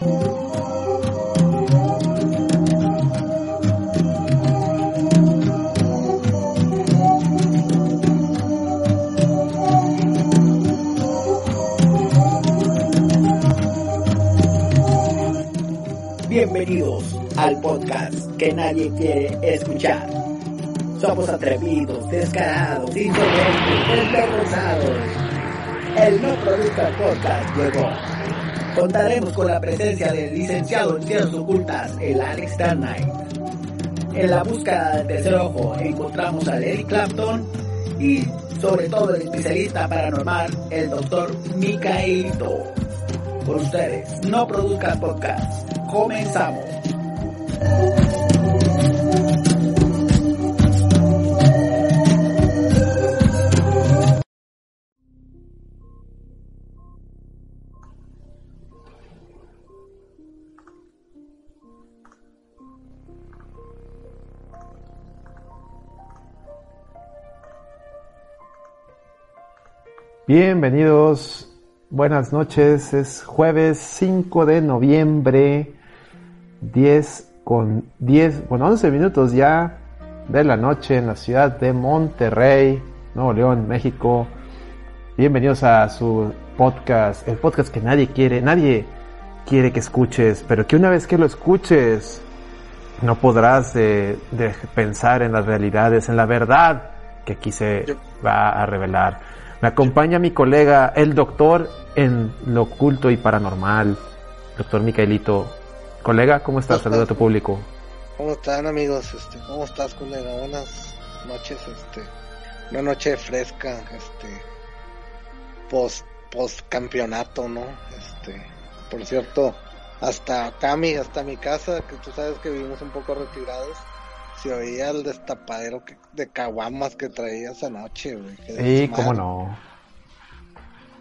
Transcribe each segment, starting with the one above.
Bienvenidos al podcast que nadie quiere escuchar. Somos atrevidos, descarados, insolentes, desvergonzados. El No Producer Podcast llegó. Contaremos con la presencia del licenciado en ciencias ocultas, el Alex Knight. En la búsqueda del tercer ojo encontramos a Eric Clapton y sobre todo el especialista paranormal, el doctor Micaelito. Por ustedes, no produzcan podcast. Comenzamos. Bienvenidos, buenas noches, es jueves 5 de noviembre, 10 con 10, bueno 11 minutos ya de la noche en la ciudad de Monterrey, Nuevo León, México. Bienvenidos a su podcast, el podcast que nadie quiere, nadie quiere que escuches, pero que una vez que lo escuches no podrás de, de pensar en las realidades, en la verdad que aquí se va a revelar. Me acompaña mi colega, el doctor en lo oculto y paranormal, doctor Micaelito. Colega, ¿cómo estás? Saluda a tu público. ¿Cómo están amigos? Este, ¿Cómo estás, colega? Buenas noches, este, una noche fresca, este, post, post campeonato, ¿no? Este, por cierto, hasta acá mi, hasta mi casa, que tú sabes que vivimos un poco retirados, se oía el destapadero que, de caguamas que traías anoche, güey. Sí, cómo no.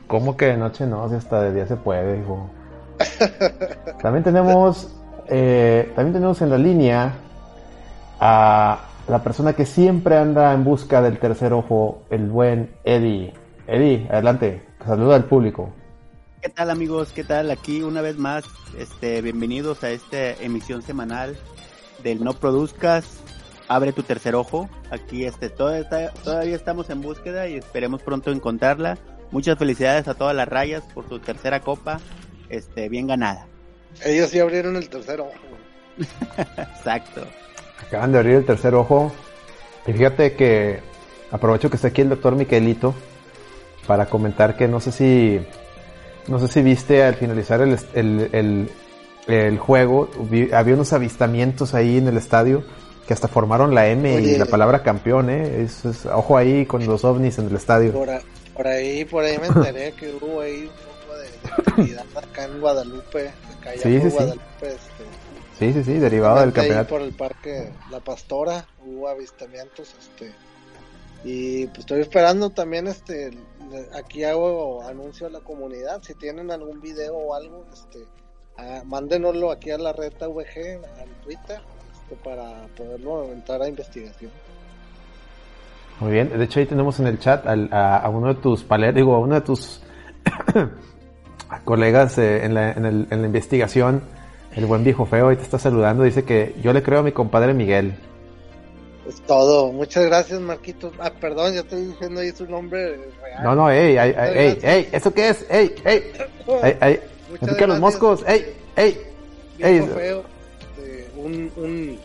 ¿Cómo que de noche no? Si hasta de día se puede, hijo. También tenemos, eh, también tenemos en la línea a la persona que siempre anda en busca del tercer ojo, el buen Eddie. Eddie, adelante, saluda al público. ¿Qué tal amigos? ¿Qué tal? Aquí una vez más, este, bienvenidos a esta emisión semanal del No Produzcas, Abre tu tercer ojo. Aquí este, todavía, está- todavía estamos en búsqueda y esperemos pronto encontrarla. Muchas felicidades a todas las rayas por su tercera copa, este, bien ganada. Ellos sí abrieron el tercer ojo. Exacto. Acaban de abrir el tercer ojo. Y fíjate que aprovecho que está aquí el doctor Miquelito para comentar que no sé si no sé si viste al finalizar el, el, el- el juego, vi- había unos avistamientos ahí en el estadio que hasta formaron la M y la palabra campeón, ¿eh? Es- es- ojo ahí con los ovnis en el estadio. Por, a- por ahí, por ahí me enteré que hubo ahí un poco de, de actividad acá en Guadalupe, acá allá Sí, sí, sí. Guadalupe, este, Sí, sí, sí, derivado del Justamente ahí campeonato. por el parque La Pastora hubo avistamientos, este, y pues estoy esperando también, este, aquí hago anuncio a la comunidad, si tienen algún video o algo, este, ah, mándenoslo aquí a la red VG, al Twitter, este, para poderlo entrar a investigación. Muy bien, de hecho ahí tenemos en el chat al- a, a uno de tus paleros, digo, a uno de tus colegas eh, en, la, en, el- en la investigación, el buen viejo feo, ahí te está saludando, dice que yo le creo a mi compadre Miguel. Es todo, muchas gracias Marquitos, ah, perdón, ya estoy diciendo ahí su nombre real. No, no, ey, ey, ey, ey, ey, ¿eso qué es? Ey, ey, ey, ey, los moscos, ey, ey, viejo Ey. feo, este, un, un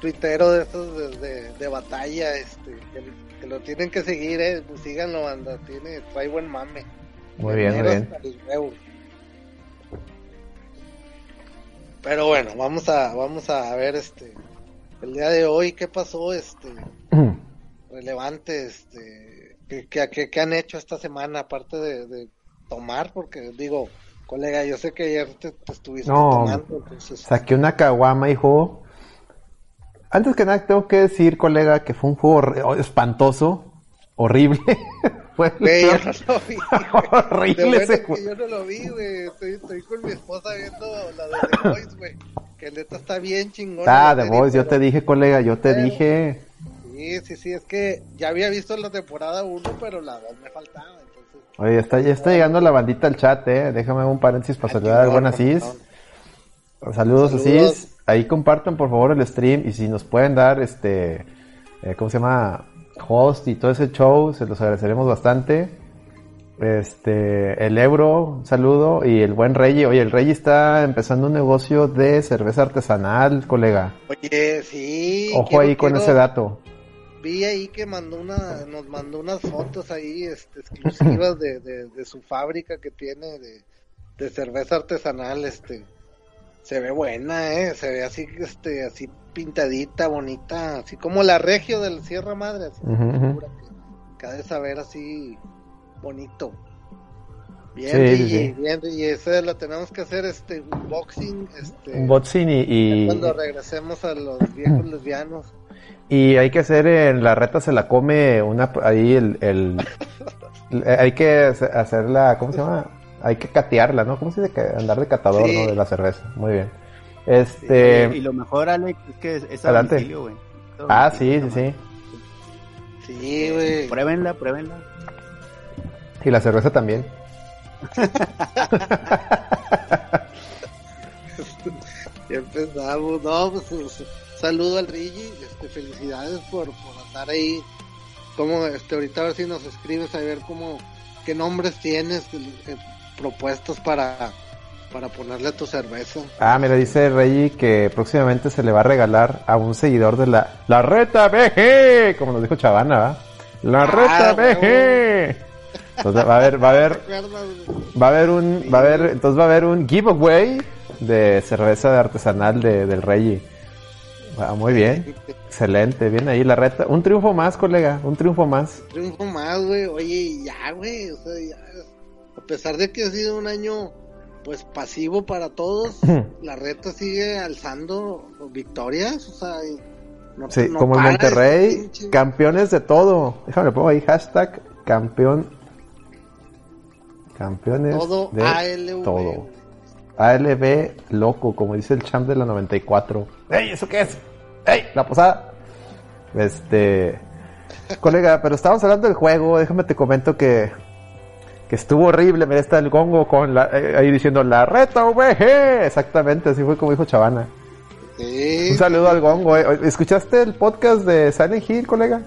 tuitero de esos de, de- de batalla, este, que, que lo tienen que seguir, eh, pues síganlo, banda, tiene, trae buen mame. Muy bien, muy bien. Pero bueno, vamos a, vamos a ver este, el día de hoy, qué pasó, este, relevante, este, qué, qué, qué- qué han hecho esta semana, aparte de, de tomar, porque digo, colega, yo sé que ayer te, te estuviste No, tomando, entonces, Saqué una caguama, hijo. Antes que nada, tengo que decir, colega, que fue un juego hor- espantoso, horrible. fue güey, yo no lo vi, horrible ese juego. yo no lo vi, güey, estoy, estoy con mi esposa viendo la de The Voice, güey, que neta está bien chingón. Ah, The Voice, yo te dije, colega, yo te Pero- dije. Sí, sí, sí, es que ya había visto la temporada 1, pero la 2 me faltaba. Oye, está, ya está llegando la bandita al chat, eh. Déjame un paréntesis para saludar al buen Asís. Saludos, así Saludos. es. Ahí compartan por favor el stream y si nos pueden dar este, eh, ¿cómo se llama? Host y todo ese show, se los agradeceremos bastante. Este, el Euro, un saludo y el buen Rey. Oye, el Rey está empezando un negocio de cerveza artesanal, colega. Oye, sí. Ojo quiero- ahí con quiero- ese dato. Vi ahí que mandó una, nos mandó unas fotos ahí este, exclusivas de, de, de su fábrica que tiene de, de cerveza artesanal, este. Se ve buena, eh, se ve así, este, así pintadita, bonita, así como la regio del Sierra Madre, así, ujú. pura que, que ha de saber así bonito. Bien, Sí, DJ, sí. bien, DJ, ese lo tenemos que hacer, este, unboxing, este, Un boxing y, y, cuando regresemos a los viejos lesbianos. y hay que hacer en la reta se la come una ahí el, el- el- hay que hace- hacerla ¿cómo se llama? hay que catearla ¿no? ¿cómo se dice? Andar de catador Sí. ¿no? de la cerveza muy bien Y, este y lo mejor, Alex, es que es, es a Adelante. domicilio, güey. Ah sí sí sí Sí, güey. Pruébenla, pruébenla. y la cerveza también Ya empezamos. No, pues pues, saludo al Rigi. Este, felicidades por, por andar ahí. Como este, ahorita a ver si nos escribes a ver cómo, qué nombres tienes eh, propuestos para, para ponerle a tu cerveza. ah mira dice Reggie que próximamente se le va a regalar a un seguidor de la la reta BG como nos dijo Chavana ¿va? la Ah, reta. BG entonces va a haber va a ¿Te haber? Va a haber un, va a haber, entonces va a haber un giveaway de cerveza artesanal de, del Rey. Ah, muy bien, excelente, bien ahí la reta. Un triunfo más, colega, un triunfo más. Triunfo más, güey. Oye, ya, güey. O sea, ya. A pesar de que ha sido un año, pues pasivo para todos, la reta sigue alzando victorias. O sea, no, Sí, no como el para Monterrey, campeones de todo. Déjame le pongo ahí hashtag campeón. Campeones todo de ALV. todo. ALB loco, como dice el champ de la 94. ¡Ey, eso qué es! ¡Ey, la posada! Este. Colega, pero estábamos hablando del juego. Déjame te comento que. Que estuvo horrible. Mira, está el gongo con la, eh, ahí diciendo la reta VG. Exactamente, así fue como dijo Chavana. Sí. Un saludo al gongo. eh. ¿Escuchaste el podcast de Silent Hill, colega?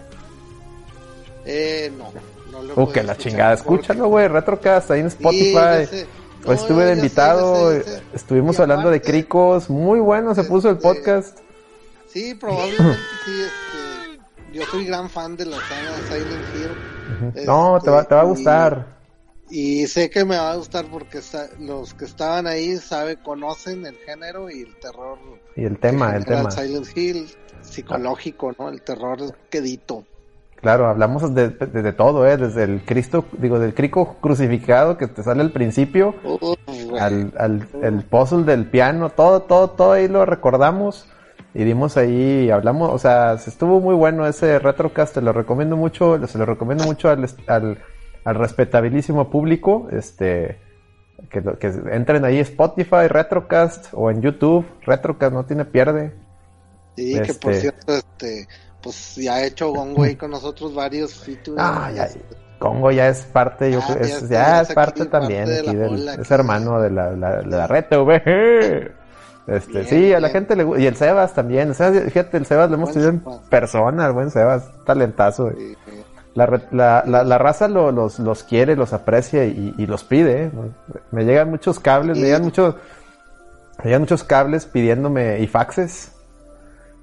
Eh, no. No lo Uh, que la chingada. porque- Escúchalo, güey. Retrocast ahí en Sí, Spotify. sé. Pues No, estuve de sé, invitado, sé, ya sé. estuvimos Y hablando de cricos, muy bueno se puso el Este, podcast. Sí, probablemente sí. Este, yo soy gran fan de la saga Silent Hill. Ujú. No, te va, te va a y- gustar. Y sé que me va a gustar porque los que estaban ahí sabe conocen el género y el terror. Y el tema, el tema. Silent Hill psicológico, ¿no? El terror quedito. Claro, hablamos de, de- de todo, ¿eh? Desde el Cristo, digo, del crico crucificado que te sale al principio, al, al el puzzle del piano, todo, todo, todo ahí lo recordamos. Y dimos ahí, hablamos, o sea, se estuvo muy bueno ese retrocast, te lo recomiendo mucho, se lo recomiendo mucho al, al, al respetabilísimo público, este, que, que entren ahí Spotify, Retrocast, o en YouTube, Retrocast no tiene pierde. Sí, que por este- cierto, este, pues ya ha hecho Gongo ahí con nosotros varios features. Ah, ya, Congo ya es parte, yo Ah, creo, ya es, ya es parte aquí también parte de aquí del- bola, es hermano de la, la, la red VG. Este, Bien, sí, a la gente le gusta, y el Sebas también, el Sebas, fíjate, el Sebas lo hemos tenido en persona, el buen Sebas, talentazo. Sí. La, la, la, la raza lo- los, los quiere, los aprecia y, y los pide. ¿eh? Me llegan muchos cables, me llegan muchos, me llegan muchos cables pidiéndome y faxes,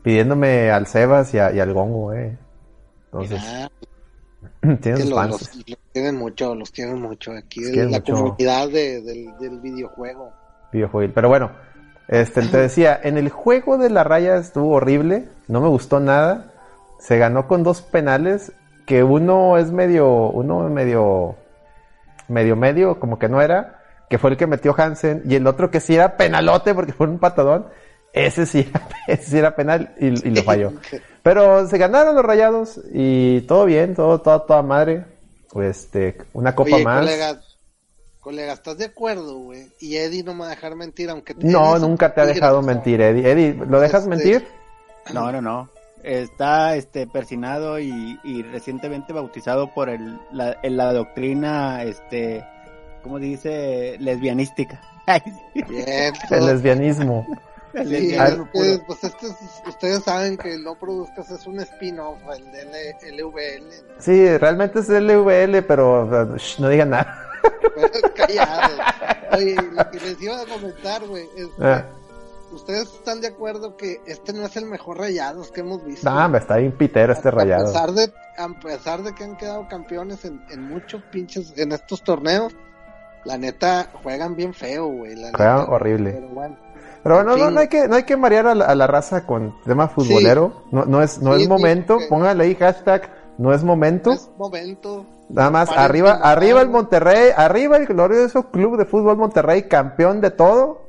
pidiéndome al Sebas y, a- y al Gongo, eh. Entonces, Mira, tienen sus los, fans. los- los quieren mucho, los quieren mucho aquí Los la mucho. comunidad de- del, del videojuego. videojuego. Pero bueno, este, te decía, en el juego de la raya estuvo horrible, no me gustó nada. Se ganó con dos penales, que uno es medio, uno medio, medio medio, como que no era, que fue el que metió Hansen, y el otro que sí era penalote porque fue un patadón. Ese sí, ese sí era penal y, y lo falló. Pero se ganaron los rayados y todo bien, todo, todo, toda madre. Este, una copa Oye, más. colega, colega, ¿estás de acuerdo, güey? Y Eddie no me va a dejar mentir, aunque... No, Eddie es nunca te ha dejado mentir, Eddie. Eddie, ¿lo dejas Este, mentir? No, no, no. Está este persinado y, y recientemente bautizado por el, la, doctrina, este, ¿cómo dice? Lesbianística. Bien. El lesbianismo. Sí, pues este es- ustedes saben que No Produzcas es un spin-off, el de L- LVL. Sí, realmente es LVL, pero shh, no digan nada. Callados. Oye, lo que les iba a comentar, güey, es que Ah. ustedes están de acuerdo que este no es el mejor Rayados que hemos visto. No, hombre, está bien pitero este rayado. A pesar, de, a pesar de que han quedado campeones en, en muchos pinches, en estos torneos, la neta juegan bien feo, güey. Juegan neta. horrible. Pero bueno, Pero bueno, En no, no hay que, no hay que marear a la, a la raza con tema futbolero. No, no es, no Sí, es momento. Póngale ahí hashtag, no es momento. es momento. Nada más, arriba, enojar, arriba el. Monterrey, arriba el glorioso Club de Fútbol Monterrey, campeón de todo.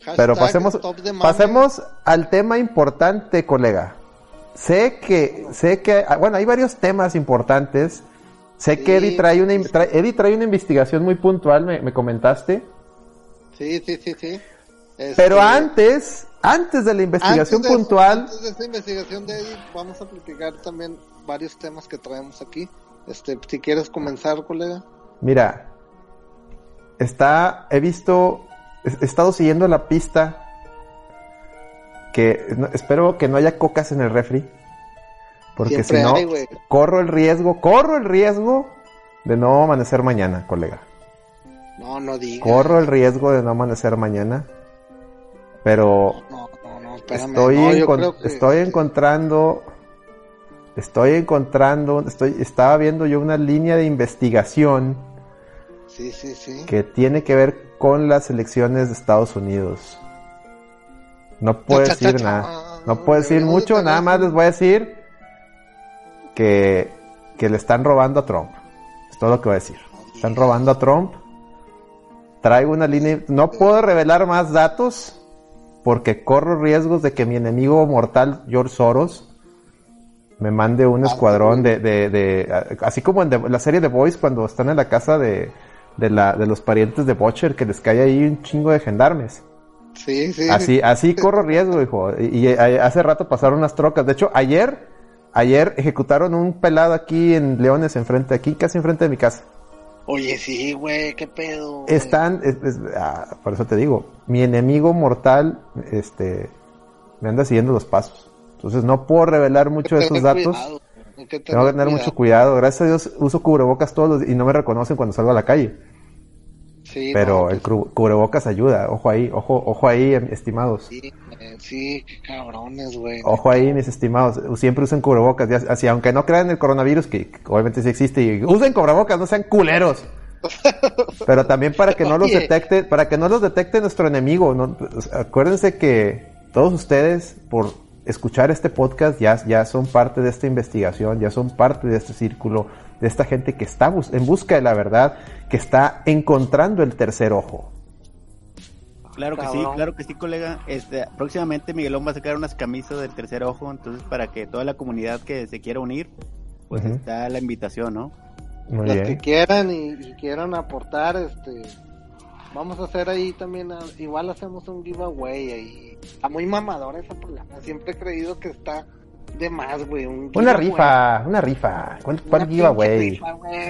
Hashtag Pero pasemos, pasemos al tema importante, colega. Sé que, sé que, ah, bueno, hay varios temas importantes. Sé que Eddie trae una, trae- Eddie trae una investigación muy puntual, me, me comentaste. Sí, sí, sí, sí. Este, Pero antes, antes de la investigación antes de- puntual, Antes de esta investigación de Eddie, vamos a platicar también varios temas que traemos aquí. Este, si quieres comenzar, colega. Mira, está, he visto, he estado siguiendo la pista que no- espero que no haya cocas en el refri, porque Siempre si no, hay, corro el riesgo, corro el riesgo de no amanecer mañana, colega. No, no digas. Corro el riesgo de no amanecer mañana, pero No, no, no, espérame. estoy, encon- que- encontrando, estoy encontrando, estoy, estaba viendo yo una línea de investigación Sí, sí, sí. que tiene que ver con las elecciones de Estados Unidos. No puedo Cha, cha, decir cha, nada. No puedo decir mucho, nada más les voy a decir que, que le están robando a Trump. Es todo lo que voy a decir. Están robando a Trump. Traigo una línea. No puedo revelar más datos porque corro riesgos de que mi enemigo mortal, George Soros, me mande un Ah, escuadrón de, de, de- así como en la serie de Boys cuando están en la casa de, de, la, de los parientes de Butcher que les cae ahí un chingo de gendarmes. Sí, sí. Así, así corro riesgo, hijo. Y, y, eh, hace rato pasaron unas trocas. De hecho, ayer, ayer ejecutaron un pelado aquí en Leones, enfrente, aquí casi enfrente de mi casa. Oye, sí, güey, qué pedo. Están, es- es- ah, por eso te digo, mi enemigo mortal, este, me anda siguiendo los pasos. Entonces no puedo revelar mucho de esos datos. cuidado, Tengo que tener cuidado. mucho cuidado. Gracias a Dios uso cubrebocas todos los y no me reconocen cuando salgo a la calle. Sí, Pero no, el pues, cubrebocas ayuda. Ojo ahí, ojo, ojo ahí, em- estimados. sí, eh, sí, qué cabrones, güey. Ojo ahí, mis estimados. Siempre usen cubrebocas. Ya, así, aunque no crean en el coronavirus, que, obviamente sí existe, y usen cubrebocas, no sean culeros. Pero también para que no los detecte, para que no los detecte nuestro enemigo. ¿no? Acuérdense que todos ustedes, por escuchar este podcast, ya, ya son parte de esta investigación, ya son parte de este círculo, de esta gente que está bus- en busca de la verdad, que está encontrando el tercer ojo. Claro que sí, claro que sí, colega. Este, próximamente Miguelón va a sacar unas camisas del tercer ojo, entonces para que toda la comunidad que se quiera unir, pues está la invitación, ¿no? Muy Los que quieran y, y quieran aportar, este, vamos a hacer ahí también, ah, igual hacemos un giveaway ahí. Está muy mamadora esa palabra, siempre he creído que está de más, güey. un Una rifa, una rifa. ¿Cuál, Una rifa, güey.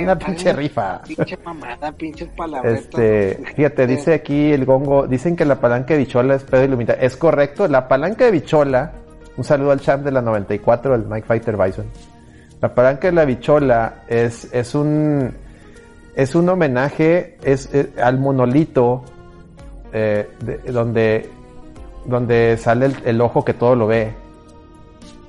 Una pinche rifa. Pinche mamada, pinches palabras. Este, fíjate, dice aquí el gongo, dicen que la palanca de bichola es pedo iluminado. Es correcto, la palanca de bichola, un saludo al champ de la 94, el Mike Fighter Bison. La palanca de la bichola es, es un, es un homenaje es, es al monolito eh, de- donde, donde sale el, el ojo que todo lo ve.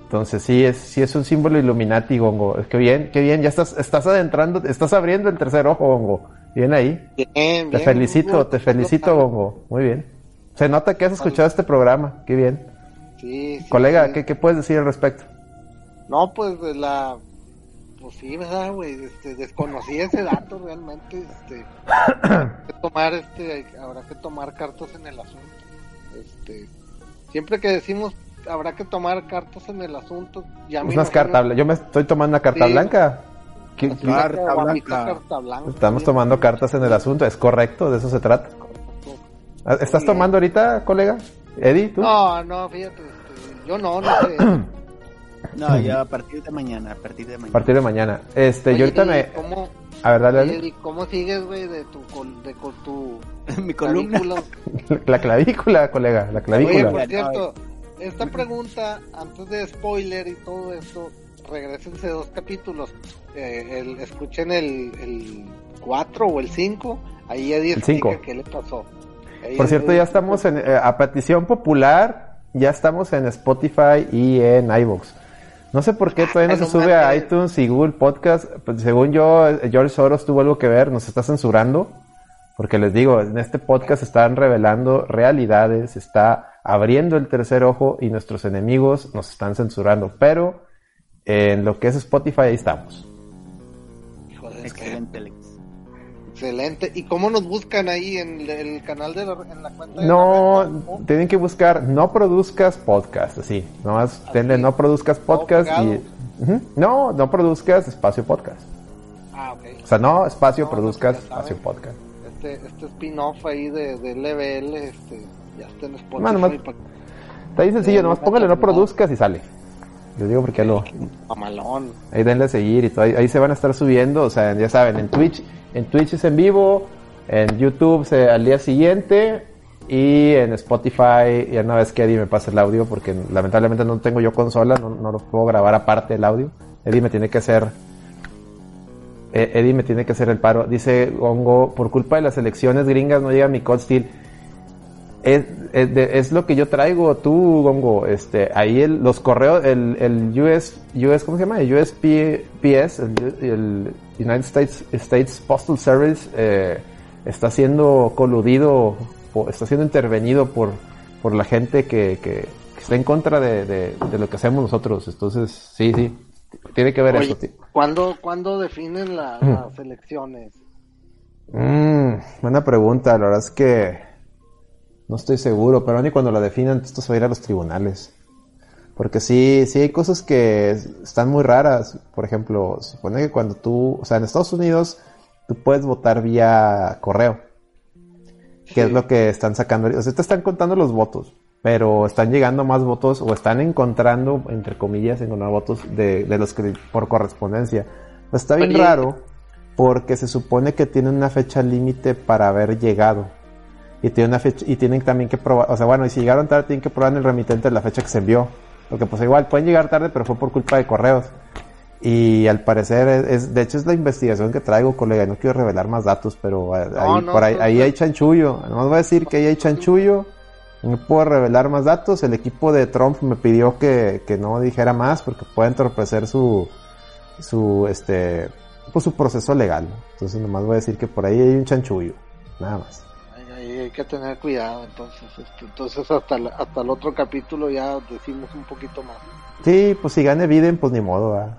Entonces sí es, sí es un símbolo Illuminati, Gongo. Es que bien, qué bien, ya estás, estás adentrando, estás abriendo el tercer ojo, Gongo. Bien ahí. Bien, Te bien, felicito, te felicito, Gongo. Muy bien. Se nota que has escuchado este programa. Qué bien. Sí, sí, Colega, sí. ¿qué, qué puedes decir al respecto? No, pues de la. Pues sí, ¿verdad, güey? Este, desconocí ese dato realmente. Este, que tomar, este, habrá que tomar cartas en el asunto. Este, siempre que decimos habrá que tomar cartas en el asunto, ya me Unas cartas Yo me estoy tomando una carta Sí. blanca. ¿Qué- Carta blanca. carta blanca. Estamos Sí, tomando cartas en el asunto, es correcto, de eso se trata. Ah, ¿Estás Bien. tomando ahorita, colega? Eddie, ¿tú? No, no, fíjate, este, yo no, no sé. No, ya a partir de mañana, a partir de A mañana. partir de mañana. Este, Oye, yo ahorita ¿y me... ¿Cómo, A ver, dale, dale. Oye, ¿y ¿Cómo sigues, güey, de tu, col- de tu Mi columna. clavícula? La clavícula, colega, la Oye, clavícula. por cierto, esta pregunta, antes de spoiler y todo esto, regresense dos capítulos. Eh, el, escuchen el, el 4 o el 5. Ahí El explica qué le pasó. Ahí Por cierto, ya estamos en, eh, a petición popular, ya estamos en Spotify y en iVoox. No sé por qué todavía no se sube a iTunes y Google Podcast. Pues, según yo, eh, George Soros tuvo algo que ver, nos está censurando. Porque les digo, en este podcast están revelando realidades, está abriendo el tercer ojo y nuestros enemigos nos están censurando. Pero en lo que es Spotify, ahí estamos. Hijo de- Excelente, Alex. Excelente. ¿Y cómo nos buscan ahí en el, canal de la, en la cuenta de la No, reta? tienen que buscar no produzcas podcast, así. Nomás Así. denle no produzcas podcast y. No, no produzcas espacio podcast. Ah, ok. O sea, no espacio No, produzcas espacio podcast. Este, este spin-off ahí de, de LBL, este, ya está en Spotify. Está ahí sencillo, nomás no, póngale no produzcas y sale. Les digo porque lo. Mamalón. Ahí denle a seguir y todo. Ahí, ahí se van a estar subiendo. O sea, ya saben, en Twitch, en Twitch es en vivo, en YouTube se, al día siguiente y en Spotify ya una vez que Eddie me pase el audio porque lamentablemente no tengo yo consola, no, no lo puedo grabar aparte el audio. Eddie me tiene que hacer eh, Eddie me tiene que hacer el paro. Dice Hongo, por culpa de las elecciones gringas no llega mi Cold Steel. Es, es, lo que yo traigo, tú, Gongo. Este, ahí el- los correos, el, el US, US, ¿cómo se llama? El USPS, el, el United States, States Postal Service, eh, está siendo coludido, está siendo intervenido por, por la gente que, que, que está en contra de, de- de lo que hacemos nosotros. Entonces, sí, sí, tiene que ver Oye, eso. tío. ¿cuándo, ¿cuándo definen la- Mm. las elecciones? Mm, buena pregunta, la verdad es que no estoy seguro, pero ni cuando la definan esto se va a ir a los tribunales. Porque sí, sí hay cosas que es- están muy raras. Por ejemplo, se supone que cuando tú, o sea, en Estados Unidos tú puedes votar vía correo. Que es lo que están sacando. O sea, te están contando los votos, pero están llegando más votos o están encontrando, entre comillas, encontrar votos de, de los que por correspondencia. Está bien Oye. raro porque se supone que tienen una fecha límite para haber llegado. Y tienen una fecha, y tienen también que probar, o sea, bueno, y si llegaron tarde tienen que probar en el remitente la fecha que se envió. Porque pues igual pueden llegar tarde, pero fue por culpa de correos. Y al parecer es, es- de hecho es la investigación que traigo, colega, no quiero revelar más datos, pero eh, ahí, no, por ahí, no, ahí no. hay chanchullo. Nomás voy a decir que ahí hay chanchullo. No puedo revelar más datos. El equipo de Trump me pidió que, que no dijera más porque puede entorpecer su, su, este, pues su proceso legal. Entonces nomás voy a decir que por ahí hay un chanchullo. Nada más. Hay que tener cuidado, entonces. este, entonces hasta, el- hasta el otro capítulo ya decimos un poquito más. Sí, pues si gane Biden, pues ni modo, ¿verdad?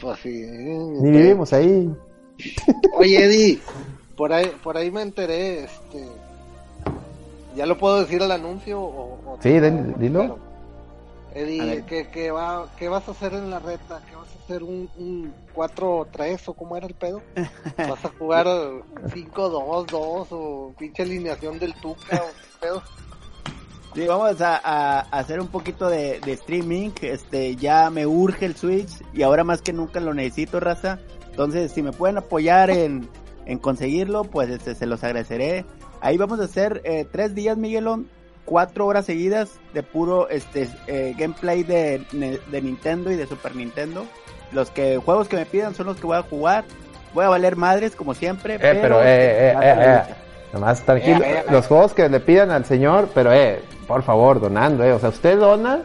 Pues sí. Ni vivimos ahí. Oye, Eddie, por ahí, por ahí me enteré, este... ¿Ya lo puedo decir el anuncio? O, o- Sí, den- dilo. Eddie. ¿qué, qué, va, ¿qué vas a hacer en la reta? ¿Qué hacer? ¿Un, un 4-3 o cómo era el pedo? ¿Vas a jugar 5-2-2 o pinche alineación del Tuca o pedo? Sí, vamos a, a hacer un poquito de, de streaming. Este, ya me urge el Switch y ahora más que nunca lo necesito, raza. Entonces, si me pueden apoyar en, en conseguirlo, pues este, se los agradeceré. Ahí vamos a hacer eh, tres días, Miguelón, cuatro horas seguidas de puro este eh, gameplay de, de Nintendo y de Super Nintendo. Los que juegos que me pidan son los que voy a jugar. Voy a valer madres como siempre. Eh, pero, eh, eh, eh, eh. lucha. Nomás tranquilo. Eh, eh, eh. Los juegos que le pidan al señor, pero eh, por favor, donando, eh. O sea, usted dona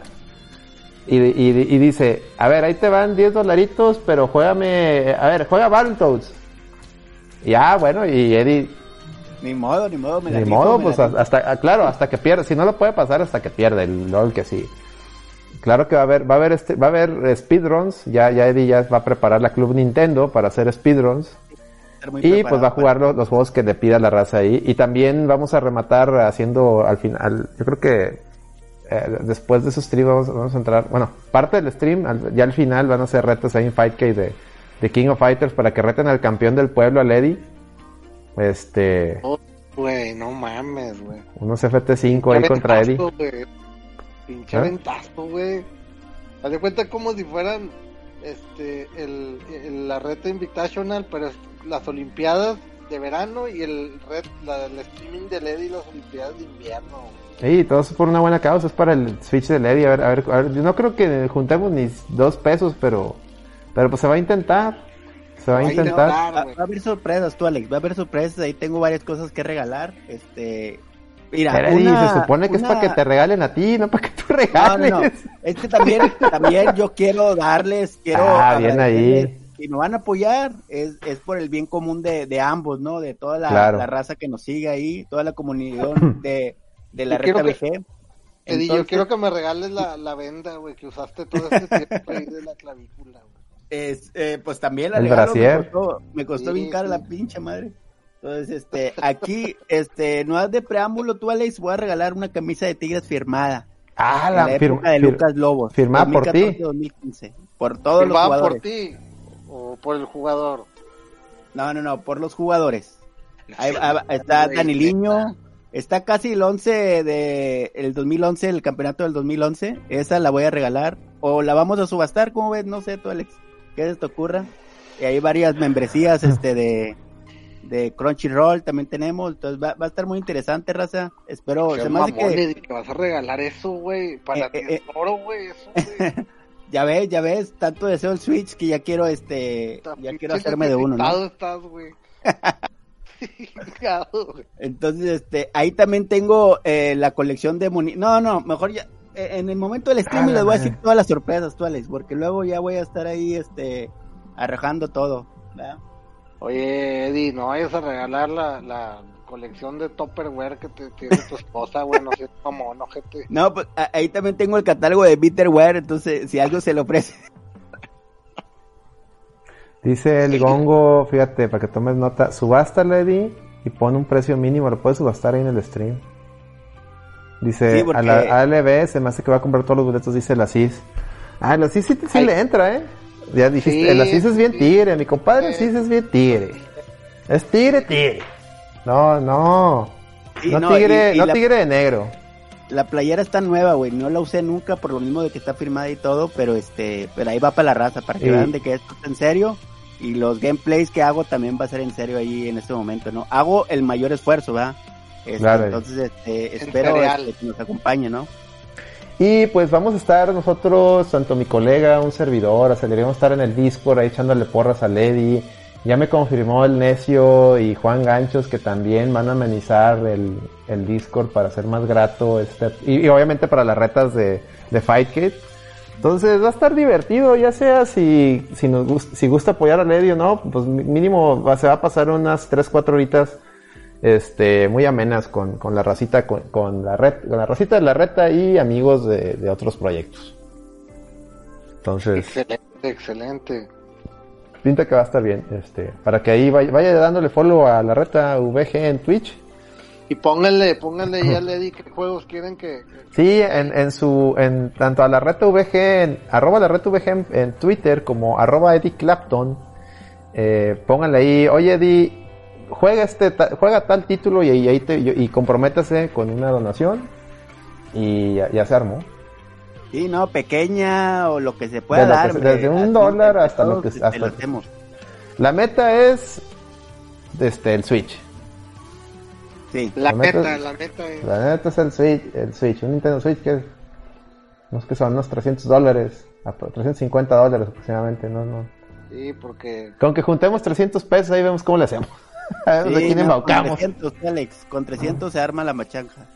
y, y, y dice, a ver, ahí te van 10 dolaritos, pero juégame, a ver, juega Battletoads. Y ah, bueno, y Eddie, Ni modo, ni modo. Me ni modo, pues hasta, claro, hasta que pierda. Si no lo puede pasar, hasta que pierde el LOL que sí. Claro que va a haber, va a haber este, va a haber eh, speedruns. Ya, ya Eddie ya va a preparar la Club Nintendo para hacer speedruns. Y pues va a jugar los, los juegos que le pida la raza ahí. Y también vamos a rematar haciendo al final, yo creo que eh, después de esos streams vamos, vamos a entrar, bueno, parte del stream, al- ya al final van a ser retos ahí en Fightcade de, de King of Fighters para que reten al campeón del pueblo, al Eddie. Este, Oh, Güey, no mames, güey. unos FT5 ahí contra Eddie. Pinche ¿Eh? aventazo, güey. Haz de cuenta como si fueran este, el, el- la Red Invitational, pero es las Olimpiadas de verano y el red, la, el streaming de LED y las Olimpiadas de invierno. Sí, todo es por una buena causa, es para el Switch de Lady. A ver, a ver, a ver, yo no creo que juntemos ni dos pesos, pero, pero pues se va a intentar. Se va a no, intentar. Va, va a haber sorpresas tú, Alex. Va a haber sorpresas. Ahí tengo varias cosas que regalar. Este. Mira, Pero, Eddie, una- se supone que es para que te regalen a ti, no para que tú No, no, regales. no. Es que también, también yo quiero darles, quiero. Ah, bien ahí. Si me van a apoyar, es, es por el bien común de, de ambos, ¿no? De toda la, Claro. la raza que nos sigue ahí, toda la comunidad de, de la VG. Eddie, yo quiero que me regales la, la venda, güey, que usaste todo este tiempo ahí de la clavícula, güey. es, eh, pues también la El regalo, me costó, me costó Sí, bien cara sí. la pinche madre. Entonces, este, aquí, este, no es de preámbulo, tú, Alex, voy a regalar una camisa de Tigres firmada. Ah, la la fir- época de fir- Lucas Lobos. firmada por ti. 2014-2015, Por todos los ¿Firmada por jugadores. ti o por el jugador? No, no, no, por los jugadores. Ahí, está Daniliño, está casi el 11 de el 2011, el campeonato del 2011. Esa la voy a regalar o la vamos a subastar, ¿cómo ves? No sé, tú Alex, ¿qué se te ocurra? Y hay varias membresías este de de Crunchyroll también tenemos, entonces va, va a estar muy interesante, raza. Espero, Seas se me hace que que vas a regalar eso, güey, para Eh, ti eh, es oro, güey, eso, güey. ya ves, ya ves, tanto deseo el Switch que ya quiero este ya quiero hacerme de uno, ¿no? estás, güey. Entonces, este, ahí también tengo eh, la colección de moni... No, no, mejor ya, eh, en el momento del streaming Ah, les voy a decir todas las sorpresas, tú, Alex, porque luego ya voy a estar ahí, este, arrojando todo, ¿verdad? Oye, Eddie, no vayas a regalar la, la colección de Tupperware que te tiene tu esposa, güey, no seas mamón, ojete. No, pues ahí también tengo el catálogo de Bitterware, entonces, si algo se le ofrece. Dice el gongo, fíjate, para que tomes nota, subasta Lady y pon un precio mínimo, lo puedes subastar ahí en el stream. Dice, Sí, porque- a la ALB se me hace que va a comprar todos los boletos, dice la CIS. Ah, la CIS sí, sí le entra, ¿eh? Ya dijiste, Sí, la CIS es bien sí. tigre, mi compadre Sí. CIS es bien tigre. Es tigre, tigre. No, no. Sí, no, no, tigre, y- y no la- tigre de negro. La playera está nueva, güey, no la usé nunca por lo mismo de que está firmada y todo, pero este, pero ahí va para la raza, para que vean de que esto es en serio. Y los gameplays que hago también va a ser en serio ahí en este momento, ¿no? Hago el mayor esfuerzo, ¿verdad? Este, Claro. Entonces, este, espero este, que nos acompañe, ¿no? Y pues vamos a estar nosotros, tanto mi colega, un servidor, o sea, deberíamos estar en el Discord ahí echándole porras a Lady. Ya me confirmó el Necio y Juan Ganchos que también van a amenizar el, el Discord para hacer más grato este y, obviamente para las retas de, de Fight Kit. Entonces va a estar divertido, ya sea si, si nos si gusta apoyar a Lady o no, pues mínimo se va a pasar unas 3, 4 horitas este, muy amenas con, con la racita, con, con la red, con la racita de la reta y amigos de, de otros proyectos. Entonces, Excelente, excelente. pinta que va a estar bien, este, para que ahí vaya, vaya dándole follow a la reta VG en Twitch. Y pónganle, pónganle ya a Eddie qué juegos quieren que... que- Sí, en, en su, en tanto a la reta VG, en arroba la reta VG en, en Twitter como arroba Eddie Clapton, eh, pónganle ahí, oye Eddie, juega este, ta- juega tal título y, y ahí te, y, y comprométase con una donación y ya, ya se armó. Sí, no, pequeña o lo que se pueda De lo que dar. se- hombre, desde un así, dólar hasta lo que- este, hasta- lo hacemos. La meta es este el Switch. Sí, La La meta- meta, la meta es... La neta es el Switch, el Switch, un Nintendo Switch que es, no es que son unos 300 dólares, apro- 350 dólares aproximadamente, no, no. Sí, porque... Con que juntemos 300 pesos ahí vemos cómo le hacemos. de quién no, con embaucamos. 300, Alex, con 300 se arma la machanja.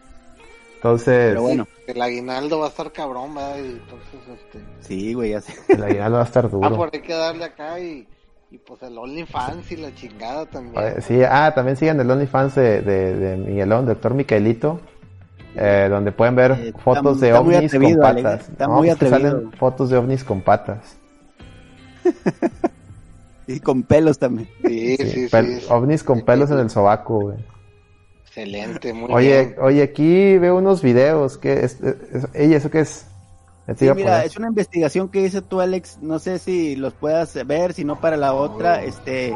Entonces, Pero bueno, El aguinaldo va a estar cabrón, ¿verdad? Y entonces, este... sí, güey, ya sé. el aguinaldo va a estar Ah, duro. por hay que darle acá y... Y pues el OnlyFans y la chingada también. Sí, ah, también sigan el OnlyFans de, de, de Miguelón, doctor Micaelito, eh, donde pueden ver Eh, está- fotos de está muy ovnis atrevido, con Alex, patas. está No, muy pues atrevido. salen fotos de ovnis con patas. Y con pelos también. Sí, Sí, sí, sí. pel- sí. ovnis con pelos en el sobaco, güey. Excelente, muy Oye, bien. oye, aquí veo unos videos. ¿Qué es? es- ey, ¿eso qué es? Sí, mira, es una investigación que hizo tú, Alex. No sé si los puedas ver, si no para la otra. Este,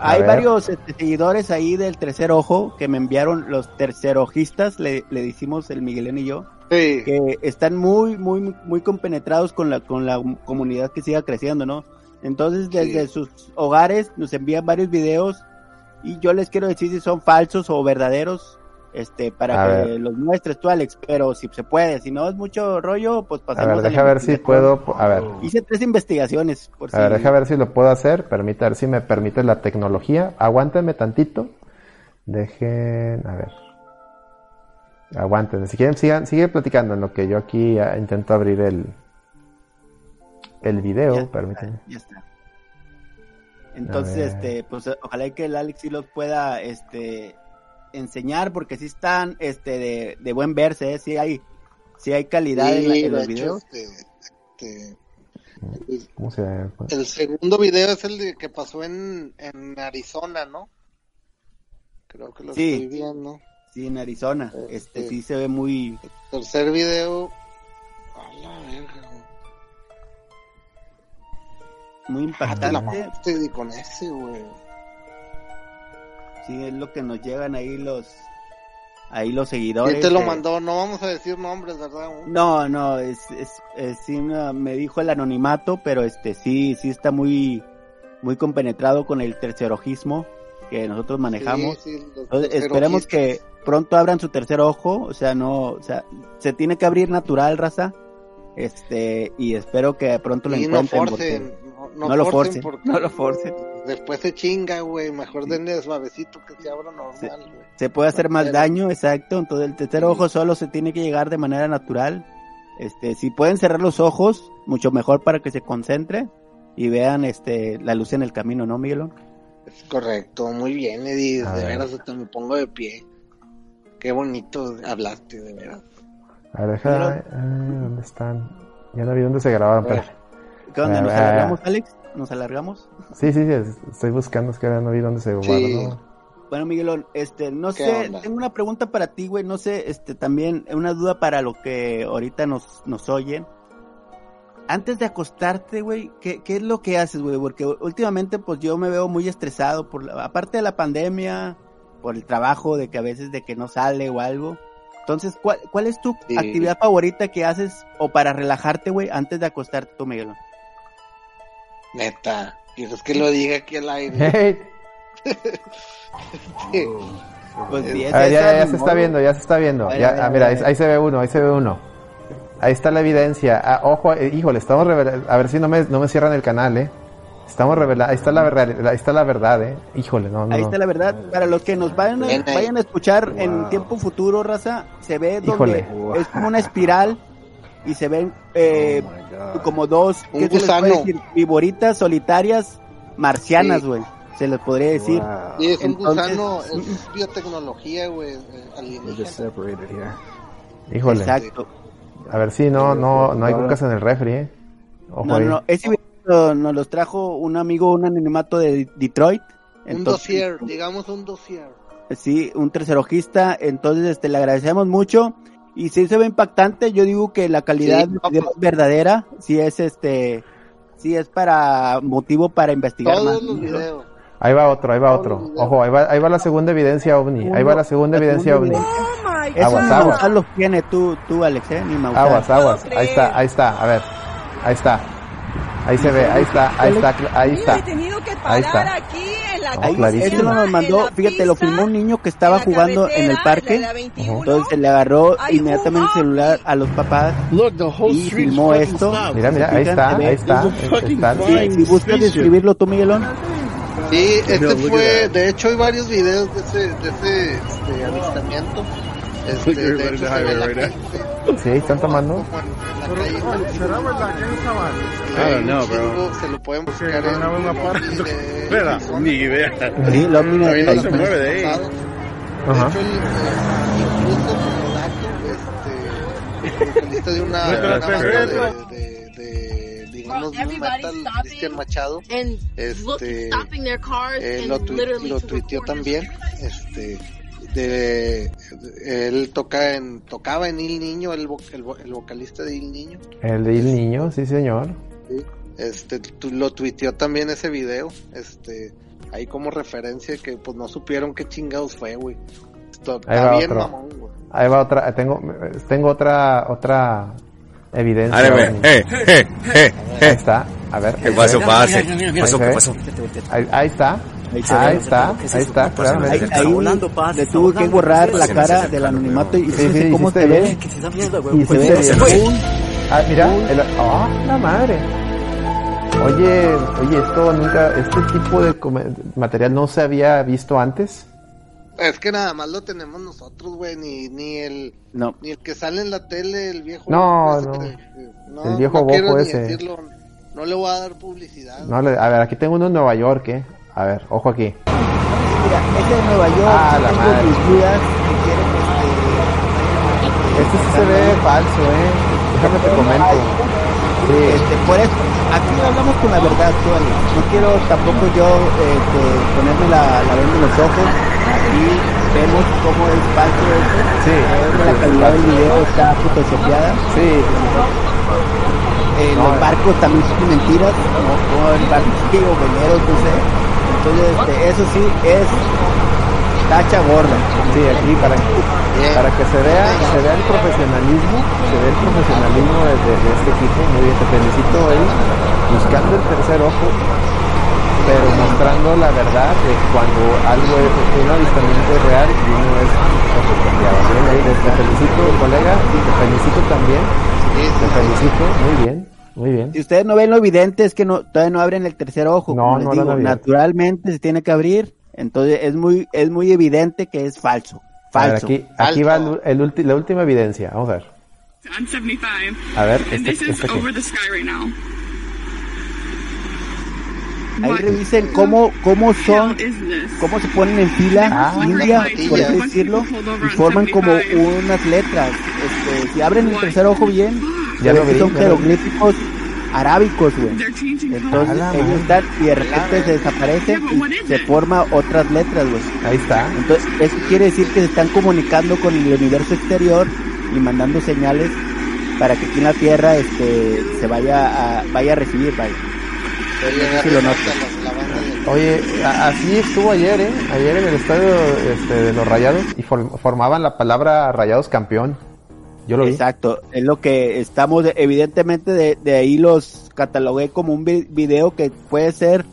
hay ver. varios este, seguidores ahí del tercer ojo que me enviaron los tercerojistas, le, le decimos el Miguelén y yo. Sí. que están muy, muy, muy compenetrados con la, con la comunidad que siga creciendo, ¿no? Entonces, desde Sí. sus hogares nos envían varios videos y yo les quiero decir si son falsos o verdaderos, este, para A que ver. los muestres tú, Alex, pero si se puede, si no es mucho rollo, pues A pasemos ver, la deja ver si puedo. A ver, Hice tres investigaciones, por a ver, si- deja ver si lo puedo hacer. Permite, a ver si me permite la tecnología. Aguántenme tantito. Dejen, a ver. Aguanten. Si quieren, sigan, sigue platicando en lo que yo aquí intento abrir el, el video. Ya, Permítanme. Ya está. Entonces, este, pues ojalá que el Alex sí los pueda, este, enseñar, porque sí están, este, de, de buen verse, ¿eh? sí hay, sí hay calidad en, la- en los hecho, videos. este, este, el- ¿Cómo se llama? el segundo video es el de que pasó en, en Arizona, ¿no? Creo que lo Sí. estoy viendo. Sí, en Arizona, Eh, este, sí. sí se ve muy, Tercer video. Muy Ah, te la impactante. di con ese, güey. Sí, es lo que nos llegan ahí los, ahí los seguidores. ¿Quién te lo eh, mandó? No vamos a decir nombres, ¿verdad? No, no, es, es, es- sí me, dijo el anonimato, pero este sí, sí está muy, muy compenetrado con el tercerojismo que nosotros manejamos. Sí, sí, los Entonces, esperemos que pronto abran su tercer ojo, o sea, no, o sea, se tiene que abrir natural, raza. Este, y espero que pronto lo Y no encuentren. forcen, porque- no, no lo forcen, porque no lo forcen. Después se chinga, güey. Mejor denle suavecito que se abra normal, Sí. güey. se puede hacer más Pero- daño, exacto. Entonces el tercer ojo solo se tiene que llegar de manera natural. Este, si pueden cerrar los ojos, mucho mejor para que se concentre y vean este la luz en el camino, ¿no, Miguel? Es correcto, muy bien, Eddie. A De ver. veras, hasta me pongo de pie. Qué bonito hablaste, de veras. A ver, deja. ah, ¿Dónde están? Ya no vi dónde se grabaron, pero. ¿Qué onda? ¿Nos Ah, ah. alargamos, Alex? ¿Nos alargamos? Sí, sí, sí. es- Estoy buscando, es que ahora no vi dónde se guardó. Sí. ¿no? Bueno, Miguelón, este, no ¿Qué sé, onda? tengo una pregunta para ti, güey, no sé, este, también una duda para lo que ahorita nos, nos oyen. Antes de acostarte, güey, ¿qué, ¿qué es lo que haces, güey? Porque últimamente, pues yo me veo muy estresado, por la- aparte de la pandemia, por el trabajo, de que a veces de que no sale o algo. Entonces, ¿cuál, cuál es tu Sí. actividad favorita que haces o para relajarte, güey, antes de acostarte tú, Miguelón? Neta. ¿Quieres que lo diga aquí al aire? Hey, Sí. Pues sí, es a ver, ya, ya, ya se está viendo, ya se está viendo. A ver, Ya, a ver, ah, mira, ahí se ve uno, ahí se ve uno. Ahí está la evidencia. Ah, ojo, eh, híjole, estamos revelando. A ver si no me, no me cierran el canal, eh. Estamos revelando. Ahí está la verdad, ahí está la verdad, eh. Híjole, no, no. Ahí está la verdad. Para los que nos vayan a, vayan a escuchar en tiempo futuro, raza, se ve donde Híjole. es como una espiral y se ven eh, como dos ¿qué se les puede gusano. decir? Viboritas solitarias marcianas, Sí. güey. Se les podría decir. Sí, es un Entonces- gusano, es biotecnología, güey. Híjole. Exacto. A ver si no, no, no hay cucas en el refri, eh. Ojo No, no, no. Nos los trajo un amigo, un anonimato de Detroit. Un dossier, digamos un dossier. Sí, un tercerojista, entonces este le agradecemos mucho y si se ve impactante, yo digo que la calidad Sí, no, pues- es verdadera, si es este, si es para motivo para investigar Todos más. los videos. Ahí va otro, ahí va otro. Ojo, ahí va, ahí va la segunda evidencia ovni. Ahí va la segunda evidencia ovni. Eso Aguas, aguas. Los tiene tú, tú Alex, eh, ni. Aguas, aguas. Ahí está, ahí está. A ver. Ahí está. Ahí se ve, ahí está, ahí está, ahí está. He tenido que Ahí está. parar aquí en la No, Ahí, clarísimo. este nos mandó, fíjate, lo filmó un niño que estaba jugando en el parque, entonces se le agarró inmediatamente el celular a los papás y filmó esto. Mira, mira, ahí está, ahí está. ahí está. Si buscas describirlo tú, Miguelón. Sí, este fue, de hecho hay varios videos de ese, de ese este, avistamiento. Este, de hecho, se ve la gente Sí, están tomando. la. I don't know, bro. Se lo pueden buscar en Espera, Arizona. ni idea. Sí, no ahí se mueve de ahí. De Ajá. hecho, eh, incluso este, vocalista de una, una banda de, de, digamos, metal. Cristian Machado, este, stopping their cars eh, lo, literally lo tuiteó también, este, de, él toca en, tocaba en Il Niño, el, el, el vocalista de Il Niño, El del niño, sí, señor. este, tu- lo tuiteó también ese video, este, ahí como referencia que pues no supieron qué chingados fue, güey. Ahí Está va bien otro. mamón, güey. Ahí va otra, tengo, tengo otra, otra evidencia. A ver, eh, eh, eh, Ahí está, a ver. ¿Qué pasó, pase? ¿Qué pasó, qué pasó? Ahí, ahí está, Ahí se ahí está, ahí está, Ahí, claramente. ahí le tuve que borrar la cara del anonimato y sí, sí, cómo se ve. Y se ve se. Ah, mira, ah, la madre. Oye, oye, esto nunca, este tipo de material no se había visto antes. Es que nada más lo tenemos nosotros, güey, ni, ni el No, ni el que sale en la tele, el viejo. No, no. que- no, El viejo no quiero bojo ni ese. decirlo, no le voy a dar publicidad. No, le- a ver, aquí tengo uno en Nueva York, ¿eh? A ver, ojo aquí. mira, ese de Nueva York, Ah, la tengo madre. mis dudas que quieren este, Este sí se ve falso, ¿eh? Déjame te comento. Sí, Este, por eso, aquí hablamos con la verdad, Tony. No quiero tampoco yo este, ponerme la, la venda en los ojos. Aquí vemos cómo es falso. Sí, Vemos la calidad del video está photoshopeada. sí, Eh, No, los barcos también son mentiras, no el barco sí, o veleros, no sé. Entonces, este, eso sí es tacha gorda. sí, aquí para, para que se vea, se vea el profesionalismo, se vea el profesionalismo de, de- de este equipo. Muy bien, te felicito, Eddie. Buscando el tercer ojo, pero mostrando la verdad de cuando algo es un avistamiento es real y uno es ahí te felicito, colega, y te felicito también. Te felicito, muy bien, muy bien. Si ustedes no ven lo evidente es que no, todavía no abren el tercer ojo. No, como les no digo, naturalmente se tiene que abrir. Entonces es muy, es muy evidente que es falso. A ver, Falso. aquí, aquí va Falso. el, el ulti- la última evidencia. Vamos a ver. I'm 75. A ver, and este- this is este aquí. over the sky right now. Ahí revisen cómo, cómo the son, cómo se ponen en fila Ah. india, por así decirlo, y forman como 75. unas letras. Este, si abren el tercer ojo bien, Ya lo ve que vi, son jeroglíficos arábicos, güey. Entonces ellos están y de repente se desaparecen y se forma otras letras, güey. Ahí está. Entonces, eso quiere decir que se están comunicando con el universo exterior y mandando señales para que aquí en la Tierra este se vaya a vaya a recibir, vaya. Oye, Sí lo noto. Oye, así estuvo ayer, ¿eh? Ayer en el estadio este, de los Rayados y for- formaban la palabra Rayados campeón. Yo lo vi. Exacto, es lo que estamos, evidentemente de, de ahí los catalogué como un vi- video que puede ser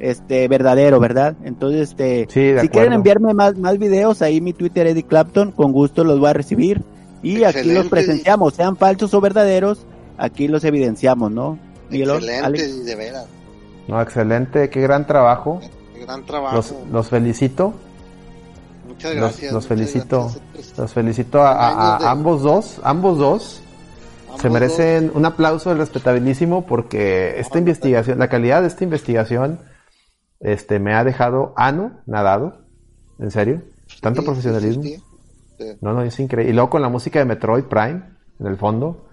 este verdadero, ¿verdad? Entonces, este, Sí, si quieren enviarme más, más videos, ahí mi Twitter Eddie Clapton, con gusto los voy a recibir. Y aquí los presenciamos, sean falsos o verdaderos, aquí los evidenciamos, ¿no? Excelente, Alex. de veras. No, excelente, qué gran trabajo. Qué Gran trabajo. Los, los felicito, Muchas gracias. los muchas felicito, gracias. los felicito a, a- a Años de- ambos dos, ambos dos. Se merecen un aplauso respetabilísimo porque esta investigación, la calidad de esta investigación, este, me ha dejado ano, nadado, en serio, tanto Sí, profesionalismo. Sí. No, no, es increíble. Y luego con la música de Metroid Prime, en el fondo.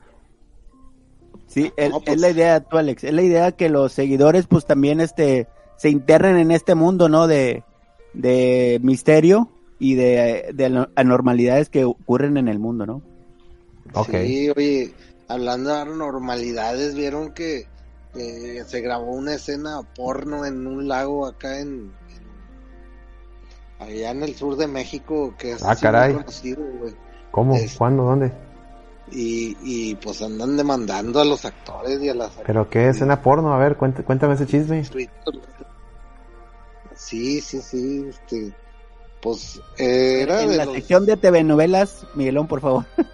Sí, el- No, pues- es la idea, tú Alex, es la idea que los seguidores pues también este se internen en este mundo, ¿no? De, de misterio y de, de ano- anormalidades que ocurren en el mundo, ¿no? Ok. Sí, oye, hablando de anormalidades, vieron que eh, se grabó una escena porno en un lago acá en, en- allá en el sur de México que es Ah, caray. conocido, güey. ¿Cómo? Es- ¿Cuándo? ¿Dónde? Y, y pues andan demandando a los actores y a las ¿Pero qué escena porno? A ver, cuént- cuéntame ese chisme. Sí, sí, sí, este, pues eh, era en de la los- sección de TV novelas, Miguelón, por favor.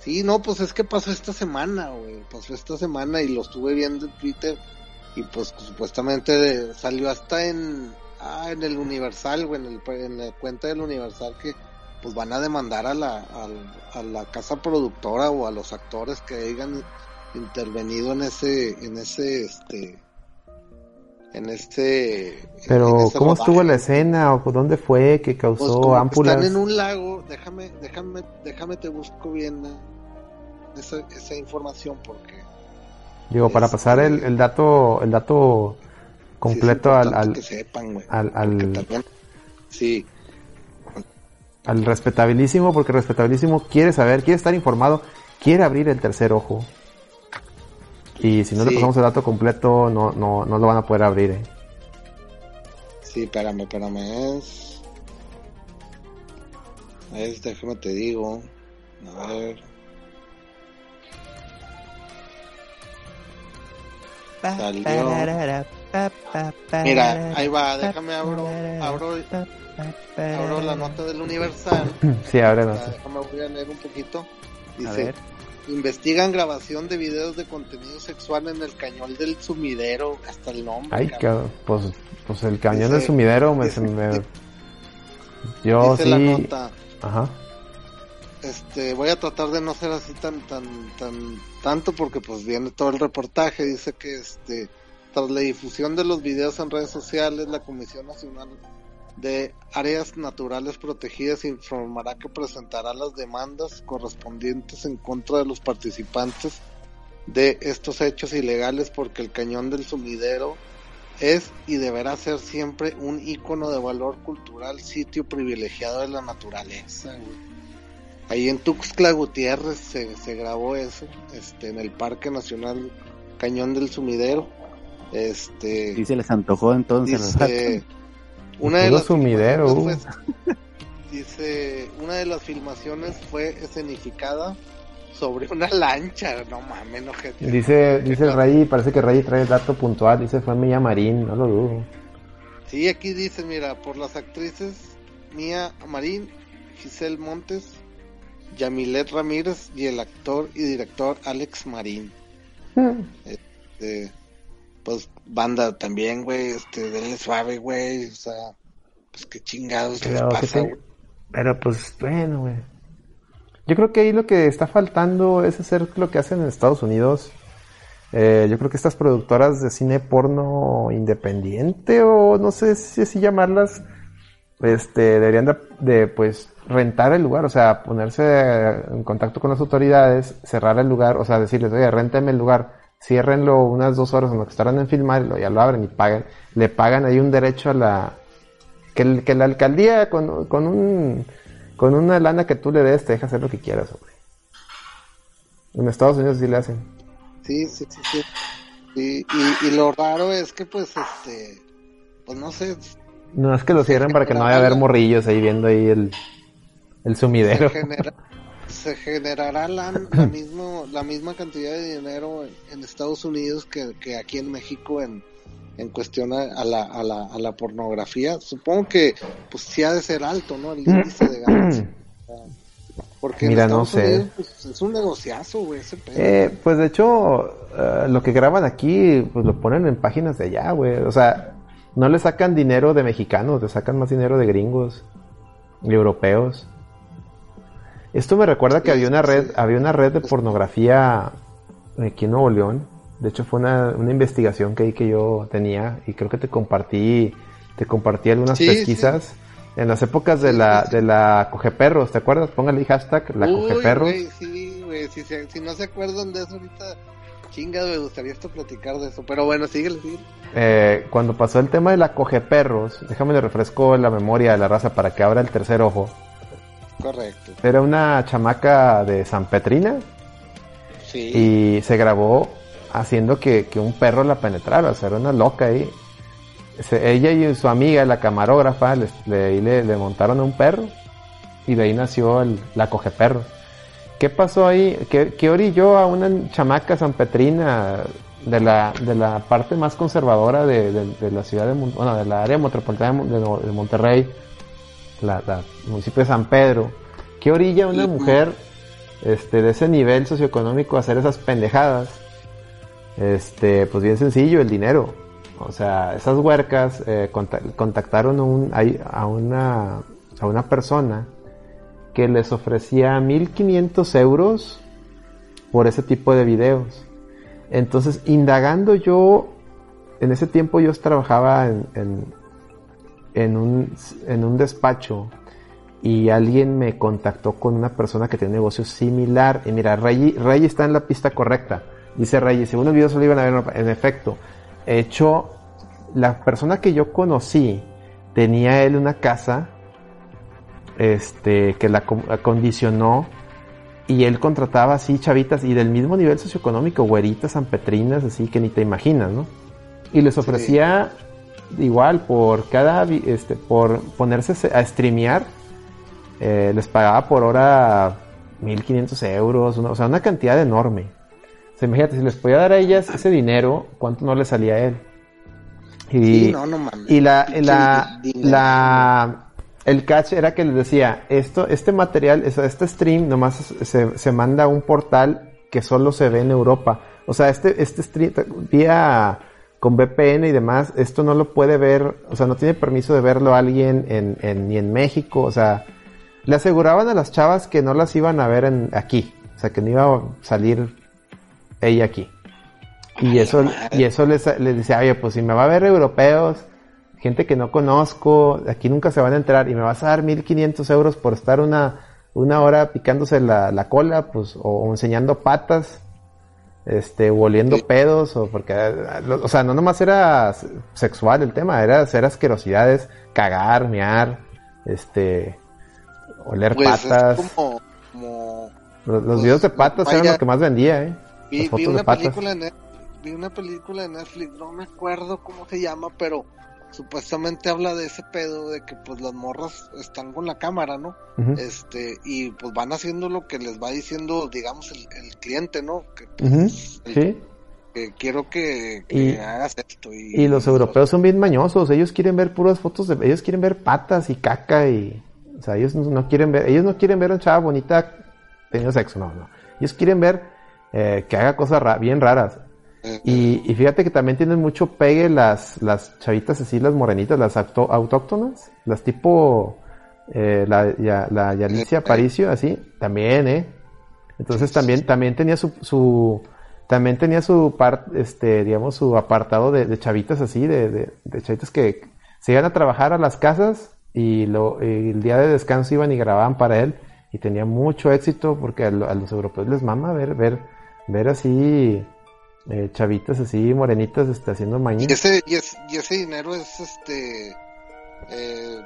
Sí, no, pues es que pasó esta semana, güey. Pasó esta semana y lo estuve viendo en Twitter. Y pues supuestamente salió hasta en, ah, en el Universal, güey, en, el, en la cuenta del Universal que pues van a demandar a la, a, a la casa productora o a los actores que hayan intervenido en ese, en ese, este, en este. en Pero, ¿cómo rodaje. estuvo la escena? ¿O dónde fue que Pues causó que ámpulas? están en un lago, déjame, déjame, déjame te busco bien esa, esa información porque Digo, para este- pasar el, el dato el dato completo sí al, al, que sepan, güey. al, porque al, también- sí, al respetabilísimo, porque respetabilísimo quiere saber, quiere estar informado, quiere abrir el tercer ojo. Y si no le pasamos el dato completo, no, no, no lo van a poder abrir. ¿eh? sí, espérame, espérame, es Es, déjame te digo. A ver. Salió. Mira, ahí va, déjame abro, abro, abro la nota del Universal. Sí, ahora no. Déjame voy a leer un poquito. A Dice, ver. investigan grabación de videos de contenido sexual en el cañón del sumidero, hasta el nombre. Ay, cabrón. pues, pues el cañón Dice- del sumidero me, dice- me... Yo Dice la sí... nota, Ajá. Este, voy a tratar de no ser así tan, tan, tan, tanto porque pues viene todo el reportaje, dice que este, tras la difusión de los videos en redes sociales, la Comisión Nacional de Áreas Naturales Protegidas informará que presentará las demandas correspondientes en contra de los participantes de estos hechos ilegales porque el cañón del sumidero es y deberá ser siempre un ícono de valor cultural, sitio privilegiado de la naturaleza. Ahí en Tuxtla Gutiérrez se, se grabó eso, este, en el Parque Nacional Cañón del Sumidero. Este, Y se les antojó entonces. dice, una de las sumidero, filmaciones fue- dice, una de las filmaciones fue escenificada sobre una lancha, no mames, no gente. Dice, dice el Rey, parece que Rey trae el dato puntual, dice fue Milla Marín, no lo dudo. Sí, aquí dice, mira, por las actrices Mía Marín, Giselle Montes, Yamilet Ramírez y el actor y director Alex Marín. Este, pues banda también, güey, este, denle suave, güey, o sea, pues qué chingados les Pero, ¿qué pasa, güey. pero pues bueno, güey. Yo creo que ahí lo que está faltando es hacer lo que hacen en Estados Unidos. Eh, yo creo que estas productoras de cine porno independiente o no sé si así llamarlas, este, deberían de, de, pues rentar el lugar, o sea, ponerse en contacto con las autoridades, cerrar el lugar, o sea, decirles, oye, rénteme el lugar, ciérrenlo unas dos horas en lo que estarán en filmar, y lo- ya lo abren y pagan, le pagan ahí un derecho a la, que, el- que la alcaldía con, con un con una lana que tú le des te deja hacer lo que quieras, hombre. En Estados Unidos sí le hacen. Sí, sí, sí, sí. Y, y, y lo raro es que, pues, este, pues no sé, No es que lo cierren para que no vaya a haber morrillos ahí viendo ahí el, el se, sumidero. genera- se generará la, la, mismo, la misma cantidad de dinero en, Estados Unidos que, que aquí en México en, en cuestión a, a la, a, la, a la pornografía. Supongo que pues sí ha de ser alto, ¿no? El índice de ganancia. Porque Mira, no sé. Unidos pues, es un negociazo, güey, ese pedo. Eh, pues de hecho, eh, lo que graban aquí, pues lo ponen en páginas de allá, güey. O sea, no le sacan dinero de mexicanos, le sacan más dinero de gringos y europeos. Esto me recuerda que había una red, había una red de pornografía aquí en Nuevo León. De hecho, fue una, una investigación que, que yo tenía y creo que te compartí, te compartí algunas Sí, pesquisas en las épocas de la, de la cogeperros, ¿te acuerdas? Póngale hashtag la Uy, cogeperros. güey, sí, güey, si, no se acuerdan de eso ahorita, chinga, me gustaría esto platicar de eso. Pero bueno, síguele, síguele. Eh, cuando pasó el tema de la coge perros, déjame le refresco la memoria de la raza para que abra el tercer ojo. Correcto. Era una chamaca de San Petrina Sí. y se grabó haciendo que, que un perro la penetrara, o sea, era una loca ahí. Se- ella y su amiga, la camarógrafa, les- le, ahí le, le montaron a un perro y de ahí nació el- la coge perros. ¿Qué pasó ahí? ¿Qué, qué orilló a una chamaca sanpetrina de la, de la parte más conservadora de, de- de la ciudad de bueno, de la área metropolitana de Monterrey, la, la municipio de San Pedro? ¿Qué orilla una mujer este, de ese nivel socioeconómico a hacer esas pendejadas? Este, pues bien sencillo, el dinero. O sea, esas huercas eh, conta- contactaron a, un- a una, a una persona que les ofrecía 1500 euros por ese tipo de videos. Entonces, indagando yo, en ese tiempo yo trabajaba en, en, en un, en un despacho y alguien me contactó con una persona que tiene un negocio similar. Y mira, Rey, Rey está en la pista correcta. Dice Rey, según el video se lo iban a ver en efecto. Hecho, la persona que yo conocí tenía él una casa este, que la co- acondicionó y él contrataba así chavitas y del mismo nivel socioeconómico, güeritas, sanpetrinas, así que ni te imaginas, ¿no? Y les ofrecía igual por cada, este, por ponerse a streamear, eh, les pagaba por hora 1500 euros, una- o sea, una cantidad enorme. O sea, imagínate, si les podía dar a ellas ese dinero, ¿cuánto no le salía a él? Y, Sí, no, no mames. y la, la, la, el catch era que les decía, esto, este material, es- este stream nomás se, se manda a un portal que solo se ve en Europa. O sea, este, este stream, vía con VPN y demás, esto no lo puede ver, o sea, no tiene permiso de verlo alguien en, en- ni en México, o sea, le aseguraban a las chavas que no las iban a ver en, aquí, o sea, que no iba a salir ella aquí. Y eso, y eso les, les decía, oye, pues si me va a ver europeos, gente que no conozco, aquí nunca se van a enterar, y me vas a dar 1500 euros por estar una, una hora picándose la, la cola, pues, o, o enseñando patas, este, o oliendo pedos, o porque, eh, lo- o sea, no nomás era sexual el tema, era hacer asquerosidades, cagar, mear, este, oler Pues patas. es como, como Los, los pues, videos de patas eran vaya- lo que más vendía, eh. vi, de una patas. película en vi una película de Netflix, no me acuerdo cómo se llama, pero supuestamente habla de ese pedo de que pues las morras están con la cámara, ¿no? Este, y pues van haciendo lo que les va diciendo, digamos, el, el cliente, ¿no? Que, pues, el- Sí. que quiero que, que Y- hagas esto. Y, Y los europeos son bien mañosos, ellos quieren ver puras fotos de, ellos quieren ver patas y caca y, o sea, ellos no, no quieren ver, ellos no quieren ver a una chava bonita teniendo sexo, no, no. Ellos quieren ver eh, que haga cosas ra- bien raras. Y, y fíjate que también tienen mucho pegue las, las chavitas así, las morenitas, las auto- autóctonas, las tipo eh, la, ya, la Yalicia Aparicio, así, también, ¿eh? Entonces también, también tenía su, su también tenía su par, este, digamos, su apartado de, de chavitas así, de, de, de chavitas que se iban a trabajar a las casas y, lo, y el día de descanso iban y grababan para él. Y tenía mucho éxito porque a, a los europeos les mama ver, ver, ver así eh, chavitas así morenitas este, haciendo mañana. y ese, y, es- y ese dinero es este eh,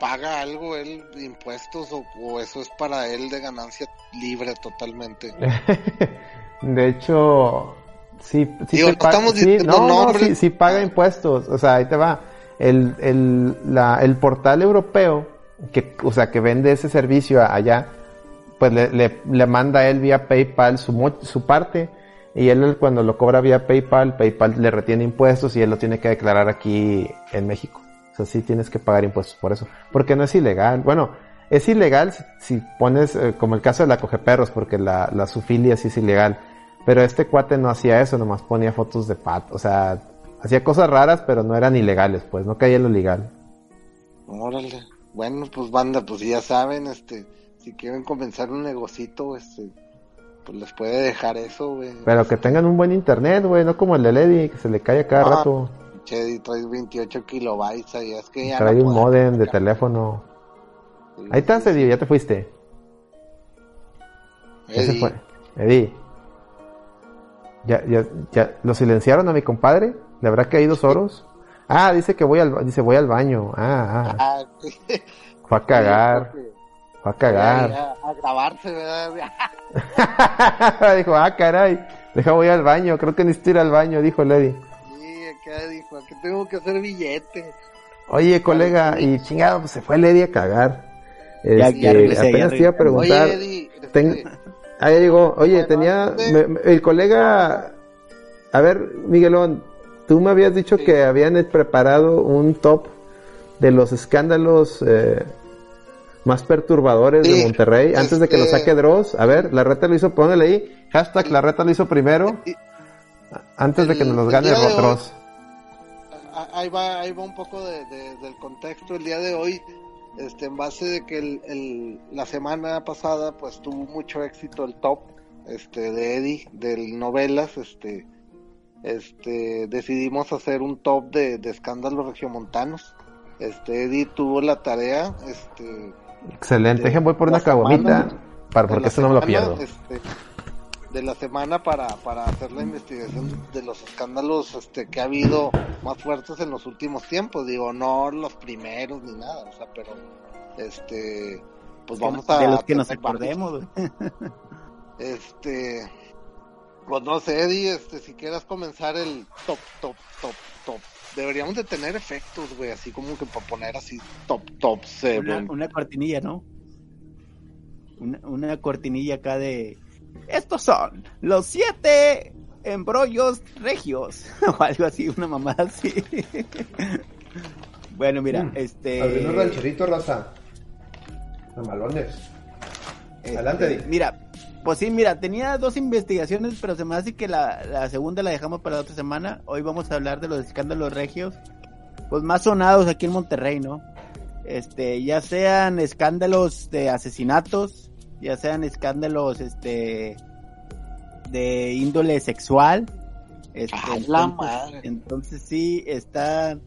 paga algo él de impuestos o, o eso es para él de ganancia libre totalmente. De hecho, sí, sí, Digo, te no pa- estamos sí, no, no, sí, sí paga impuestos. O sea, ahí te va. El, el, la, el portal europeo, que, o sea, que vende ese servicio allá, pues le, le, le manda a él vía PayPal su, mo- su parte. Y él cuando lo cobra vía PayPal, PayPal le retiene impuestos y él lo tiene que declarar aquí en México. O sea, sí tienes que pagar impuestos por eso. Porque no es ilegal. Bueno, es ilegal si, pones, eh, como el caso de la cogeperros, porque la, la sufilia sí es ilegal. Pero este cuate no hacía eso, nomás ponía fotos de pat. O sea, hacía cosas raras, pero no eran ilegales, pues, no caía en lo legal. Órale. Bueno, pues banda, pues ya saben, este, si quieren comenzar un negocito, este, pues les puede dejar eso, güey. Pero que tengan un buen internet, güey, no como el de Lady, que se le cae a cada Ah, rato. Che, traes 28 kilobytes ahí, es que ya Trae no un modem de teléfono. Sí, Ahí está, sí, Eddie, ya te fuiste. se Eddie, fue. Eddie. ¿Ya, ya, ya, ¿Lo silenciaron a mi compadre? ¿Le habrá caído Soros? Ah, dice que voy al, dice voy al baño. Ah, ah. Ah, sí. Fue a cagar. Fue a cagar. A, a grabarse, ¿verdad? dijo, ah, caray. Deja voy al baño. Creo que necesito ir al baño, dijo Lady. Sí, acá dijo, aquí tengo que hacer billete. Oye, colega, y chingado, pues se fue Lady a cagar. Ya- Este, ya regresé, ya apenas te iba a preguntar. Oye, Eddie, este, Ten- Ah, ya llegó. Oye, Bueno, tenía ¿dónde? me- me- el colega. A ver, Miguelón, tú me habías dicho Sí. que habían preparado un top de los escándalos eh, más perturbadores de Monterrey antes de que lo este- saque Dross. A ver, la reta lo hizo, ponle ahí. Hashtag la reta lo hizo primero antes de que nos los gane hoy- Dross. Ah, ahí va, ahí va un poco de, de- del contexto el día de hoy, este, en base de que el, el- la semana pasada pues tuvo mucho éxito el top este, de Eddie, de novelas, este, este, decidimos hacer un top de, de escándalos regiomontanos. Este, Eddie tuvo la tarea, este, Excelente. de- voy por una caguamita para, porque eso no me lo pierdo. este, de la semana para, para hacer la investigación de los escándalos este, que ha habido más fuertes en los últimos tiempos. Digo, no los primeros ni nada, o sea, pero este, pues vamos a. de los que nos acordemos, güey. Este, pues no sé, Eddie, este, si quieras comenzar el top, top, top. Deberíamos de tener efectos, güey, así como que para poner así top, top, Una, seven. una cortinilla, ¿no? una, una cortinilla acá de estos son los siete embrollos regios o algo así, una mamada así. bueno, mira, Mm. este Abriendo rancherito, raza. Mamalones. Este, Adelante, Di. Mira, pues sí, mira, tenía dos investigaciones, pero se me hace que la, la segunda la dejamos para la otra semana. Hoy vamos a hablar de los escándalos regios, pues más sonados aquí en Monterrey, ¿no? Este, ya sean escándalos de asesinatos, ya sean escándalos, este, de índole sexual. Este, ¡A la entonces- madre! entonces sí, está,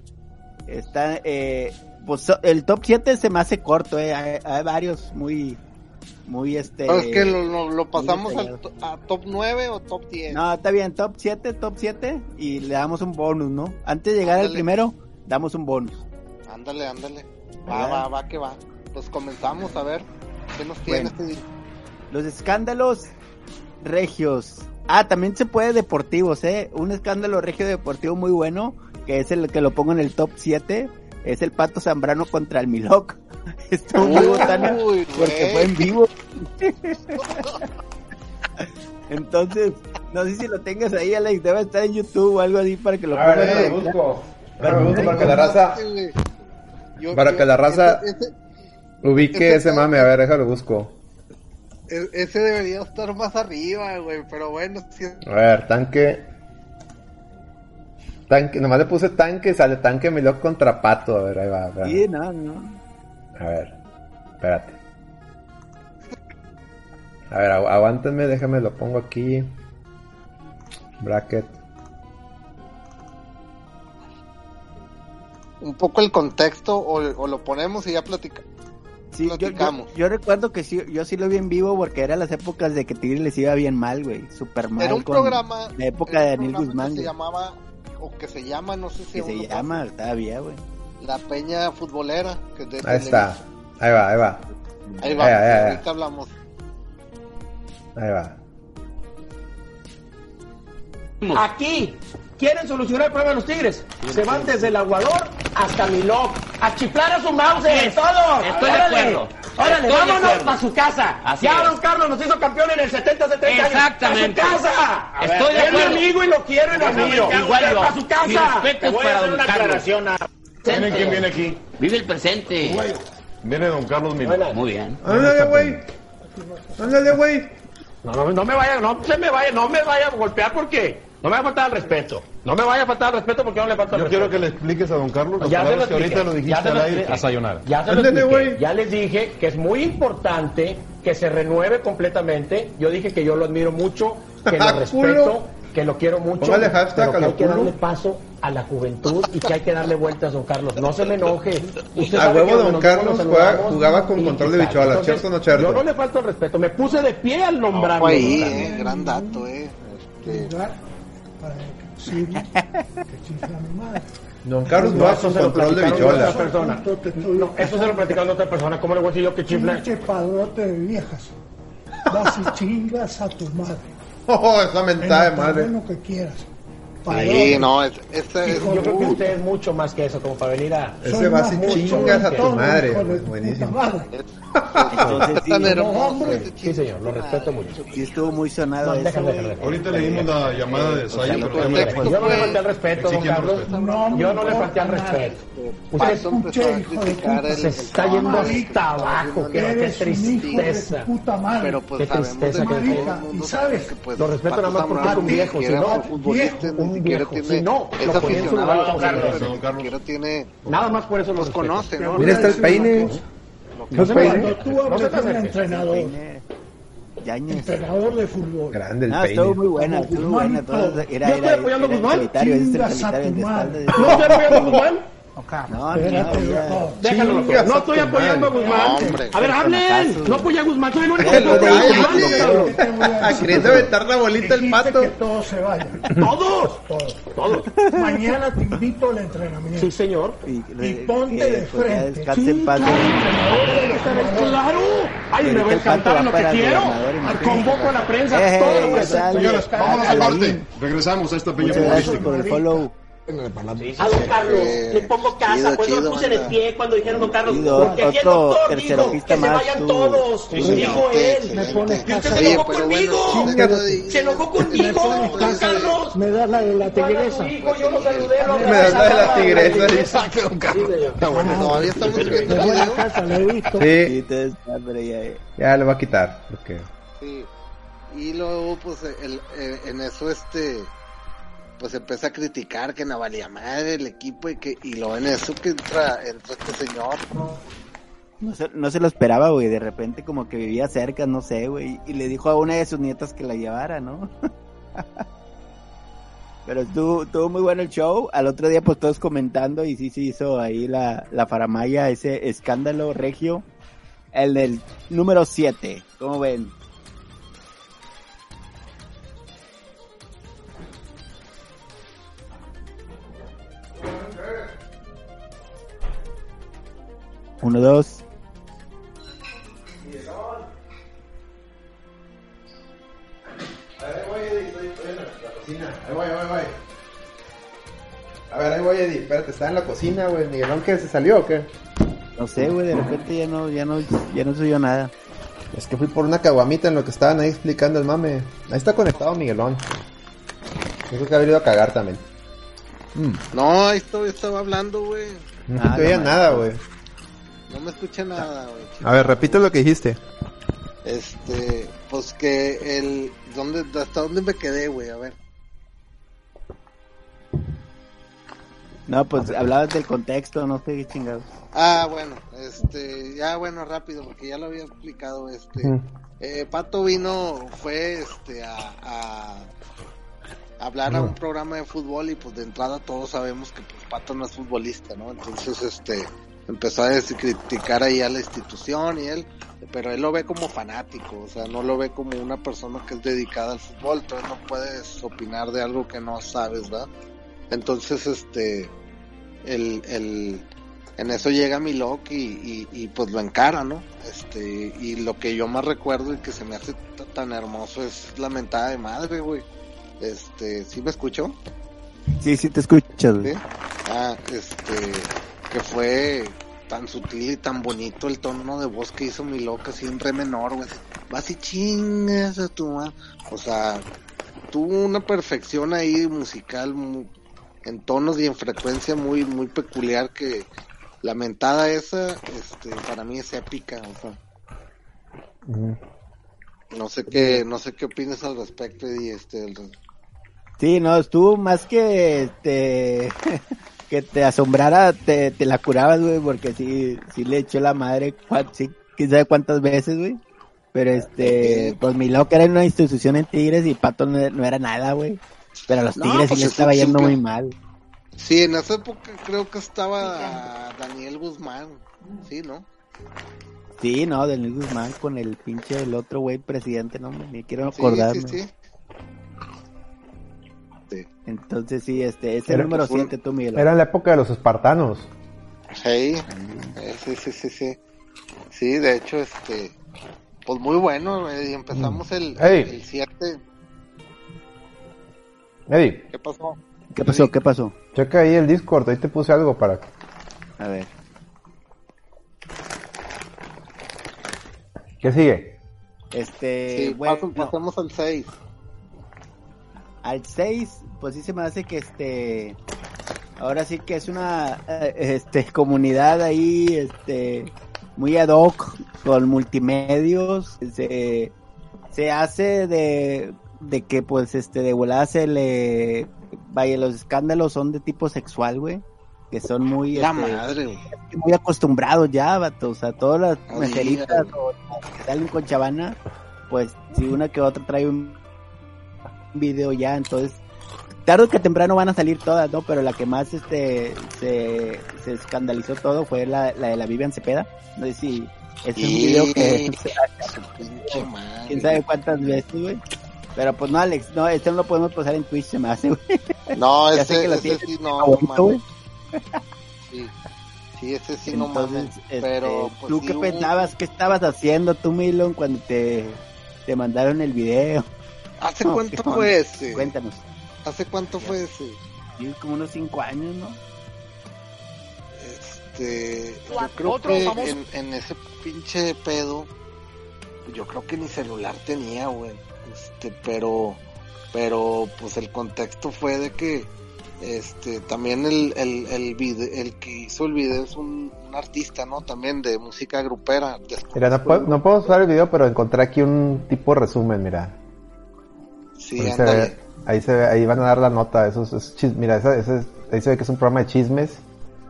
está, eh, pues el top 7 se me hace corto, eh, hay, hay varios muy, muy este. Es que lo, lo- lo pasamos al a top 9 o top 10. No, está bien, top 7, top 7 y le damos un bonus, ¿no? Antes de llegar al Ándale. primero, damos un bonus. Ándale, ándale. Va, ¿Verdad? va, va, que va. Pues comenzamos a ver qué nos tiene Bueno. este día. Los escándalos regios. Ah, también se puede deportivos, ¿eh? Un escándalo regio deportivo muy bueno, que es el que lo pongo en el top 7, es el Pato Zambrano contra el Miloc. Estuvo muy botana Uy, porque fue en vivo. Entonces, no sé si lo tengas ahí, Alex, debe estar en YouTube o algo así para que lo A ver, pongas. déjame lo busco. Lo busco para que la raza. Yo- Para yo- que la raza- Ese, ese- ubique ese mame. A ver, déjalo busco. e- ese debería estar más arriba, güey. Pero bueno, A ver, tanque. Tanque, nomás le puse tanque, sale tanque Milok contra Pato. A ver, ahí va. espérame. Sí, no, no. A ver, espérate. A ver, agu- aguántenme, déjame lo pongo aquí. Bracket. un poco el contexto o, o lo ponemos y ya platicamos. Sí, yo, yo, yo recuerdo que sí, yo sí lo vi en vivo porque eran las épocas de que Tigre les iba bien mal, güey. Super mal. Era un con programa. La época de Daniel Guzmán, Que se llamaba, o que se llama, no sé si Que se llama todavía, güey. La Peña Futbolera. Que de Ahí está. Ahí va, ahí va. Ahí va, Ahí, ahí, ahí. ahorita hablamos. Ahí va. Aquí quieren solucionar el problema de los tigres. Se van desde el aguador hasta Milok. A chiflar a su mouse. Todos. Estoy de Órale. acuerdo. Órale, Estoy de vámonos acuerdo. para su casa. Así ya es. Don Carlos nos hizo campeón en el 70, 70 años. Exactamente. ¡A su casa! Estoy de Es mi acuerdo. amigo y lo quiero lo admiro. Igual yo. ¡A su casa! Mi respeto para a hacer don una Carlos. Viene ¿Quién viene aquí? Vive el presente. Viene don Carlos Mil. Buenas. Muy bien. Ándale, güey. Ándale, güey. No, no, no me vaya, no se me vaya, no me vaya a golpear porque no me vaya a faltar el respeto. No me vaya a faltar el respeto porque no le falta el Yo respeto. quiero que le expliques a don Carlos Ya se lo que ahorita expliqué, lo ya dijiste se al lo aire. expliqué. A sayonara. Ya se lo Ándale, expliqué. güey. Ya les dije que es muy importante que se renueve completamente. Yo dije que yo lo admiro mucho, que lo Ah, respeto. Que lo quiero mucho. Póngale hashtag pero que a hay que darle paso a la juventud y que hay que darle vueltas, don Carlos. No se me enoje. Usted A sabe huevo, que don Carlos saludamos jugaba con control de tal. bichuela, Entonces, ¿cierto o no cierto? Yo no le falto el respeto. Me puse de pie al nombrarlo. Ojo ahí, eh, gran dato, eh. Este, Don Carlos No, lo control de platicaron bichola. otra persona. No, eso se lo platicaron a otra persona. ¿Cómo le voy a decir yo que chifla? Pinche padrote de viejas. Vas y chingas a tu madre. Oh, esa mentada de madre. terreno que quieras. Sí, Padrote. no, es, este es, Yo creo que usted es mucho más que eso, como para venir a... Ese y mucho chingas a tu madre. tu Buenísimo. madre. Entonces sí, tan hermoso. hombre. Sí, señor, lo respeto mucho. sí estuvo muy sonado No, eso, déjame, déjame. Ahorita le dimos la llamada de Sayo, pero pues, me respeto. Yo no le falté al respeto, don Carlos. Yo no le falté al respeto. Usted a hijo de puta. se está yendo hasta abajo, de tristeza. Pero pues Qué sabemos tristeza que Y sabe sabes, pues, lo respeto nada más porque es un viejo, si no, un siquiera viejo, tiene, no, es lo ponía en su aficionado lugar, a don Carlos. pero Don ni Carlos. siquiera tiene, Nada más por eso lo los conoce, ¿no? Mira, está el peine. No se peine. tú No de un acerque. entrenador, Peine. Yañez. entrenador de fútbol, Grande el No, estuvo peine. muy buena, estuvo todo. Era, Yo estoy era, apoyando a. No. Déjalo, no a estoy apoyando a. Guzmán. A ver, hablen. No apoya a Guzmán, soy el único que apoya a Guzmán, voy a queriendo aventar la bolita el pato. que todos se vayan. Todos. Todos. Todos. Mañana te invito al entrenamiento. Sí, señor. Y, Y ponte de pues, frente. Claro. Ay, me va a encantar lo que quiero. Convoco a la prensa. Todo lo que. Señores, vámonos al Aladín. corte. Regresamos a esta peña futbolística. por el follow. A don Carlos, le pongo casa. chido, cuando chido, me puse de banda. pie, cuando dijeron don Carlos, Chido, porque aquí el doctor dijo que se vayan tú. todos. Sí, dijo él. Me pones Y usted casa. se enojó conmigo. bueno, Se enojó conmigo, don Carlos. Me das la de la tigresa. Yo lo saludé. lo Me das la de la tigresa, tigresa. Todavía estamos viendo De el buena video. casa, lo he visto. Sí, ya- ya lo va a quitar. Porque... Sí. Y luego, pues, el, eh, en eso, este, pues empieza a criticar que no valía madre el equipo y que, y luego en eso que entra, entra este señor. No se, no se lo esperaba, güey. De repente como que vivía cerca, no sé, güey. Y le dijo a una de sus nietas que la llevara, ¿no? Pero estuvo, estuvo muy bueno el show. Al otro día pues todos comentando y sí se hizo ahí la, la faramaya, ese escándalo regio. El del número 7. ¿Cómo ven? Uno, dos. Ahí voy, Eddie, estoy, estoy en la, la cocina. Ahí voy, ahí voy, ahí voy. A ver, ahí voy, Eddie. Espérate, está en la cocina, güey. Miguelón, ¿qué? ¿Se salió o qué? No sé, güey, de repente ya no, ya no, ya no yo nada. Es que fui por una caguamita en lo que estaban ahí explicando el mame. Ahí está conectado Miguelón. Yo creo que ha ido a cagar también. Mm, No, ahí estaba hablando, güey. no Ah, te oía no nada, güey. No me escuché nada, güey. A ver, repite lo que dijiste. Este, pues que el, ¿dónde, hasta dónde me quedé, güey? A ver. No, pues hablabas del contexto, no sé qué chingados. Ah, bueno, este, ya bueno, rápido, porque ya lo había explicado, este, Mm. eh, Pato vino, fue, este, a, a hablar a un programa de fútbol y pues de entrada todos sabemos que pues Pato no es futbolista, ¿no? Entonces, este, empezó a criticar ahí a la institución y él, pero él lo ve como fanático, o sea, no lo ve como una persona que es dedicada al fútbol, entonces no puedes opinar de algo que no sabes, ¿verdad? Entonces, este, el, el, en eso llega Milok y, y, y, pues lo encara, ¿no? Este, y lo que yo más recuerdo y que se me hace tan hermoso es la mentada de madre, güey. Este, ¿sí me escuchó? Sí, sí te escuchas. ¿Sí? Ah, este, que fue tan sutil y tan bonito el tono de voz que hizo Milok así en re menor, güey. Vas y chingas a tu madre. O sea, tuvo una perfección ahí musical mu- en tonos y en frecuencia muy, muy peculiar que la mentada esa, este, para mí es épica, o sea. No sé qué, no sé qué opinas al respecto y este, el- Sí, no, estuvo más que este que te asombrara, te, te la curabas, güey, porque sí, sí le echó la madre, sí, quién sabe cuántas veces, güey. Pero este, pues mi loca era una institución en Tigres y Pato no, no era nada, güey. Pero a los No, Tigres pues sí le es estaba yendo muy mal. Sí, en esa época creo que estaba Daniel Guzmán, sí, ¿no? Sí, no, del Luis Guzmán con el pinche el otro güey presidente, no me quiero Sí, acordarme. sí, Entonces sí, este, es el Era- número fue- 7 tú, Miguel. Era en la época de los espartanos. Sí, sí, sí, sí, sí. Sí, de hecho, este, pues muy bueno, eh, y empezamos el, Ey. el 7. Eddie, ¿Qué pasó? ¿Qué pasó? ¿Qué pasó? checa ahí el Discord. Ahí te puse algo para que... A ver. ¿Qué sigue? Este, Sí, bueno, pasamos al 6. Al 6, pues sí se me hace que este ahora sí que es una eh, este comunidad ahí este muy ad hoc con multimedios se se hace de de que pues este de volada se le vaya los escándalos son de tipo sexual, güey, que son muy La este, madre, güey. muy acostumbrados ya, vato. O sea, todas las Ay, mejeritas ay. o que salen con chavana, pues si una que otra trae un video ya, entonces tarde que temprano van a salir todas, ¿no? Pero la que más este se, se escandalizó todo fue la, la de la Vivian Cepeda. No sé si es un Y- video que madre. quién sabe cuántas veces, güey. Pero pues no, Alex, no, este no lo podemos pasar en Twitch, se me hace, güey. No, ese, que ese sí, no, favorito. Sí, sí, ese sí, no mames. este, Pero, pues, ¿tú sí qué pensabas? ¿Qué estabas haciendo tú, Milon, cuando te, te mandaron el video? ¿Hace No, cuánto ¿qué fue ese? Cuéntanos. ¿Hace cuánto fue ese? Como unos 5 años, ¿no? Este, yo creo que en, en, ese pinche pedo, yo creo que ni celular tenía, güey. Este, pero, pero, pues el contexto fue de que, este, también el, el, el, video, el que hizo el video es un, un, artista, ¿no? También de música grupera. Mira, no puedo, no puedo usar el video, pero encontré aquí un tipo de resumen, mira. Sí, ahí, se ve, ahí se ve, ahí van a dar la nota, eso es, es chis, mira, ese, ese, ahí se ve que es un programa de chismes.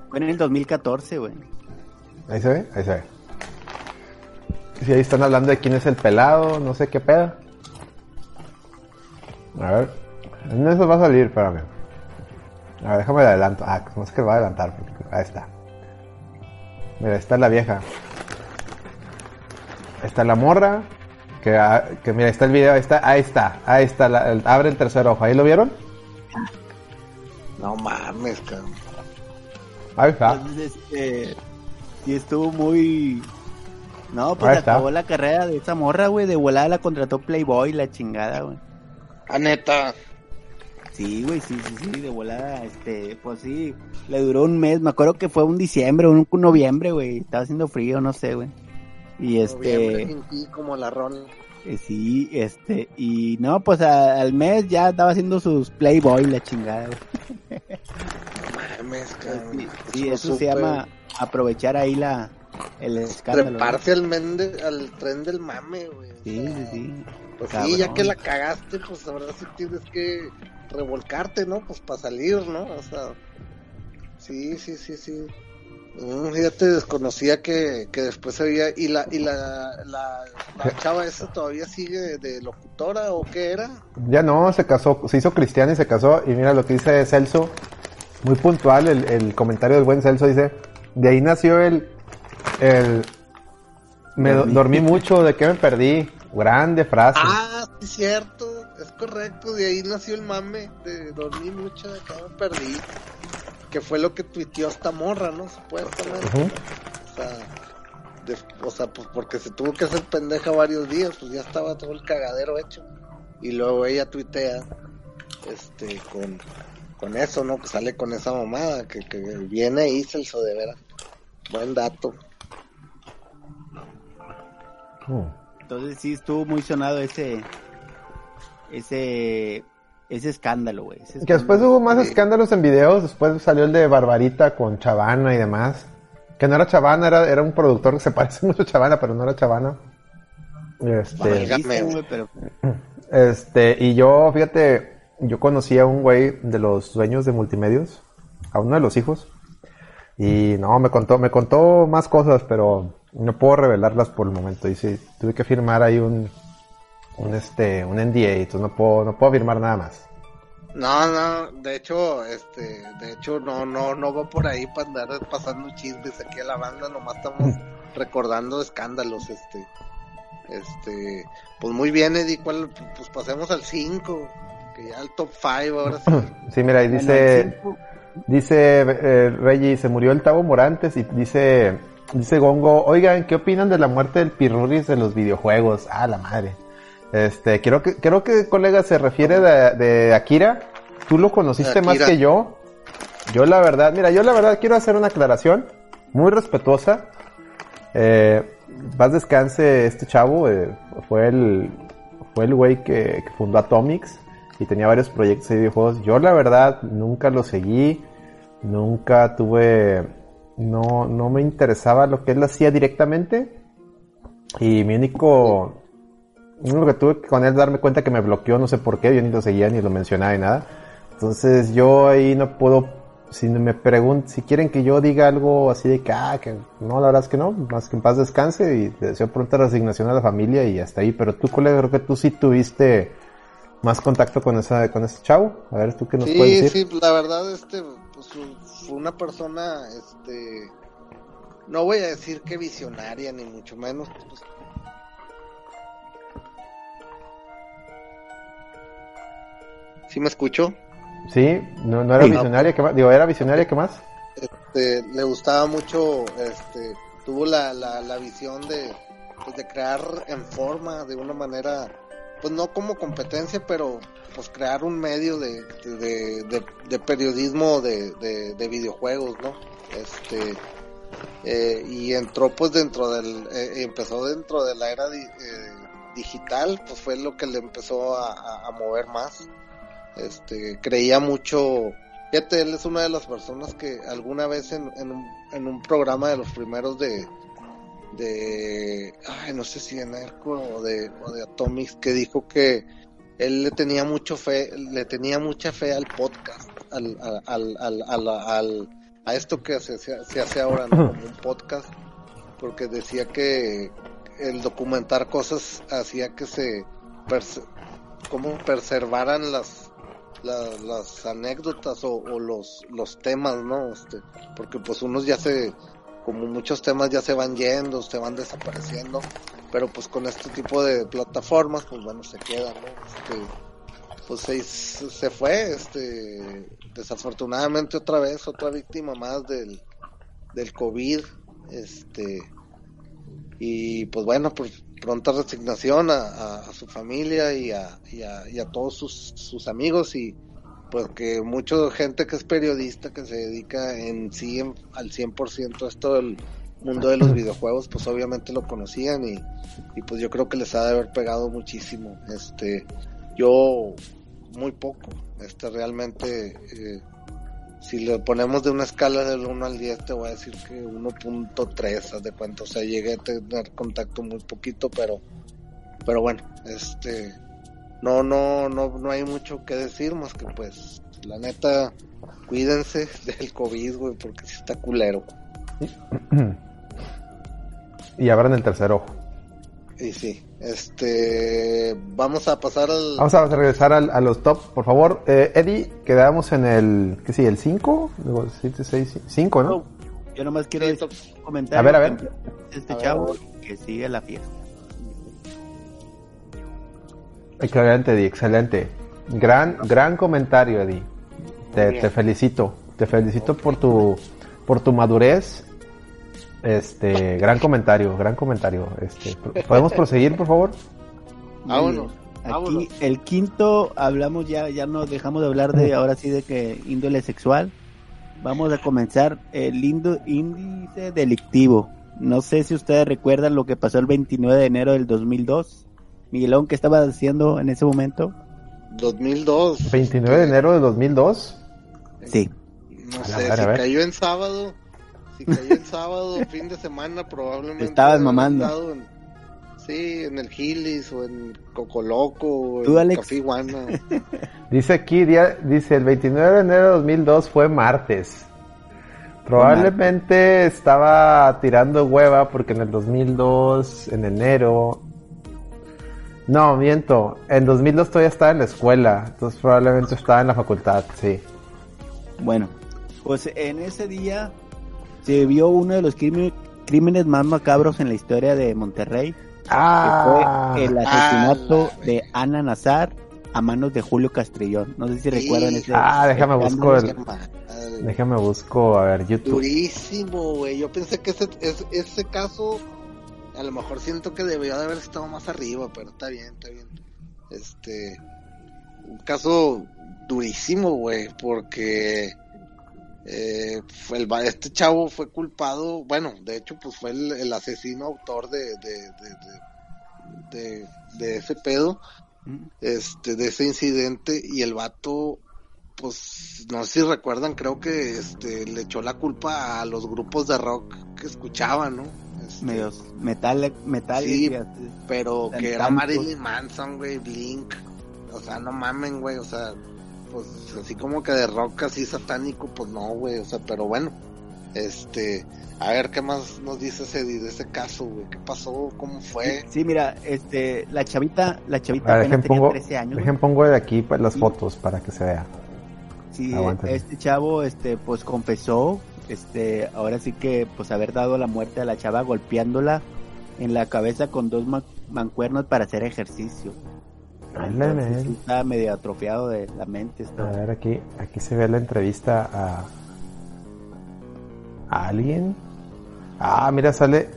Fue en el 2014, güey. Ahí se ve, ahí se ve. Sí, ahí están hablando de quién es el pelado, no sé qué pedo. A ver, en eso va a salir, espérame. A ver, déjame adelanto. Ah, no es que lo va a adelantar, porque ahí está. Mira, ahí está la vieja. Está la morra. Que, que mira, ahí está el video, ahí está, ahí está, ahí está, la, el, abre el tercer ojo, ¿ahí lo vieron? No mames, cabrón. Ahí está. Entonces, este, y estuvo muy... No, pues acabó la carrera de esa morra, güey, de volada la contrató Playboy, la chingada, güey. Ah, neta. Sí, güey, sí, sí, sí, de volada, este, pues sí, le duró un mes, me acuerdo que fue un diciembre, un, un noviembre, güey, estaba haciendo frío, no sé, güey. Y este... como la. Eh, sí, este, y no, pues a, al mes ya estaba haciendo sus Playboy, la chingada, güey. Mames, cabrón. Sí, sí eso super... se llama aprovechar ahí la, el escándalo. Treparse ¿no? al, mende, al tren del mame, güey. Sí, sí, sí. Pues Cabrón. sí, ya que la cagaste, pues ahora sí tienes que revolcarte, ¿no? Pues para salir, ¿no? O sea, sí, sí, sí, sí. Mm, fíjate, desconocía que, que después había. ¿Y la y la, la, la chava esa todavía sigue de, locutora o qué era? Ya no, se casó, se hizo cristiana y se casó. Y mira lo que dice Celso, muy puntual el, el comentario del buen Celso: dice, de ahí nació el. el me dormí, dormí mucho, ¿de qué me perdí? Grande frase. Ah, sí, cierto, es correcto, de ahí nació el mame, de dormir mucho, de acá me perdí. Que fue lo que tuiteó esta morra, ¿no? Supuestamente. Uh -huh. O sea, de, o sea, pues porque se tuvo que hacer pendeja varios días, pues ya estaba todo el cagadero hecho. Y luego ella tuitea, este, con, con eso, ¿no? Que sale con esa mamada, que, que viene y Celso de veras. Buen dato. Uh. Entonces sí estuvo muy sonado ese ese ese escándalo, güey. Que después hubo más escándalos en videos, después salió el de Barbarita con Chavana y demás. Que no era Chavana, era, era un productor que se parece mucho a Chavana, pero no era Chavana. Este, pero... este, y yo, fíjate, yo conocí a un güey de los dueños de multimedios, a uno de los hijos. Y no, me contó, me contó más cosas, pero no puedo revelarlas por el momento. Y sí, tuve que firmar ahí un, un este, un NDA, entonces no puedo, no puedo firmar nada más. No, no, de hecho, este, de hecho no, no, no va por ahí para andar pasando chismes aquí a la banda, nomás estamos recordando escándalos, este, este, pues muy bien, Eddie, ¿cuál? pues pasemos al 5, que ya el top 5 ahora sí. Sí, mira, ahí dice, dice eh, Reggie, se murió el Tavo Morantes y dice, dice Gongo, oigan, ¿qué opinan de la muerte del Pirruris de los videojuegos? Ah, la madre. Este, creo que, creo que colega se refiere de, de Akira. Tú lo conociste Akira. más que yo. Yo la verdad, mira, yo la verdad quiero hacer una aclaración muy respetuosa. Eh, paz descanse este chavo, eh, fue el, fue el güey que, que, fundó Atomics y tenía varios proyectos de videojuegos. Yo la verdad nunca lo seguí, nunca tuve, no, no me interesaba lo que él hacía directamente. Y mi único, lo que tuve con él darme cuenta que me bloqueó, no sé por qué, yo ni lo seguía ni lo mencionaba ni nada. Entonces yo ahí no puedo, si me preguntan, si quieren que yo diga algo así de que, ah, que no, la verdad es que no, más que en paz descanse y deseo pronta resignación a la familia y hasta ahí. Pero tú, colega, creo que tú sí tuviste más contacto con esa, con ese chavo. A ver, tú qué nos sí, puedes decir. Sí, la verdad, este, pues, fue una persona, este, no voy a decir que visionaria ni mucho menos, pues, ¿Sí me escuchó? Sí, no, no era sí, visionaria, ¿qué más? Digo, ¿era visionaria qué más? Este, le gustaba mucho, este, tuvo la, la, la visión de, pues, de crear en forma, de una manera pues no como competencia, pero pues crear un medio de, de, de, de periodismo de, de, videojuegos, ¿no? Este, eh, y entró pues dentro del, eh, empezó dentro de la era eh, digital, pues fue lo que le empezó a, a, mover más. Este, creía mucho, fíjate, él es una de las personas que alguna vez en, en, un, en un programa de los primeros de, de, ay, no sé si en Erco o de, o de Atomics, que dijo que él le tenía mucho fe, le tenía mucha fe al podcast, al, al, al, al a esto que se, se, hace ahora como un podcast, porque decía que el documentar cosas hacía que se como preservaran las, las, anécdotas o, los los temas, ¿no? Este, porque pues unos ya se como muchos temas ya se van yendo, se van desapareciendo, pero pues con este tipo de plataformas, pues bueno, se quedan, ¿no? Este, pues se, se fue, este, desafortunadamente otra vez, otra víctima más del, del COVID, este, y pues bueno, pues pronta resignación a, a, su familia y a, y a, y a todos sus, sus amigos y porque mucha gente que es periodista, que se dedica en sí al 100% a esto del mundo de los videojuegos, pues obviamente lo conocían y, y pues yo creo que les ha de haber pegado muchísimo. Este, yo muy poco, este realmente, eh, si le ponemos de una escala del 1 al 10, te voy a decir que 1.3, de cuánto, o sea, llegué a tener contacto muy poquito, pero, pero bueno, este, no, no, no, no hay mucho que decir más que pues, la neta, cuídense del COVID, güey, porque si está culero. Y abran el tercer ojo. Y sí, este, vamos a pasar al... Vamos a regresar al, a los top, por favor. Eh, Eddie, quedamos en el, ¿qué sí? ¿El 5? 7, 6, 5, ¿no? Yo nomás quiero comentar. A ver, a ver. Este a chavo ver. que sigue la fiesta. Excelente, Eddie, excelente. Gran, gran comentario, Eddie. Te, te, felicito. Te felicito por tu, por tu madurez. Este, gran comentario, gran comentario. Este, ¿podemos proseguir, por favor? Vámonos. Aquí, el quinto, hablamos ya, ya no dejamos de hablar de ahora sí de que índole sexual. Vamos a comenzar el índice delictivo. No sé si ustedes recuerdan lo que pasó el 29 de enero del 2002 Miguelón, ¿qué estaba haciendo en ese momento? 2002. 29 de enero de 2002. Sí. No sé, si cayó en sábado, si cayó en sábado, fin de semana, probablemente. Estabas mamando. En, sí, en el Gilis o en Cocoloco o ¿Tú, en Alex? Café Iguana. dice aquí, día, dice el 29 de enero de 2002 fue martes. Probablemente estaba tirando hueva porque en el 2002, en enero, no, miento. En 2002 todavía estaba en la escuela, entonces probablemente estaba en la facultad, sí. Bueno, pues en ese día se vio uno de los crímenes más macabros en la historia de Monterrey, ah, que fue el asesinato ah, de Ana Nazar a manos de Julio Castrillón. No sé si Sí. recuerdan ese. Ah, déjame busco el-. Déjame busco, a ver, YouTube. Durísimo, güey. Yo pensé que ese, ese, ese caso, a lo mejor siento que debió de haber estado más arriba, pero está bien, está bien. Este, un caso durísimo, güey, porque eh, fue el, este chavo fue culpado, bueno, de hecho, pues fue el, el asesino autor de, de, de, de, de- ese pedo, este, de ese incidente, y el vato pues no sé si recuerdan, creo que este le echó la culpa a los grupos de rock que escuchaban, ¿no? Este, Medios metal, metal Sí, pero que era. Marilyn Manson, güey, Blink. O sea, no mamen, güey, o sea, pues así como que de rock así satánico, pues no, güey, o sea, pero bueno. Este, a ver qué más nos dice ese de ese caso, güey, qué pasó, cómo fue. Sí, mira, este, la chavita, la chavita ver, apenas tenía pongo, 13 años. dejen pongo de aquí pues, las fotos para que se vea. Sí, Aguántame. este chavo, este, pues confesó, este, ahora sí que, pues haber dado la muerte a la chava golpeándola en la cabeza con dos ma- mancuernos para hacer ejercicio. Ándale. Entonces, sí está medio atrofiado de la mente. A Está. ver, aquí, aquí se ve la entrevista a, a alguien. Ah, mira, sale,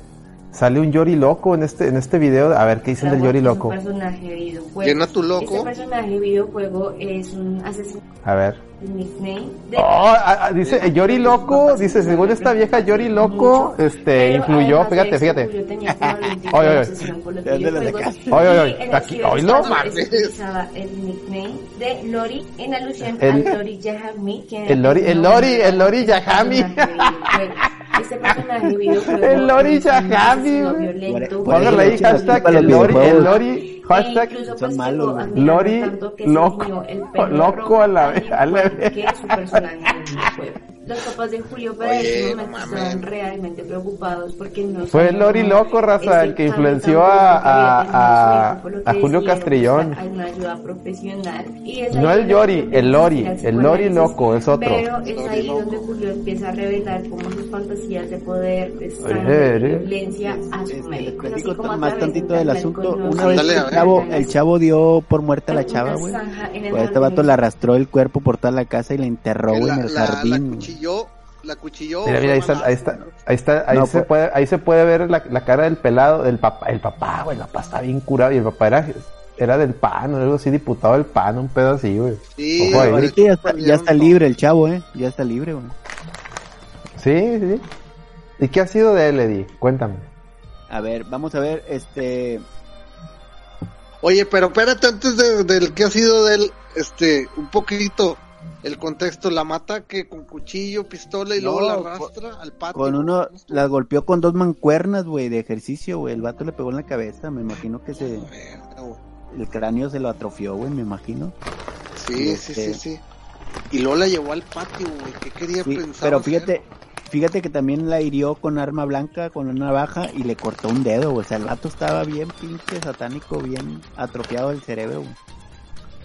Sale un Yori loco en este en este video. A ver qué dicen del Yori loco. personaje de videojuego. ¿Quién es tu loco? Este personaje de videojuego es un asesino. A ver. Oh, ah, ah, dice eh, Yori loco, dice según esta vieja Yori loco, este influyó, fíjate, fíjate. Oye, oye. Oye, oye, Y en aquí- el oye, no el nickname de Lori en alusión El- a Lori Yahami, el Lori- el Lori- el Lori Yahami. Este personaje El Lori Yahami, Póngale ahí hashtag el Lori, el. Lori, hashtag E incluso, Son pues, malos, Lori, loco, loco a la vez, a la igual vez. que su personaje en el videojuego. Los papás de Julio para Oye, ese no momento mames. estaban realmente preocupados porque no Fue sabían Lori loco, raza, el que influenció a- a- a que Julio Castrillón. buscar alguna ayuda profesional. Y es No el Julio el Lori, a el Lori loco, es otro. Pero es Lori ahí loco. donde Julio empieza a revelar como sus fantasías de poder, de sangre, oye. de violencia a su Este, médico. Es así como a más tantito del asunto. Una vez a el chavo, el chavo dio por muerta a la Una chava, güey. el Pues este vato le arrastró el cuerpo por toda la casa y la enterró, en el jardín. Cuchilló, la cuchilló. Mira, mira, ahí está, ahí está, ahí está, ahí No, se pues- puede, ahí se puede ver la, la cara del pelado, del papá, el papá, güey, el papá está bien curado y el papá era, era del PAN, o algo así, diputado del PAN, un pedo así, güey. Sí, Ojo ahí. Ahorita ya está, ya está libre el chavo, eh. Ya está libre, güey. Sí, sí. ¿Y qué ha sido de él, Eddie? Cuéntame. A ver, vamos a ver, este... Oye, pero espérate, antes de, del que ha sido de él, este, un poquito, el contexto, la mata que con cuchillo, pistola y No, luego la con- arrastra al patio. Con uno, la golpeó con dos mancuernas, güey, de ejercicio, güey. El vato le pegó en la cabeza, me imagino que se... El cráneo se lo atrofió, güey, me imagino. Sí, sí, este- sí, sí. Y luego la llevó al patio, güey, ¿qué quería Sí, pensar? pero hacer? fíjate, fíjate que también la hirió con arma blanca, con una navaja y le cortó un dedo, güey. O sea, el vato estaba bien pinche satánico, bien atrofiado del cerebro, güey.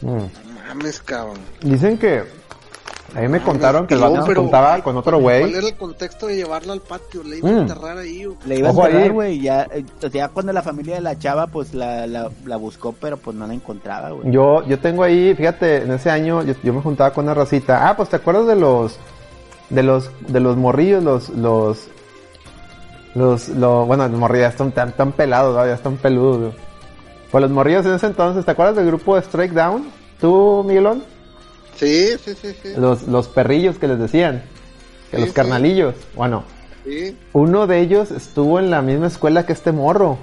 Mm. No mames, cabrón. Dicen que, a mí me contaron que el vato se juntaba güey, con otro ¿Cuál güey. era el contexto de llevarla al patio? Le iba Mm. a enterrar ahí, güey. Le iba a Ojo enterrar, ahí. güey, ya, eh, o ya cuando la familia de la chava, pues la, la, la buscó, pero pues no la encontraba, güey. Yo, yo tengo ahí, fíjate, en ese año yo, yo me juntaba con una racita. Ah, pues te acuerdas de los, de los, de los morrillos, los, los, los, los bueno, los morrillos ya están tan, tan pelados, ¿no? ya están peludos. güey. Pues los morrillos en ese entonces, ¿te acuerdas del grupo de Strike Down? ¿Tú, Miguelón? Sí, sí, sí, sí. Los, los perrillos que les decían. Que Sí, los sí. carnalillos. Bueno, sí. uno de ellos estuvo en la misma escuela que este morro.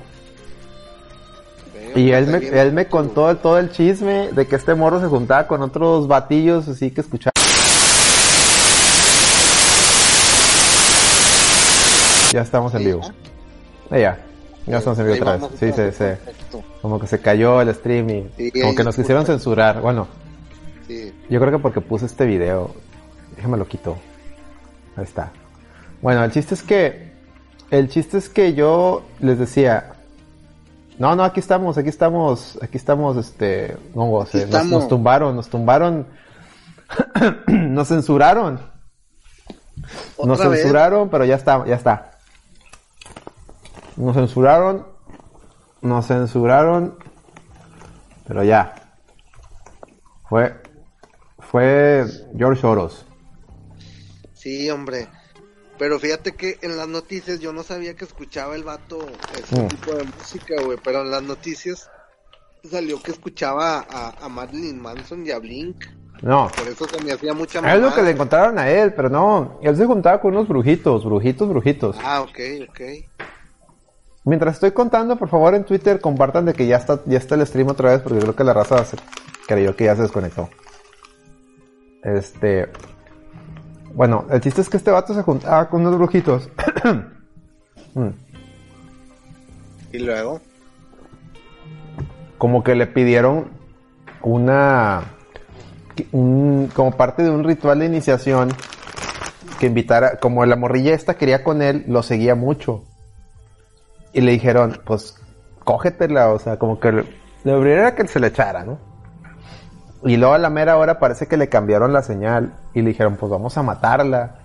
Y que él me, él me contó todo el chisme de que este morro se juntaba con otros batillos así que escuchaba. Ya estamos en Sí, vivo. Ah, ya, ya estamos en vivo otra vez. Sí, se- perfecto. como que se cayó el stream y Sí, como que nos quisieron censurar. Bueno, Sí. yo creo que porque puse este video. Déjame lo quito. Ahí está. Bueno, el chiste es que. El chiste es que yo les decía. No, no, aquí estamos, aquí estamos, aquí estamos, este. No, nos, tumbaron, nos tumbaron. nos censuraron. Nos vez. censuraron, pero ya está, ya está. Nos censuraron. Nos censuraron. Pero ya. Fue. Fue George Soros. Sí, hombre. Pero fíjate que en las noticias yo no sabía que escuchaba el vato ese Mm. tipo de música, güey. Pero en las noticias salió que escuchaba a, a Marilyn Manson y a Blink. No. Por eso se me hacía mucha Es lo mamada. que le encontraron a él, pero no. Él se juntaba con unos brujitos, brujitos, brujitos. Ah, ok, ok. Mientras estoy contando, por favor en Twitter compartan de que ya está, ya está el stream otra vez, porque creo que la raza se creyó que ya se desconectó. Este. Bueno, el chiste es que este vato se juntaba con unos brujitos. Mm. Y luego. como que le pidieron una un- como parte de un ritual de iniciación que invitara como la morrilla esta quería con él lo seguía mucho y le dijeron pues cógetela o sea como que le, le que se le echara no y luego a la mera hora parece que le cambiaron la señal y le dijeron pues vamos a matarla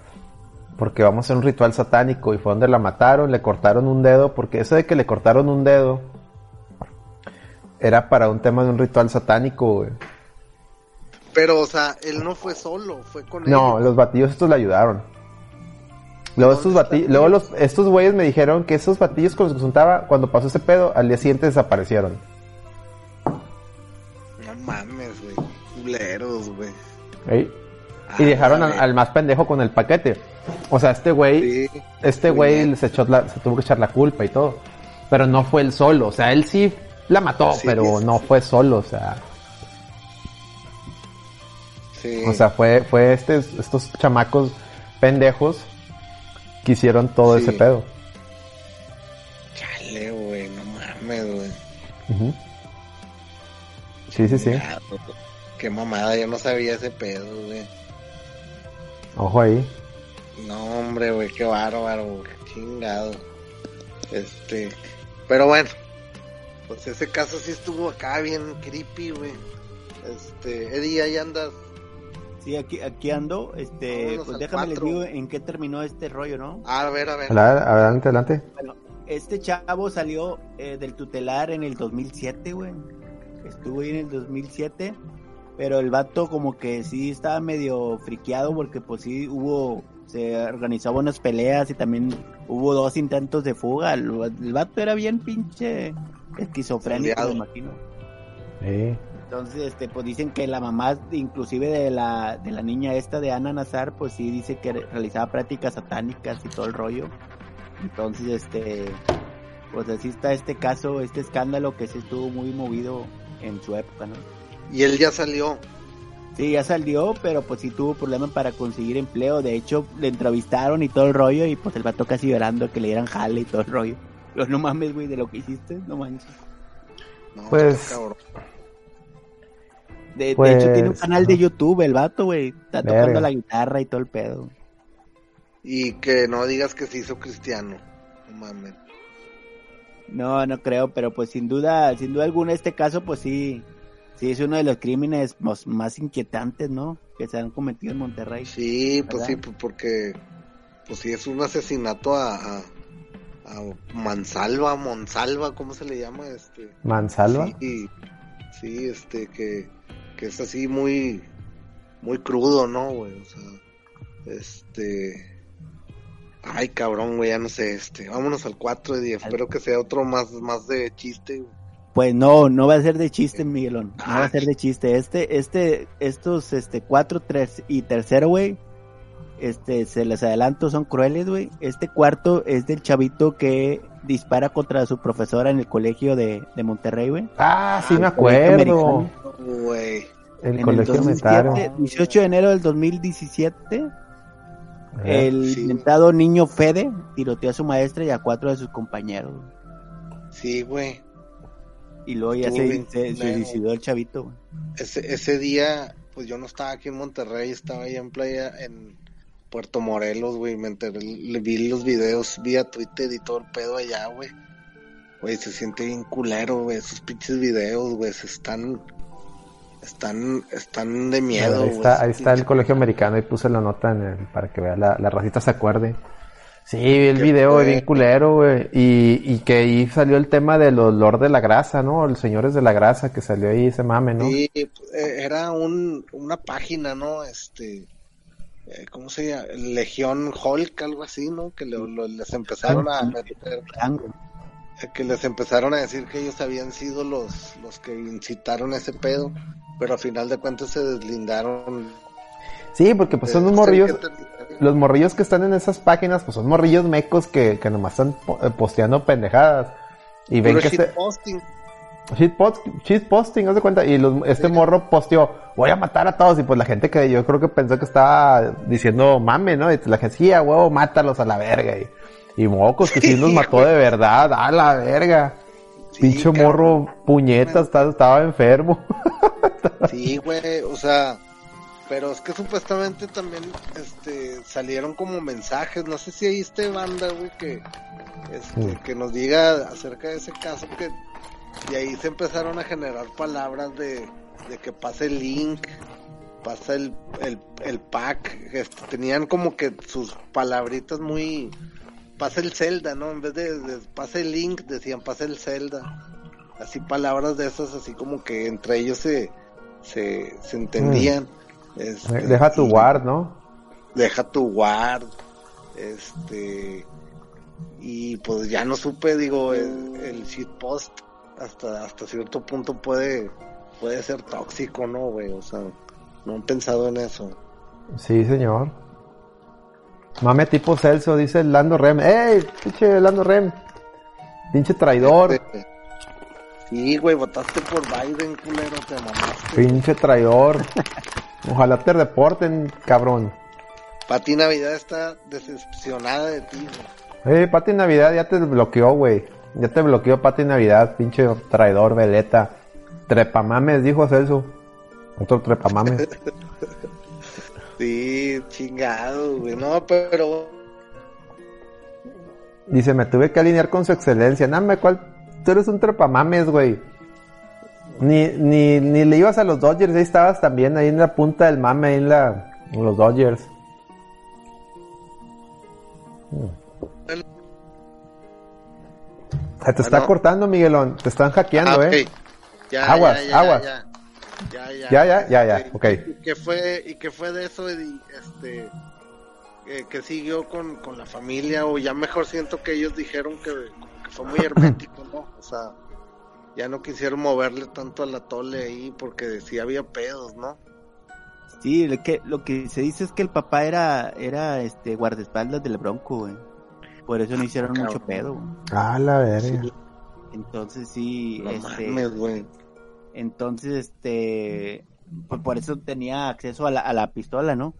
porque vamos a hacer un ritual satánico y fue donde la mataron le cortaron un dedo porque eso de que le cortaron un dedo era para un tema de un ritual satánico, güey. Pero, o sea, él no fue solo, fue con No, ellos. los batillos estos le ayudaron. Luego estos bati- luego los, estos güeyes me dijeron que esos batillos con los que juntaba, cuando pasó ese pedo, al día siguiente desaparecieron. No mames. Culeros, güey. ¿sí? Ah, Y dejaron al, más pendejo con el paquete. O sea, este güey, Sí. este güey se, echó la- se tuvo que echar la culpa y todo. Pero no fue él solo. O sea, él sí la mató, Sí, pero sí, no sí. fue solo. O sea, Sí. o sea, fue, fue este, estos chamacos pendejos que hicieron todo Sí. ese pedo. Chale, güey. No mames, güey. Ujú. Sí, sí, sí. Chingado, Qué mamada, yo no sabía ese pedo, güey. Ojo ahí. No, hombre, güey, qué bárbaro, güey, chingado. Este, pero bueno, pues ese caso sí estuvo acá bien creepy, güey. Este, Eddie, ahí andas. Sí, aquí, aquí ando. Este, Vámonos pues déjame les digo en qué terminó este rollo, ¿no? A ver, a ver. Adelante, adelante. Bueno, este chavo salió eh, del tutelar en el 2007, güey. Estuvo ahí en el 2007. Pero el vato como que sí estaba medio friqueado porque pues sí hubo, se organizó buenas peleas y también hubo dos intentos de fuga. El, el vato era bien pinche esquizofrénico, me imagino. Sí. Entonces, este, pues dicen que la mamá, inclusive de la, de la niña esta de Ana Nazar, pues sí dice que re- realizaba prácticas satánicas y todo el rollo. Entonces, este, pues así está este caso, este escándalo que se estuvo muy movido en su época, ¿no? Y él ya salió. Sí, ya salió, pero pues sí tuvo problemas para conseguir empleo. De hecho, le entrevistaron y todo el rollo y pues el vato casi llorando que le dieran jale y todo el rollo. Pero no mames, güey, de lo que hiciste, no manches. No, Pues- cabrón. De, Pues, de hecho, tiene un canal de YouTube, el vato, güey. Está tocando la guitarra y todo el pedo. Y que no digas que se hizo cristiano. No mames. No, no creo, pero pues sin duda, sin duda alguna este caso, pues sí, sí es uno de los crímenes más, más inquietantes, ¿no? Que se han cometido en Monterrey. Sí, pues sí, pues porque pues sí es un asesinato a, a, a Mansalva, Monsalva, ¿cómo se le llama? Este, Mansalva. Sí, sí, este, que, que es así muy, muy crudo, ¿no, güey? O sea, este, ay, cabrón, güey, ya no sé, este, vámonos al 4 de 10, espero que sea otro más, más de chiste, güey. Pues no, no va a ser de chiste, Miguelón. No va a ser de chiste. Este, este, estos, este, cuatro, tres y tercero, güey. Este, se les adelanto, son crueles, güey. Este cuarto es del chavito que dispara contra su profesora en el colegio de, de Monterrey, güey. Ah, sí me El colegio acuerdo. Güey, El En colegio el 2007, metaron. 18 de enero del 2017, el Sí. inventado niño Fede tiroteó a su maestra y a cuatro de sus compañeros. sí, güey. Y luego ya se, bien se- se culero. suicidó el chavito. güey. Ese, ese día, pues yo no estaba aquí en Monterrey, estaba allá en playa, en Puerto Morelos, güey, me enteré, le vi los videos vía Twitter y todo el pedo allá, güey. Güey, se siente bien culero, güey, esos pinches videos, güey, se están, están, están de miedo, ahí güey. está, ahí está el colegio americano y puse la nota en el, para que vea la, la racita se acuerde. Sí, vi el video fue. bien culero, güey. Y, y que ahí salió el tema del olor de la grasa, ¿no? Los señores de la grasa que salió ahí ese mame, ¿no? Sí, eh, era un, una página, ¿no? Este, eh, ¿cómo se llama? Legión Hulk, algo así, ¿no? Que lo- lo- les empezaron a eh, que les empezaron a decir que ellos habían sido los, los que incitaron ese pedo, pero al final de cuentas se deslindaron. Sí, porque pues son unos morrillos. Los morrillos que están en esas páginas, pues son morrillos mecos que, que nomás están eh, posteando pendejadas. Y ven Puro que este, shitposting. Shitpost, shitposting, haz de cuenta. Y los- este morro posteó, voy a matar a todos. Y pues la gente que yo creo que pensó que estaba diciendo mame, ¿no? Y la gente, sí, a huevo, mátalos a la verga. Y, y mocos, que sí los mató de verdad, a la verga. Sí, cabrón. morro, puñetas, estaba enfermo. Sí, güey, o sea, pero es que supuestamente también este salieron como mensajes, no sé si ahí esté banda, güey, que este, Mm. que nos diga acerca de ese caso que y ahí se empezaron a generar palabras de, de que pase el link, pasa el, el, el pack, este, tenían como que sus palabritas muy pasa el Zelda, ¿no? En vez de, de pasa el link, decían pasa el Zelda. Así palabras de esas, así como que entre ellos se, se, se entendían. Este, Deja tu guard, ¿no? Deja tu guard. Este, y pues ya no supe, digo, el, el shitpost hasta, hasta cierto punto puede, puede ser tóxico, ¿no, güey? O sea, no han pensado en eso. Sí, señor. Mame tipo Celso, dice Lando Rem. ¡Ey, pinche Lando Rem! Pinche traidor. Este, Sí, güey, votaste por Biden, culero, te mamaste. Pinche traidor. Ojalá te reporten, cabrón. Pati Navidad está decepcionada de ti, güey. Eh, Pati Navidad ya te bloqueó, güey. Ya te bloqueó Pati Navidad, pinche traidor, veleta. Trepamames, dijo Celso. Otro trepamames. sí, chingado, güey. No, pero... Dice, me tuve que alinear con su excelencia. Name, ¿cuál tú eres un trepamames, güey. Ni, ni, ni le ibas a los Dodgers, ahí estabas también, ahí en la punta del mame, ahí en, la, en los Dodgers. Se te está cortando, Miguelón. Te están hackeando, Ah, eh. Ya, aguas, ya, ya, aguas. Ya, ya, ya. Ya, ya, Este, ok. ¿Y qué fue, y qué fue de eso? Y, este, eh, que siguió con, con la familia? O ya mejor siento que ellos dijeron que, que fue muy hermético, ¿no? O sea, ya no quisieron moverle tanto a la tole ahí porque sí había pedos, ¿no? Sí, lo que, lo que se dice es que el papá era, era este guardaespaldas del Bronco, güey. Por eso no hicieron Cabrón. mucho pedo, güey. Ah, la verga. Entonces sí, No este, mames, güey. entonces este, pues por eso tenía acceso a la, a la pistola, ¿no?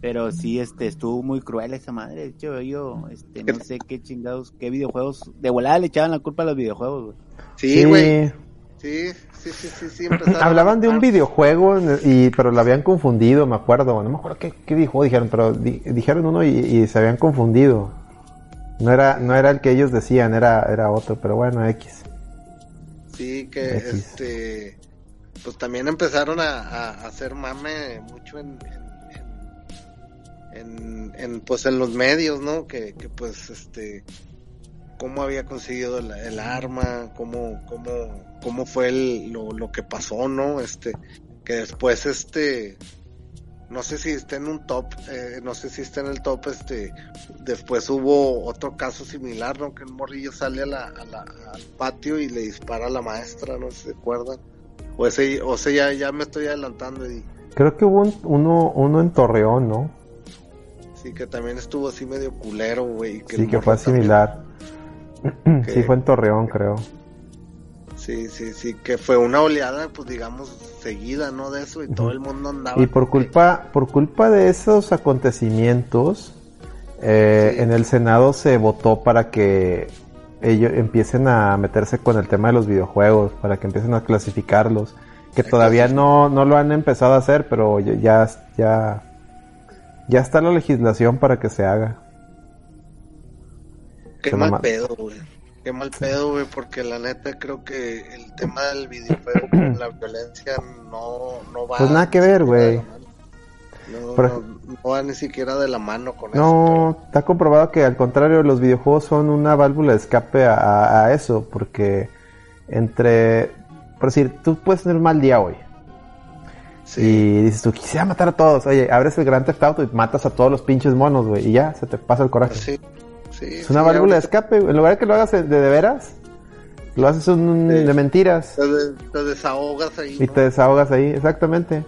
Pero sí, este, estuvo muy cruel esa madre. De hecho, yo, este, no sé qué chingados, qué videojuegos, de volada le echaban la culpa a los videojuegos, güey. Sí, güey. Sí, sí, sí, sí, sí, Hablaban de un videojuego, y, pero lo habían confundido, me acuerdo. No me acuerdo qué, qué videojuego dijeron, pero di- dijeron uno y, y se habían confundido. No era, no era el que ellos decían, era, era otro, pero bueno, X. Sí, que X. este, pues también empezaron a, a hacer mame mucho en, en, en, en, pues en los medios, ¿no? Que, que pues este, cómo había conseguido el, el arma, cómo, cómo, cómo fue el, lo, lo que pasó, ¿no? Este, que después este, no sé si está en un top, eh, no sé si está en el top, este, después hubo otro caso similar, ¿no? Que un morrillo sale a la, a la- al patio y le dispara a la maestra, no sé si se acuerdan. O ese, o sea, ya, ya me estoy adelantando y Creo que hubo un- uno, uno en Torreón, ¿no? sí que también estuvo así medio culero, güey. Sí, que fue morro también- similar. Que- Sí, fue en Torreón, creo. Sí, sí, sí, que fue una oleada, pues digamos, seguida, ¿no? De eso y todo el mundo andaba. Y por culpa, por culpa de esos acontecimientos, eh, en el Senado se votó para que ellos empiecen a meterse con el tema de los videojuegos, para que empiecen a clasificarlos, que todavía no, no lo han empezado a hacer, pero ya, ya, ya está la legislación para que se haga. Qué mal pedo, güey. Qué mal pedo, güey, porque la neta creo que el tema del videojuego con la violencia no, no va. Pues nada que ver, güey. No, Por no, no va ni siquiera de la mano con eso. No, está comprobado que al contrario, los videojuegos son una válvula de escape a, eso, porque entre, por decir, tú puedes tener un mal día hoy. Y dices tú, quisiera matar a todos. Oye, abres el Gran Theft Auto y matas a todos los pinches monos, güey, y ya, se te pasa el coraje. Sí, sí, es una sí, válvula de escape, en lugar de que lo hagas de, de veras, lo haces un, de mentiras Te, de- te desahogas ahí. y ¿no? te desahogas ahí, exactamente.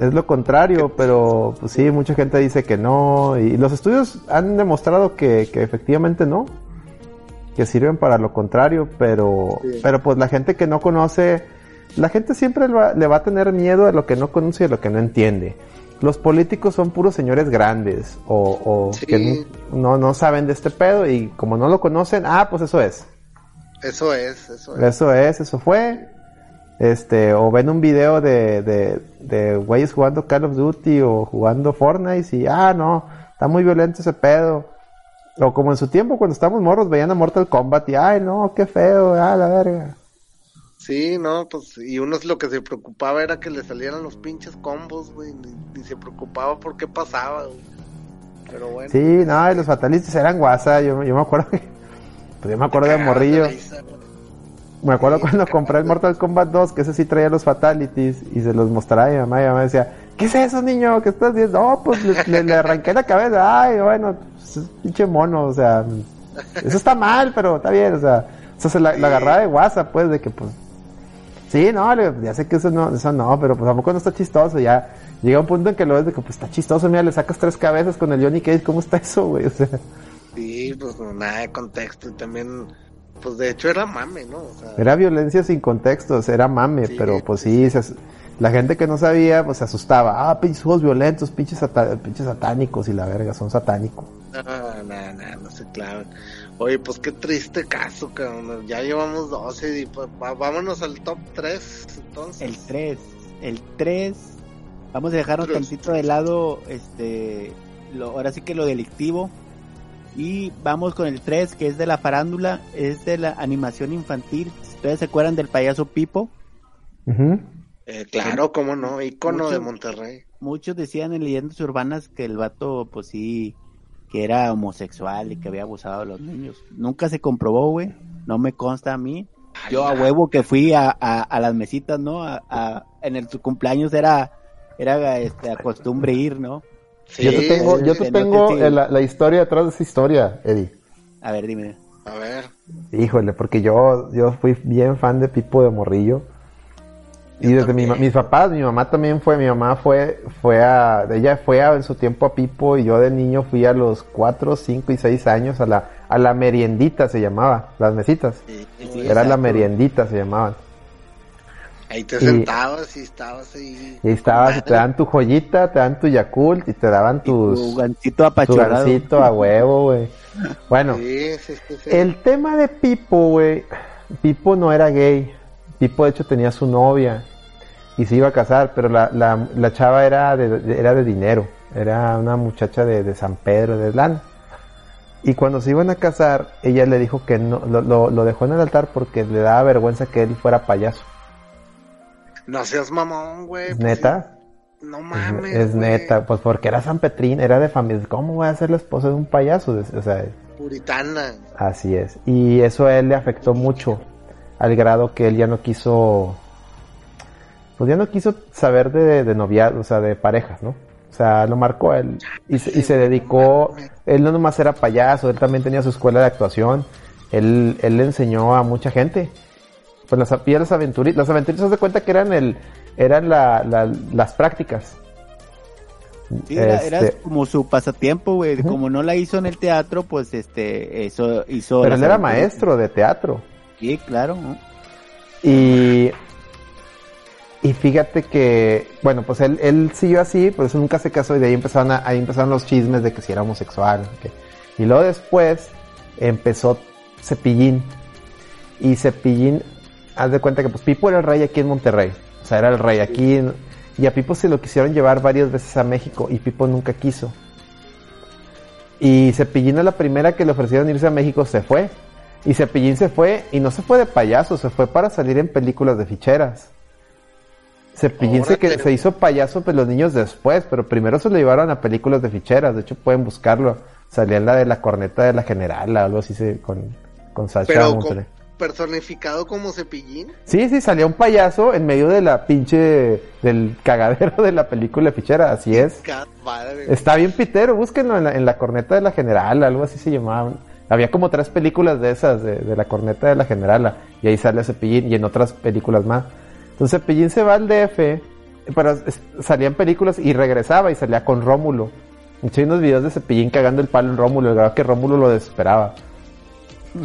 Es lo contrario, pero pues sí, mucha gente dice que no. Y los estudios han demostrado que, que efectivamente no. Que sirven para lo contrario, pero, pero pues la gente que no conoce, la gente siempre le va, le va a tener miedo a lo que no conoce y a lo que no entiende. Los políticos son puros señores grandes o, o Sí. que no, no saben de este pedo y como no lo conocen, ah, pues eso es. Eso es, eso es. Eso es, eso fue. Este, o ven un video de, de, de güeyes jugando Call of Duty o jugando Fortnite y, ah, no, está muy violento ese pedo. O como en su tiempo cuando estábamos morros veían a Mortal Kombat y, ay, no, qué feo, ah, la verga. Sí, no, pues, y uno es lo que se preocupaba era que le salieran los pinches combos, güey, ni, ni se preocupaba por qué pasaba, güey. Pero bueno. Sí, no, y los fatalistas eran guasa, yo, yo me acuerdo que, pues yo me acuerdo de morrillo. me acuerdo cuando compré el Mortal Kombat 2, que ese sí traía los Fatalities, y se los mostraba a mi mamá, y mi mamá decía, ¿qué es eso, niño? ¿Qué estás haciendo? No, pues le, le- le arranqué la cabeza, ay, bueno, pues, es pinche mono, o sea, eso está mal, pero está bien, o sea, o sea, se la, la agarraba de WhatsApp, pues, de que, pues, sí, no, ya sé que eso no, eso no, pero pues tampoco no está chistoso, ya llega un punto en que lo ves de que, pues, está chistoso, mira, le sacas tres cabezas con el Johnny Cage, ¿cómo está eso, güey? O sea, Sí, pues nada de contexto y también, pues de hecho era mame, ¿no? O sea, Era violencia sin contextos, era mame, Sí, pero pues sí, se la gente que no sabía, pues se asustaba. Ah, pinches juegos violentos, pinches, sata- pinches satánicos y la verga, son satánicos. no, no, no, no se clavan. Oye, pues qué triste caso, cabrón. Ya llevamos 12 y pues, va- vámonos al top 3, entonces. El 3. El 3. Vamos a dejar un Tres. tantito de lado, este, lo, ahora sí que lo delictivo. Y vamos con el 3, que es de la farándula, es de la animación infantil. ¿Ustedes se acuerdan del payaso Pipo? Eh, claro, cómo no, icono Mucho- de Monterrey. Muchos decían en leyendas urbanas que el vato, pues sí, que era homosexual y que había abusado de los niños. Nunca se comprobó, güey. No me consta a mí. Yo a huevo que fui a, a, a las mesitas, ¿no? A, a- en el, su cumpleaños era, era este, a costumbre ir, ¿no? Sí, yo te tengo, yo te no tengo eh, la, la historia detrás de esa historia, Eddie. A ver, dime. A ver, Híjole, porque yo, yo fui bien fan de Pipo de Morrillo. Y Yo desde mi, mis papás, mi mamá también fue, mi mamá fue, fue a, ella fue a, en su tiempo a Pipo y yo de niño fui a los 4, 5 y 6 años a la, a la meriendita se llamaba, las mesitas. sí, Sí, Era la meriendita se llamaban. ahí te y- sentabas y estabas ahí. Y ahí estabas, y te dan tu joyita, te dan tu Yakult y te daban Tu tus, gancito tu apachurrado. gansito a huevo, güey. Bueno, Sí, sí, sí, sí. El tema de Pipo, güey. Pipo no era gay. Pipo, de hecho, tenía su novia y se iba a casar, pero la, la, la chava era de, de- era de dinero. Era una muchacha de, de San Pedro, de Lana. Y cuando se iban a casar, ella le dijo que no, lo, lo, lo dejó en el altar porque le daba vergüenza que él fuera payaso. No seas mamón, güey. ¿Es pues, neta? No Es, mames. es neta, pues porque era San Petrín, era de familia. ¿Cómo voy a ser la esposa de un payaso? O sea, Puritana. Así es. Y eso a él le afectó mucho, al grado que él ya no quiso, pues ya no quiso saber de, de noviazgo, o sea, de parejas, ¿no? O sea, lo marcó él. Y se, y se dedicó, él no nomás era payaso, él también tenía su escuela de actuación. Él, él le enseñó a mucha gente. Pues las, las aventuritas, las aventuritas se de cuenta que eran el, eran la, la- las prácticas. Sí, era, era Este, como su pasatiempo, güey. Como no la hizo en el teatro, pues este, eso hizo. pero él era maestro de teatro. Sí, claro. Y, y fíjate que, bueno, pues él, él siguió así, pues nunca se casó y de ahí empezaron, a- ahí empezaron los chismes de que si era homosexual. Y luego después empezó Cepillín. Y Cepillín, haz de cuenta que pues Pipo era el rey aquí en Monterrey. O sea, era el rey aquí. y a Pipo se lo quisieron llevar varias veces a México y Pipo nunca quiso. Y Cepillín a la primera que le ofrecieron irse a México se fue. Y Cepillín se fue, y no se fue de payaso, se fue para salir en películas de ficheras. Cepillín se, que, se hizo payaso pues los niños después, pero primero se lo llevaron a películas de ficheras, de hecho pueden buscarlo. Salía en la de la corneta de la general, algo así se- con, con Sacha Pero con- personificado como cepillín. Sí, sí, salía un payaso en medio de la pinche, del cagadero de la película de fichera, así es. Madre. Está bien pitero, búsquenlo en la, en la corneta de la general, algo así se llamaban. Había como tres películas de esas, de, de la corneta de la general, y ahí sale Cepillín y en otras películas más. Entonces Cepillín se va al DF, pero es- salían películas y regresaba y salía con Rómulo. Muchos unos videos de Cepillín cagando el palo en Rómulo, el grado que Rómulo lo desesperaba.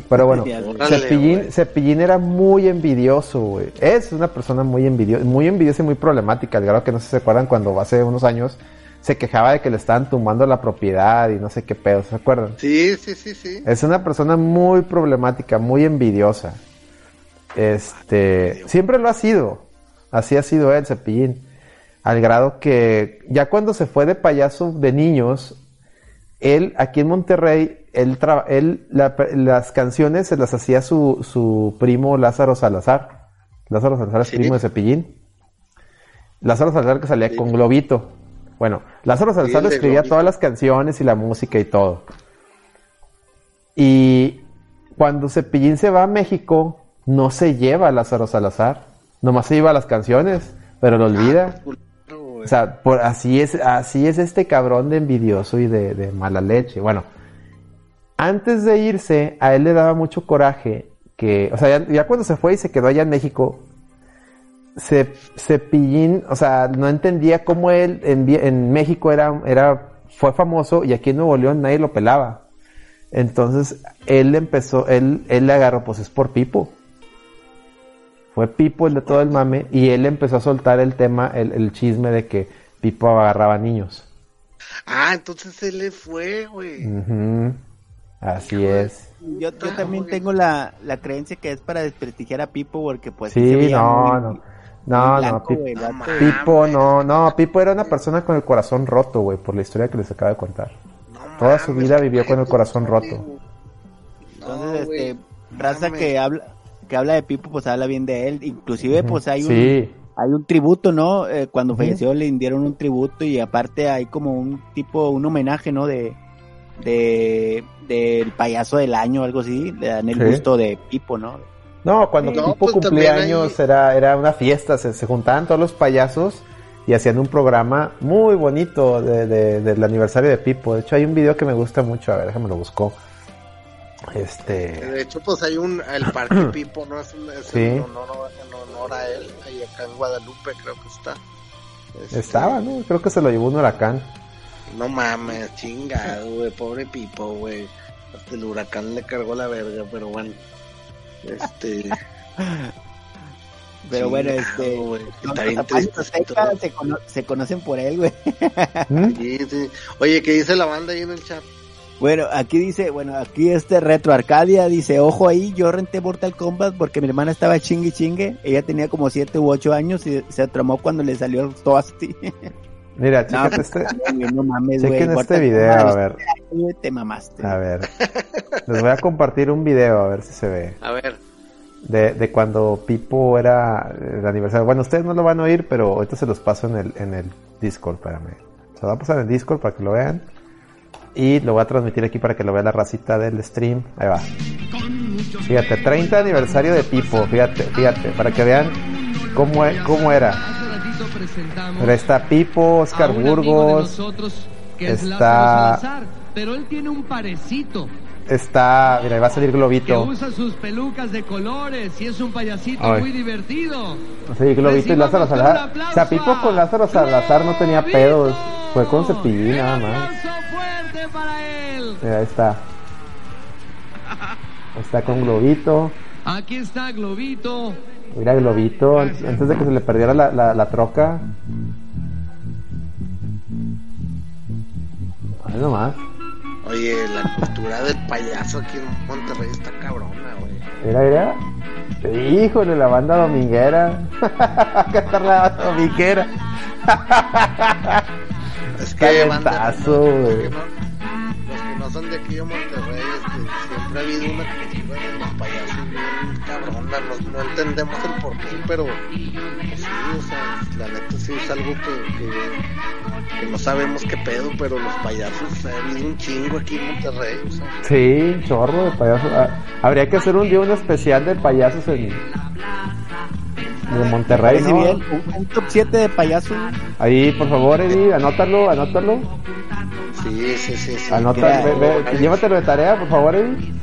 Pero bueno. Cepillín era muy envidioso, güey. Es una persona muy envidiosa, muy envidiosa y muy problemática. Al grado que no sé si se acuerdan cuando hace unos años se quejaba de que le estaban tumbando la propiedad y no sé qué pedo, ¿se acuerdan? Sí, sí, sí, sí. Es una persona muy problemática, muy envidiosa. Este, siempre lo ha sido. Así ha sido él, Cepillín. Al grado que ya cuando se fue de payaso de niños, él aquí en Monterrey, él, tra- él la- las canciones se las hacía su, su primo Lázaro Salazar. Lázaro Salazar es Sí. primo de Cepillín. Lázaro Salazar que salía Sí. con Globito. Bueno, Lázaro Salazar escribía todas las canciones y la música y todo. Y cuando Cepillín se va a México, no se lleva a Lázaro Salazar. Nomás se lleva las canciones, pero lo olvida. O sea, por, así es, así es este cabrón de envidioso y de, de mala leche. Bueno, antes de irse, a él le daba mucho coraje que, o sea, ya, ya cuando se fue y se quedó allá en México, Cepillín, o sea, no entendía cómo él en, en México era, era, fue famoso y aquí en Nuevo León nadie lo pelaba. Entonces, él empezó, él, él le agarró, pues es por Pipo. Fue Pipo el de todo el mame y él empezó a soltar el tema, el, el chisme de que Pipo agarraba niños. Ah, entonces se le fue, güey. Así es. Yo, yo también tengo la, la creencia que es para desprestigiar a Pipo porque pues se Sí, veía no, muy- no. No, no, blanco, Pip- güey, el vato. Pipo, no, no, Pipo era una persona con el corazón roto, güey, por la historia que les acabo de contar. Toda su vida vivió con el corazón roto. Entonces, este, raza que habla, que habla de Pipo, pues habla bien de él. Inclusive, pues hay un, Sí. hay un tributo, ¿no? Eh, cuando falleció le dieron un tributo y aparte hay como un tipo, un homenaje, ¿no? De, de, del payaso del año, algo así. Le dan el Sí. gusto de Pipo, ¿no? No, cuando No, Pipo pues, cumplía también hay- años era, era una fiesta, se, se juntaban todos los payasos y hacían un programa muy bonito de, de- del aniversario de Pipo. De hecho, hay un video que me gusta mucho, a ver, déjame lo busco. Este, De hecho, pues hay un, el Parque Pipo, ¿no? Es, un, es Sí. en, honor, en honor a él, ahí acá en Guadalupe creo que está. Este, estaba, ¿no? Creo que se lo llevó un huracán. No mames, chingado, güey, pobre Pipo, güey. Hasta el huracán le cargó la verga, pero bueno. Este... Pero bueno, este. se, cono- se conocen por él, güey. ¿Mm? Sí, sí. Oye, ¿qué dice la banda ahí en el chat? Bueno, aquí dice, bueno, aquí este Retro Arcadia dice, ojo ahí, yo renté Mortal Kombat porque mi hermana estaba chingue chingue, ella tenía como 7 u 8 años y se tramó cuando le salió el Toasty. Mira, No, pues, este, no mames, chequen este video, a ver, güey, te mamaste. a ver. Les voy a compartir un video, a ver si se ve. A ver. de, de cuando Pipo era el aniversario. Bueno, ustedes no lo van a oír, pero ahorita se los paso en el, en el Discord, espérame. Se lo voy a pasar en el Discord para que lo vean. Y lo voy a transmitir aquí para que lo vea la racita del stream. Ahí va. Fíjate, 30 aniversario de Pipo, fíjate, fíjate, para que vean cómo, e- cómo era. Mira, está Pipo, Oscar Burgos, que es está- Salazar, pero él tiene un parecito está, mira, va a salir que Globito. usa sus pelucas de colores y es un payasito Ay. muy divertido. Sí, Globito y Lázaro Salazar. O sea, Pipo con Lázaro Salazar no tenía pedos. Fue con Cepillín nada más. Fuerte para él. Mira, ahí está. Está con Globito. Aquí está Globito. Mira Globito, an- antes de que se le perdiera la, la, la troca. Ahí nomás. Oye, la cultura del payaso aquí en Monterrey está cabrona, güey. Mira, mira. Híjole, la banda dominguera. Cantar la banda dominguera. Es que banda, no, que no son de aquí de Monterrey, este, siempre ha habido una cultura de los payasos bien cabrona, no, no entendemos el porqué, pero pues sí, o sea, la neta sí es algo que, que, que no sabemos qué pedo, pero los payasos ha habido un chingo aquí en Monterrey, o sea, Sí, chorro de payasos. Ah, Habría que hacer un día un especial de payasos en de Monterrey, ¿no? bien, un, un top 7 de payasos. Ahí, por favor, Eddie, anótalo, anótalo. sí, sí, sí, sí. Anota, ve- ve- llévatelo de tarea, por favor, Eddie.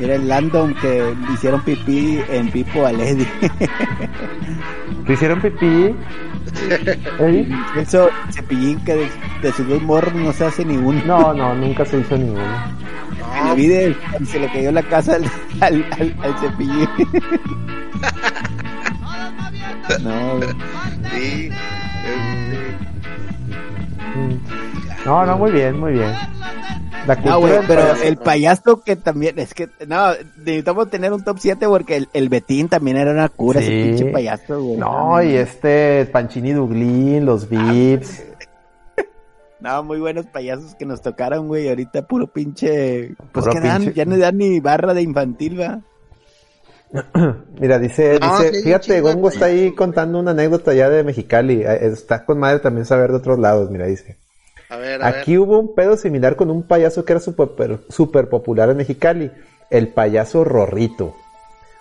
Era el Landon que hicieron pipí en Pipo a Lady. ¿Te hicieron pipí? Eddie? Eso, cepillín que de, de sus dos morros no se hace ni uno. No, no, nunca se hizo ninguno. En el video se le cayó la casa al, al, al, al cepillín. no. Sí, este, No, no, muy bien, muy bien. La cultura No, güey, del pero payaso. el payaso que también, es que, no, necesitamos tener un top 7 porque el, el Betín también era una cura, ese Sí. pinche payaso, güey. No, y este Panchini Duglín, los Vips. No, muy buenos payasos que nos tocaron, güey. Ahorita puro pinche. Pues Puro que dan, pinche- ya no dan ni barra de infantil, va. Mira, dice, No, dice, sí, fíjate, Gongo está ahí contando una anécdota ya de Mexicali. Eh, Está con madre también saber de otros lados, mira, dice. a ver, a Aquí hubo un pedo similar con un payaso que era súper super popular en Mexicali, el payaso Rorrito.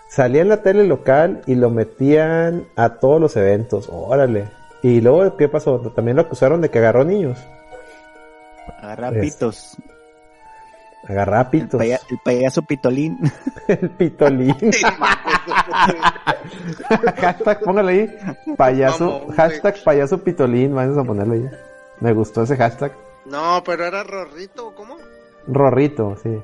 salía en la tele local y lo metían a todos los eventos. Órale. Y luego, ¿qué pasó? También lo acusaron de que agarró niños. Agarra Es- pitos. Agarraba El, paya- el payaso pitolín. El pitolín. hashtag, póngale ahí. Payaso, güey. hashtag payaso pitolín. Vamos a ponerle ahí. Me gustó ese hashtag. No, pero era Rorrito, ¿cómo? Rorrito, sí.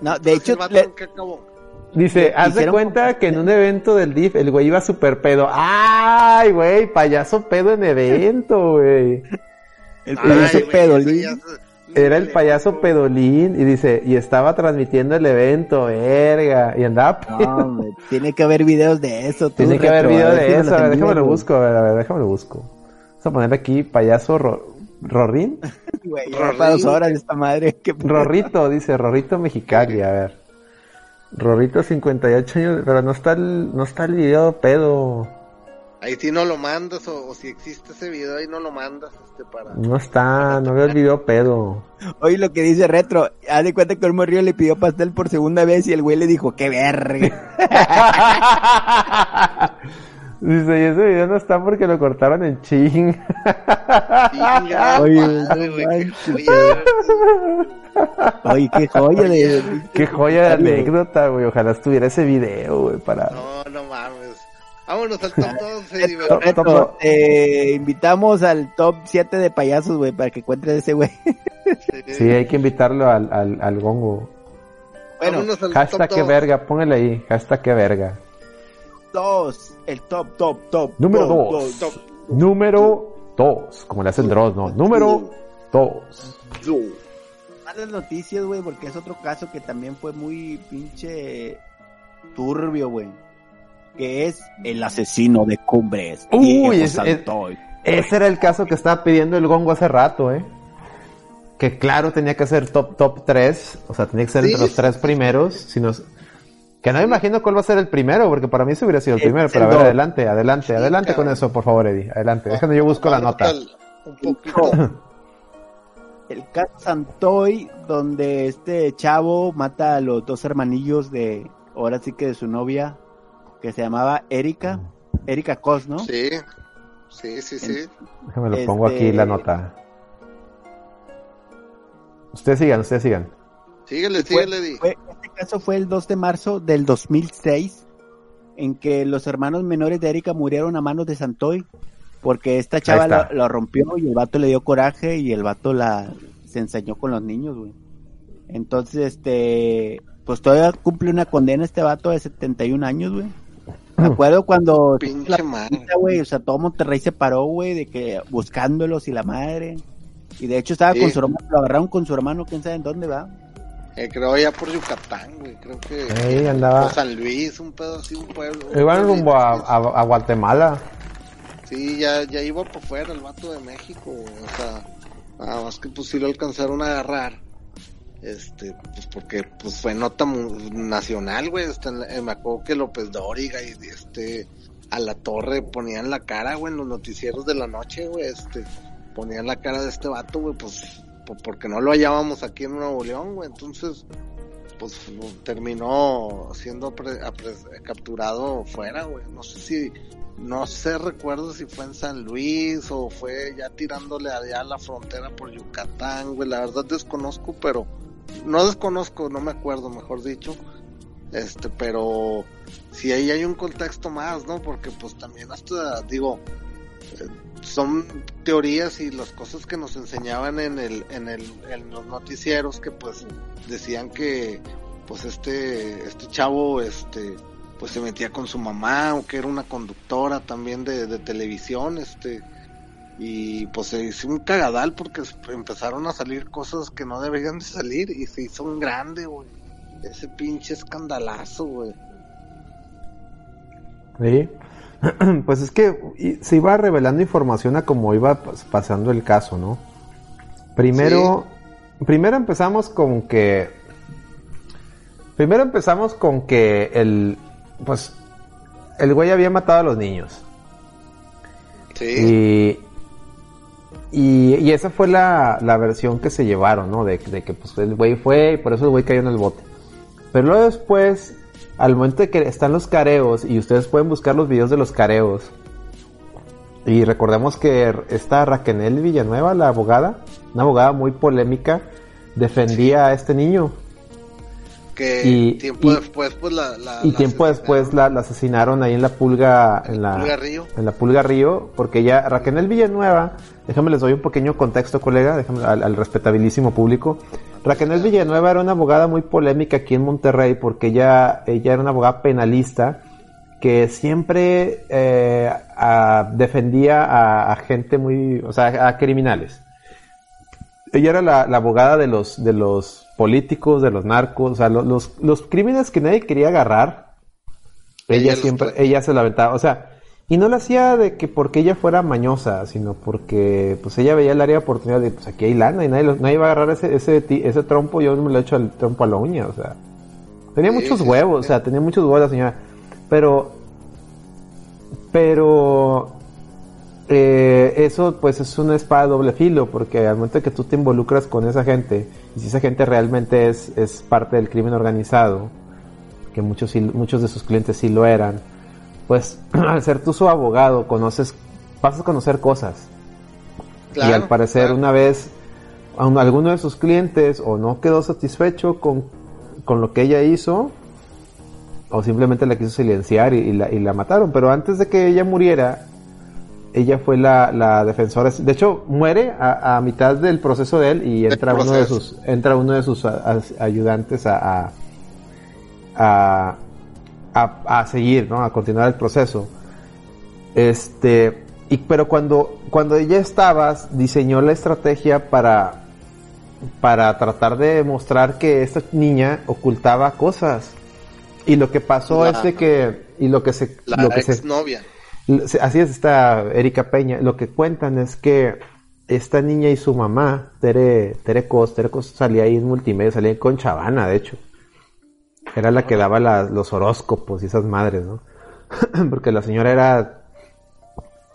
No, de hecho, ¿el vato le- acabó? Dice, Le haz de cuenta que en un evento del DIF el güey iba super pedo. ¡Ay, güey! Payaso pedo en evento, güey. el Ay, payaso güey, ya se- Era el payaso pedolín y dice, y estaba transmitiendo el evento, verga. Y andaba No, tiene que haber videos de eso. tú, Tiene que haber Retro, video ver si de eso. A ver, déjame lo busco, a ver, a ver, déjame lo busco. Vamos a poner aquí payaso Ro- Rorín. Güey, para dos horas esta madre. qué. Rorrito, dice Rorrito Mexicali, a ver. Rorrito 58 años, pero no está el, no está el video pedo. Ahí sí no lo mandas, o, o si existe ese video ahí no lo mandas, este, para... No está, no veo el video pedo. Oye, lo que dice Retro, haz de cuenta que el morrillo le pidió pastel por segunda vez y el güey le dijo, qué verga. Dice, y ese video no está porque lo cortaron en ching. Oye, qué joya de... Qué joya de anécdota, güey. Ojalá estuviera ese video, güey, para... No, no mames. Vámonos al top 12 y Top- divertimos. Retro, top- te invitamos al top 7 de payasos, güey, para que encuentres ese güey. Sí, hay que invitarlo al, al, al gongo. Bueno, Vámonos al Hashtag top que 2. verga, póngale ahí. Hashtag que verga. dos, el top, top, top. Número top, dos. top, top. Número 2. Como le hacen Dross, ¿no? Número 2. Malas noticias, güey, porque es otro caso que también fue muy pinche turbio, güey. Que es el asesino de cumbres. Uy, es- es-. Ese era el caso que estaba pidiendo el gongo hace rato, ¿eh? Que claro, tenía que ser top, top 3. O sea, tenía que ser Sí, entre los tres primeros. Si nos... Que no me imagino cuál va a ser el primero, porque para mí ese hubiera sido el primero. el Pero a ver, dos. adelante, adelante, Sí, adelante con eso, por favor, Eddie. Adelante. Déjame, yo busco la nota. Un poquito. El caso Santoy, donde este chavo mata a los dos hermanillos de, ahora sí que de su novia, que se llamaba Erika. Erika Cos, ¿no? Sí, sí, sí, sí. Déjame lo pongo aquí Este- la nota. Ustedes sigan, ustedes sigan. Síguele, síguele, Di. este caso fue el 2 de marzo del 2006, en que los hermanos menores de Erika murieron a manos de Santoy, porque esta chava lo rompió y el vato le dio coraje y el vato la se enseñó con los niños, güey. Entonces, este, pues todavía cumple una condena este vato de 71 años, güey. Me acuerdo cuando Pinche madre. güey, o sea, todo Monterrey se paró, güey, de que buscándolos y la madre. Y de hecho estaba Sí. con su hermano, lo agarraron con su hermano, quién sabe en dónde va. Eh, creo ya por Yucatán, güey. Creo que. Ahí andaba. O San Luis, un pedo así, un pueblo. pueblito rumbo a- a Guatemala. Sí, ya, ya iba por fuera el vato de México, o sea, nada más que pues sí lo alcanzaron a agarrar, este, pues porque pues fue nota nacional, güey, eh, me acuerdo que López Dóriga y este, a la torre ponían la cara, güey, en los noticieros de la noche, güey, este, ponían la cara de este vato, güey, pues, po- porque no lo hallábamos aquí en Nuevo León, güey, entonces, pues terminó siendo capturado fuera, güey, no sé si no sé, recuerdo si fue en San Luis o fue ya tirándole allá a la frontera por Yucatán, güey. La verdad desconozco, pero no desconozco, no me acuerdo, mejor dicho. Este, pero si ahí hay un contexto más, ¿no? Porque pues también hasta, digo, eh, son teorías y las cosas que nos enseñaban en el, en el, en los noticieros que pues decían que pues este, este chavo, este, pues se metía con su mamá o que era una conductora también de, de televisión, este, y pues se hizo un cagadal porque empezaron a salir cosas que no deberían de salir y se hizo un grande, güey. Ese pinche escandalazo, güey. Sí. Pues es que se iba revelando información a como iba pas- pasando el caso, ¿no? Primero, primero empezamos con que, primero empezamos con que el, pues, el güey había matado a los niños. Sí. Y, y, esa fue la, la versión que se llevaron, ¿no? De, de que pues el güey fue y por eso el güey cayó en el bote. Pero luego después al momento de que están los careos, y ustedes pueden buscar los videos de los careos, y recordemos que esta Raquel Villanueva, la abogada, una abogada muy polémica, defendía a este niño. Que Y- tiempo y- después, pues la. la y la tiempo después la, la asesinaron ahí en la pulga en la Pulga Río. en la pulga río porque ya Raquel Villanueva déjame les doy un pequeño contexto colega déjame al, al respetabilísimo público Raquel Villanueva era una abogada muy polémica aquí en Monterrey porque ella ella era una abogada penalista que siempre eh, a- defendía a, a gente muy o sea a criminales ella era la, la abogada de los, de los políticos, de los narcos, o sea, lo- los, los crímenes que nadie quería agarrar. Ella, Ella los siempre, ella se la aventaba, o sea, y no lo hacía de que porque ella fuera mañosa, sino porque pues ella veía el área de oportunidad de pues aquí hay lana y nadie, lo- nadie va a agarrar ese, ese, ese trompo, yo me lo he hecho al trompo a la uña, o sea. Tenía Sí, muchos sí, huevos, o sea, tenía muchos huevos la señora. Pero, pero, eh, eso pues es una espada de doble filo, porque al momento que tú te involucras con esa gente, y si esa gente realmente es, es parte del crimen organizado, que muchos, muchos de sus clientes sí lo eran, pues al ser tú su abogado, conoces, vas a conocer cosas. y al parecer claro. una vez a un- alguno de sus clientes o no quedó satisfecho con, con lo que ella hizo, o simplemente la quiso silenciar y, y la, y la mataron. Pero antes de que ella muriera, ella fue la, la defensora. De hecho, muere a, a mitad del proceso de él y entra uno de sus, entra uno de sus a- a- ayudantes a, a, seguir, ¿no? A continuar el proceso. Este, y, pero cuando, cuando ella estaba, diseñó la estrategia para, para tratar de demostrar que esta niña ocultaba cosas. Y lo que pasó La- es de que, y lo que se, La lo que exnovia. se- Así es, esta Erika Peña. Lo que cuentan es que esta niña y su mamá, Tere, Tere Cos, Tere Cos salía ahí en multimedia, salía con Chavana, de hecho. Era la que daba la- los horóscopos y esas madres, ¿no? Porque la señora era,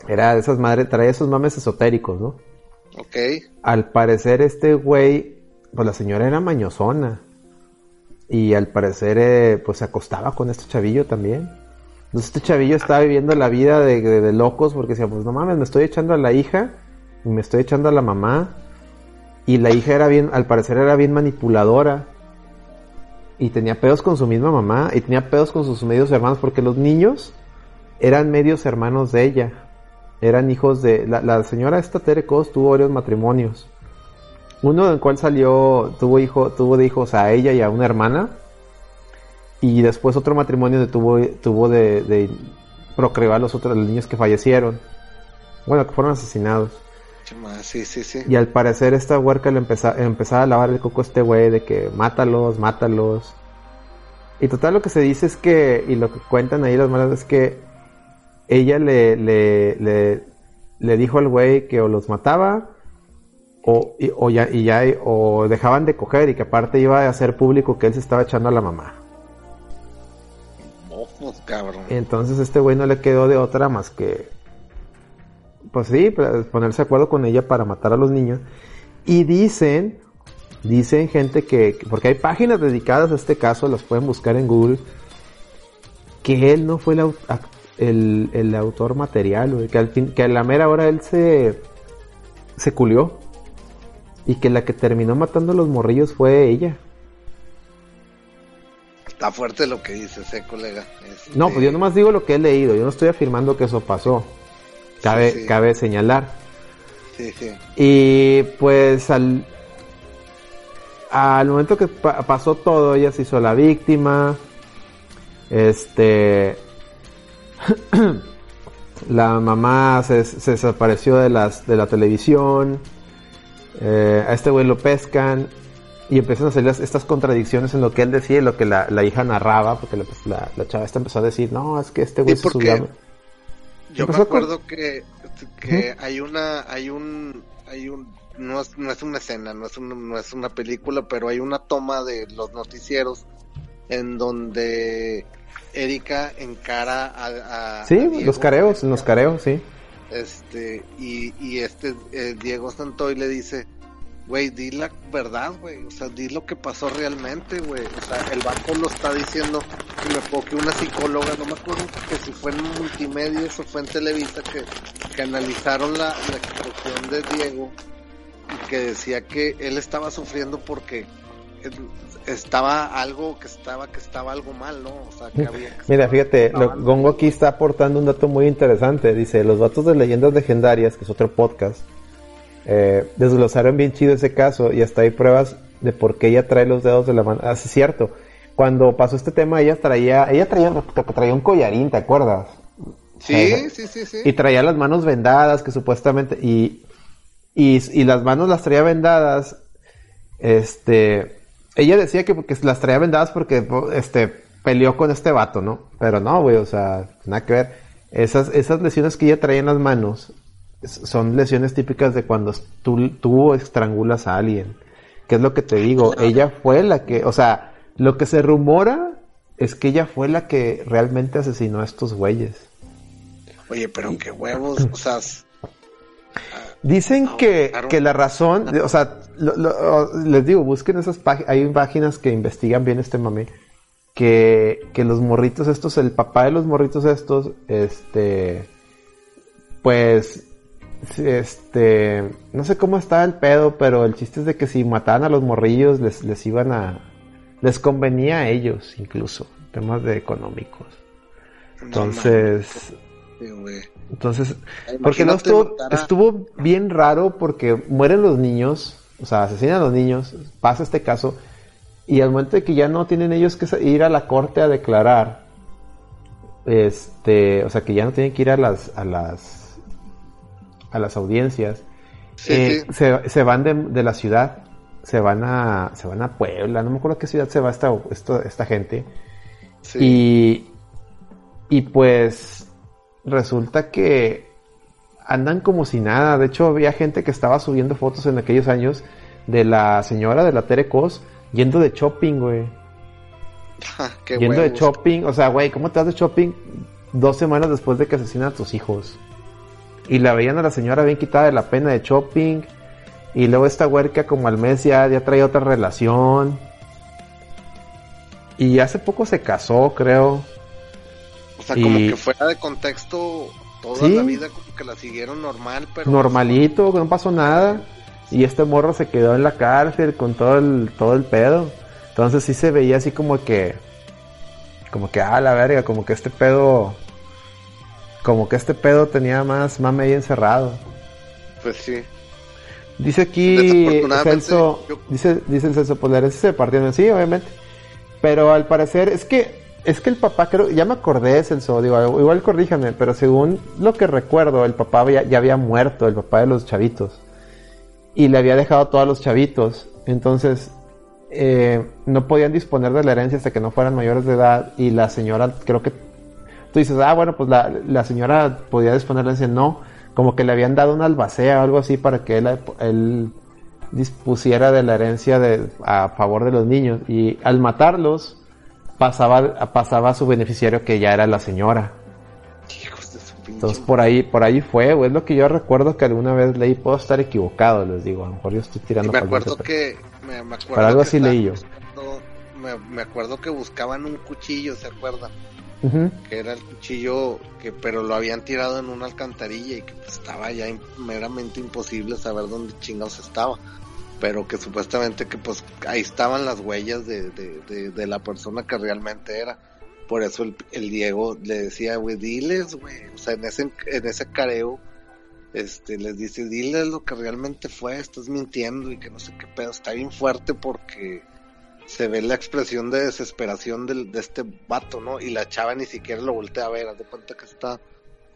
era de esas madres, traía esos mames esotéricos, ¿no? Ok. Al parecer este güey, pues la señora era mañosona. Y al parecer, eh, pues se acostaba con este chavillo también. Entonces este chavillo estaba viviendo la vida de, de- locos porque decía, pues no mames, me estoy echando a la hija y me estoy echando a la mamá. Y la hija era bien, al parecer era bien manipuladora. Y tenía pedos con su misma mamá y tenía pedos con sus medios hermanos porque los niños eran medios hermanos de ella. Eran hijos de... La, señora esta Tere Cos tuvo varios matrimonios. Uno del cual salió, tuvo hijo, tuvo hijos a ella y a una hermana. Y después otro matrimonio tuvo, tuvo de, de procrear a los otros los niños que fallecieron. Bueno, que fueron asesinados. Sí, sí, sí. Y al parecer esta huerca le empezaba, empezaba a lavar el coco a este güey de que mátalos, mátalos. Y total lo que se dice es que, y lo que cuentan ahí las malas es que ella le, le, le, le dijo al güey que o los mataba o, y, o ya, y ya, o dejaban de coger y que aparte iba a hacer público que él se estaba echando a la mamá. Cabrón. Entonces este güey no le quedó de otra más que, pues sí, pues, ponerse de acuerdo con ella para matar a los niños. Y dicen, dicen gente que, porque hay páginas dedicadas a este caso, las pueden buscar en Google, que él no fue el, autor material, que al que a la mera hora él se, se culió. Y que la que terminó matando a los morrillos fue ella. Está fuerte lo que dices, eh, colega. Este, No, pues yo nomás digo lo que he leído, yo no estoy afirmando que eso pasó. Cabe, Sí, sí. cabe señalar. Sí, sí. Y pues al, al momento que pa- pasó todo, ella se hizo la víctima. Este. la mamá se, se desapareció de, las, de la televisión. Eh, a este güey lo pescan. Y empiezan a salir las- estas contradicciones en lo que él decía y lo que la, la hija narraba. Porque la, pues, la, la chava esta empezó a decir: No, es que este güey se subió. Yo me con- acuerdo que, que hay una, hay un, hay un, no es, no es una escena, no es una, no es una película, pero hay una toma de los noticieros en donde Erika encara a, a- Sí, a Diego, los careos, en los careos, sí. este, y, y este, eh, Diego Santoy le dice, güey, di la verdad, güey. O sea, di lo que pasó realmente, güey. O sea, el banco lo está diciendo. Y me acuerdo que una psicóloga, no me acuerdo que si fue en multimedia o fue en Televisa, que, que analizaron la, la expresión de Diego y que decía que él estaba sufriendo porque él- estaba algo que estaba que estaba algo mal, ¿no? O sea, que había que Mira, fíjate, lo- Gongo aquí está aportando un dato muy interesante. Dice, los datos de leyendas legendarias, que es otro podcast, eh, desglosaron bien chido ese caso y hasta hay pruebas de por qué ella trae los dedos de la mano. Ah, sí, es cierto. Cuando pasó este tema, ella traía, ella traía, traía un collarín, ¿te acuerdas? Sí, Eh, sí, sí, sí. Y traía las manos vendadas, que supuestamente, y, y, y las manos las traía vendadas, este, ella decía que, que las traía vendadas porque, este, peleó con este vato, ¿no? Pero no, güey, o sea, nada que ver. Esas, esas lesiones que ella traía en las manos son lesiones típicas de cuando tú, tú estrangulas a alguien. ¿Qué es lo que te digo? Ella fue la que, o sea, lo que se rumora es que ella fue la que realmente asesinó a estos güeyes. Oye, pero qué huevos, o sea, s- Dicen que, claro. que la razón, o sea, lo- lo- les digo, busquen esas páginas, hay páginas que investigan bien este mame, que, que los morritos estos, el papá de los morritos estos, este, pues, este, no sé cómo está el pedo, pero el chiste es de que si mataban a los morrillos, les, les iban a, les convenía a ellos incluso, temas de económicos. Entonces, sí, entonces, porque no estuvo, a- estuvo bien raro porque mueren los niños, o sea, asesinan a los niños, pasa este caso, y al momento de que ya no tienen ellos que ir a la corte a declarar, este, o sea, que ya no tienen que ir a las, a las, a las audiencias, Sí, eh, sí. Se, se van de, de la ciudad, se van a, se van a Puebla, no me acuerdo a qué ciudad se va esta, esta, esta gente, y, y pues resulta que andan como si nada. De hecho, había gente que estaba subiendo fotos en aquellos años de la señora de la Tere Cos yendo de shopping, güey. qué yendo de shopping. O sea, güey, ¿cómo te vas de shopping dos semanas después de que asesinan a tus hijos? Y la veían a la señora bien quitada de la pena de shopping. Y luego esta huerca como al mes ya, ya traía otra relación. Y hace poco se casó, creo. O sea, como que fuera de contexto, toda Sí. la vida como que la siguieron normal, pero... normalito, que no pasó nada. Y este morro se quedó en la cárcel con todo el, todo el pedo. Entonces sí se veía así como que, como que, ah, la verga, como que este pedo, como que este pedo tenía más mame ahí encerrado. Pues sí. Dice aquí Celso, yo- dice, dice el Celso, pues la herencia se partió, sí, obviamente. Pero al parecer, es que, es que el papá, creo, ya me acordé, Celso, digo, igual corríjame, pero según lo que recuerdo, el papá había- ya había muerto, el papá de los chavitos. Y le había dejado a todos los chavitos. Entonces, eh, no podían disponer de la herencia hasta que no fueran mayores de edad. Y la señora, creo que tú dices, ah, bueno, pues la, la señora podía disponer de la herencia. No, como que le habían dado una albacea o algo así para que él, él dispusiera de la herencia de, a favor de los niños. Y al matarlos, pasaba, pasaba a su beneficiario que ya era la señora. Entonces por ahí, por ahí fue, güey, es lo que yo recuerdo que alguna vez leí, puedo estar equivocado, les digo, a lo mejor yo estoy Y tirando me pa'l acuerdo que... Me, me acuerdo Para algo que así leí yo. buscando- Me, me acuerdo que buscaban un cuchillo, ¿se acuerdan? Que era el cuchillo que pero lo habían tirado en una alcantarilla y que pues, estaba ya meramente imposible saber dónde chingados estaba. Pero que supuestamente que pues ahí estaban las huellas de, de, de, de la persona que realmente era. Por eso el, el Diego le decía, güey, diles, güey. O sea, en ese, en ese careo, este, les dice, diles lo que realmente fue, estás mintiendo y que no sé qué pedo. Está bien fuerte porque se ve la expresión de desesperación del, de este vato, ¿no? Y la chava ni siquiera lo voltea a ver, haz de cuenta que está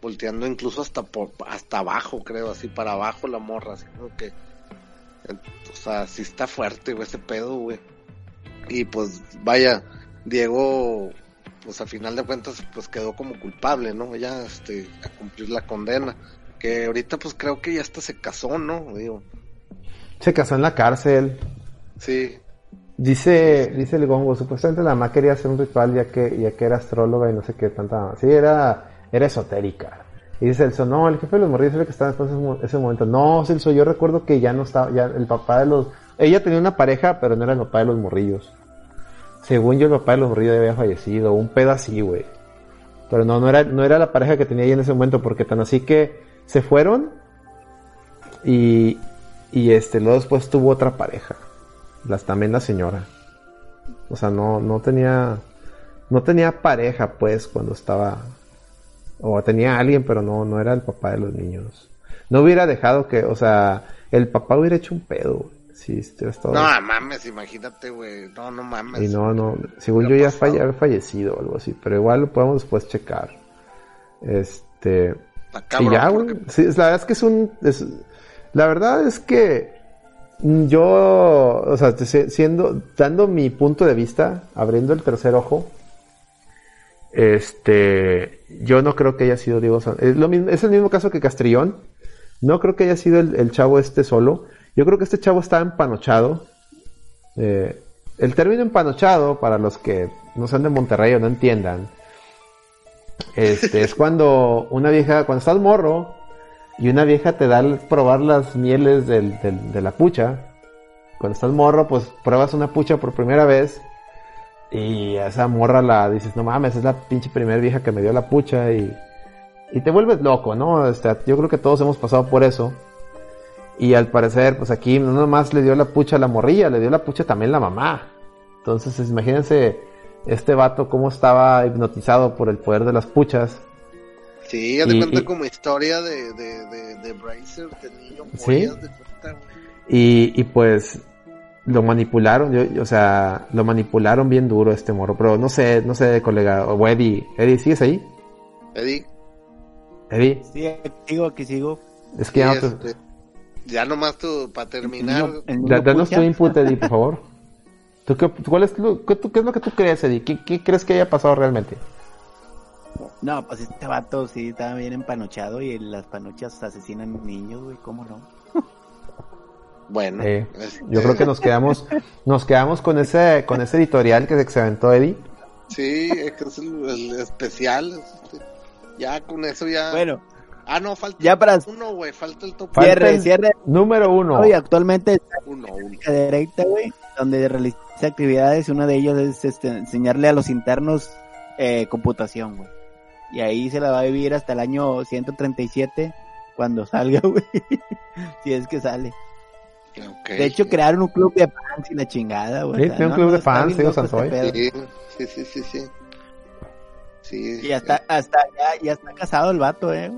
volteando incluso hasta por, hasta abajo, creo, así para abajo la morra, así como que, o sea, sí está fuerte, güey, ese pedo, güey. Y pues, vaya, Diego, pues a final de cuentas, pues quedó como culpable, ¿no? Ya, este, a cumplir la condena. Que ahorita, pues creo que ya hasta se casó, ¿no? Digo, Se casó en la cárcel. sí, Dice, dice el gongo, supuestamente la mamá quería hacer un ritual ya que, ya que era astróloga y no sé qué tanta. Sí, era, era esotérica. Y dice Celso, no, el jefe de los morrillos es el que estaba después de ese mo- ese momento. No, Celso, yo recuerdo que ya no estaba, ya el papá de los... Ella tenía una pareja, pero no era el papá de los morrillos. Según yo, el papá de los morrillos había fallecido, un pedo güey. Pero no, no era, no era la pareja que tenía ella en ese momento, porque tan así que se fueron y, y este, luego después tuvo otra pareja. Las, también la señora. O sea, no, no tenía, no tenía pareja, pues, cuando estaba, o tenía alguien, pero no, no era el papá de los niños. No hubiera dejado que, o sea, el papá hubiera hecho un pedo, hubiera estado- No, mames, imagínate, güey. No, no mames. y no, no, según yo ya falle- había fallecido o algo así, pero igual lo podemos después checar. Este, cabrón, y ya, güey. Sí, la verdad es que es un, es- la verdad es que yo, o sea, siendo, dando mi punto de vista, abriendo el tercer ojo, este, yo no creo que haya sido Diego San- es, lo mismo, es el mismo caso que Castrillón. No creo que haya sido el, el chavo este solo. Yo creo que este chavo estaba empanochado. Eh, el término empanochado, para los que no sean de Monterrey o no entiendan, este, es cuando una vieja, cuando estás morro y una vieja te da probar las mieles del- del- de la pucha. Cuando estás morro, pues pruebas una pucha por primera vez y a esa morra la dices, no mames, es la pinche primera vieja que me dio la pucha y, y te vuelves loco, ¿no? Este, yo creo que todos hemos pasado por eso. Y al parecer, pues aquí no nomás le dio la pucha a la morrilla, le dio la pucha también la mamá. Entonces, imagínense este vato cómo estaba hipnotizado por el poder de las puchas. Sí, ya te Y- cuenta y- como historia de, de, de, de Bracer, de niño, Sí. de cuenta. Y, y pues lo manipularon, yo- yo- o sea, lo manipularon bien duro este morro, pero no sé, no sé, colega, o Eddie, Eddie, ¿sigues ahí? Eddie, Eddie, Sí, aquí sigo, aquí sigo. es que ya, sí, no te- este, ya nomás tú, para terminar, da- danos tu input, Eddie, por favor. ¿Tú qué, cuál es, lo- qué, tú- qué es lo que tú crees, Eddie? ¿Qué, qué crees que haya pasado realmente? No, pues este vato sí estaba bien empanochado y las panochas asesinan niños, güey, ¿cómo no? bueno, Eh, este, yo creo que nos quedamos, nos quedamos con ese, con ese editorial que se aventó Eddie. sí, es que es el, el especial, este, ya con eso ya, Bueno, ah, no, falta ya para uno, güey, falta el top cierre, el cierre. Número uno. Hoy actualmente está uno, uno. directa, güey, donde realiza actividades. Una de ellas es este, enseñarle a los internos eh, computación, güey. Y ahí se la va a vivir hasta el año 137 cuando salga, güey. si es que sale. De hecho, crearon un club de fans y la chingada, güey. Sí, O sea, tiene un no, club no, de fans, digo, loco este. Sí, sí, sí, sí, sí. Sí, Y hasta, hasta ya, ya está casado el vato, eh.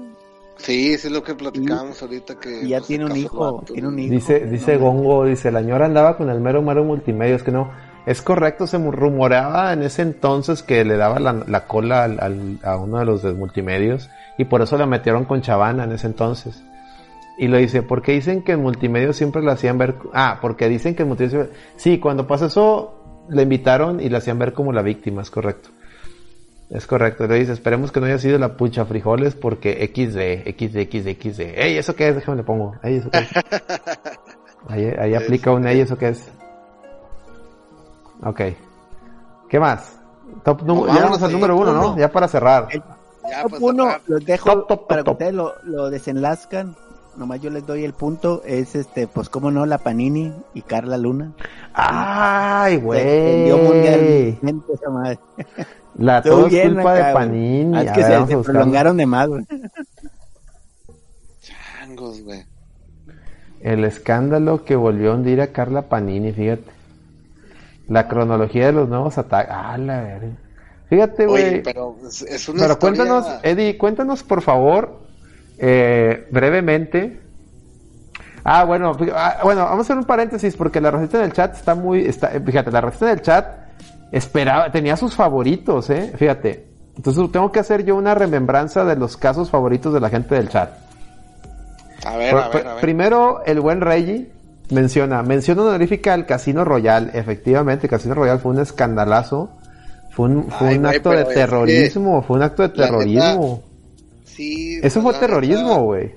sí, eso es lo que platicábamos ahorita que Y ya pues, tiene un hijo, vato, tiene un hijo. Dice, dice No, Gongo, dice, la ñora andaba con el mero mero multimedia, es que no, es correcto, se rumoreaba en ese entonces que le daba la, la cola al, al- a uno de los de multimedios y por eso la metieron con Chavana en ese entonces. Y lo dice, porque dicen que en multimedia siempre la hacían ver, ah, porque dicen que en multimedia, siempre- sí, cuando pasa eso, la invitaron y la hacían ver como la víctima, es correcto. Es correcto, le dice, esperemos que no haya sido la pucha frijoles porque XD, XD, XD, XD. Ey, ¿eso qué es? Déjame le pongo. Ey, ¿eso qué es? Ahí, ahí aplica un ey, ¿eso qué es? Ok. ¿Qué más? Top ya vamos al número uno, ¿no? Ya para cerrar. Ya, top uno, los dejo Top, top, top, para que top. ustedes lo, lo desenlazcan. Nomás yo les doy el punto. Es este, pues, cómo no, la Panini y Carla Luna. ¡Ay, güey! mundialmente esa madre. La todo es culpa acá, de. Panini. Ah, Es que ver, se, prolongaron de más, güey. Changos, güey. El escándalo que volvió a hundir a Carla Panini, fíjate. La cronología de los nuevos ataques. Ah, la verga. Fíjate, güey. pero es, una Pero historia... cuéntanos, Eddie, cuéntanos por favor, eh, brevemente. Ah, bueno, ah, bueno, vamos a hacer un paréntesis porque la receta del chat está muy, está, eh, fíjate, la receta del chat esperaba, tenía sus favoritos, eh, fíjate. Entonces tengo que hacer yo una remembranza de los casos favoritos de la gente del chat. A ver, a ver, a ver. Primero, el buen Reggie menciona, mención honorífica al Casino Royal. Efectivamente, Casino Royal fue un escandalazo. Fue un, fue Ay, un acto de terrorismo, fue un acto de terrorismo. Sí. Eso pues, fue terrorismo, güey.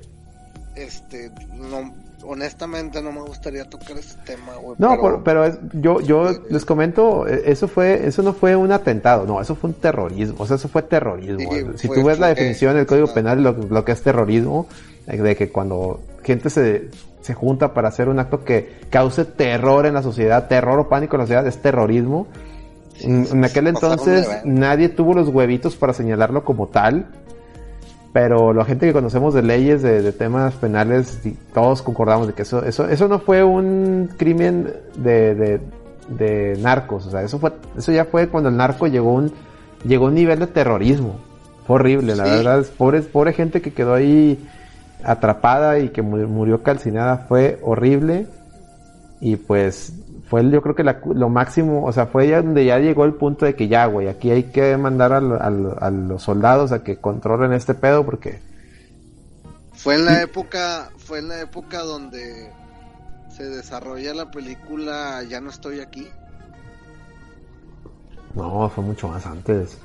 Este, no, honestamente no me gustaría tocar ese tema, güey. No, pero, por- pero es- yo, yo les comento, eh, eso fue, eso no fue un atentado, no, eso fue un terrorismo, o sea, eso fue terrorismo. Sí, si fue- tú ves la definición del Código Penal, lo, lo que es terrorismo, de que cuando gente se, se junta para hacer un acto que cause terror en la sociedad, terror o pánico en la sociedad, es terrorismo. en, en aquel entonces nadie tuvo los huevitos para señalarlo como tal, pero la gente que conocemos de leyes, de, de temas penales, todos concordamos de que eso, eso, eso no fue un crimen de, de, de narcos, o sea, eso fue, eso ya fue cuando el narco llegó a un, llegó a un nivel de terrorismo. Fue horrible, la verdad, es pobre, pobre gente que quedó ahí atrapada y que mu- murió calcinada, fue horrible. Y pues fue yo creo que la lo máximo, o sea, fue ya donde ya llegó el punto de que ya, güey, aquí hay que mandar al- al- a los soldados a que controlen este pedo porque Fue en la época, fue en la época donde se desarrolla la película Ya no estoy aquí. no, fue mucho más antes.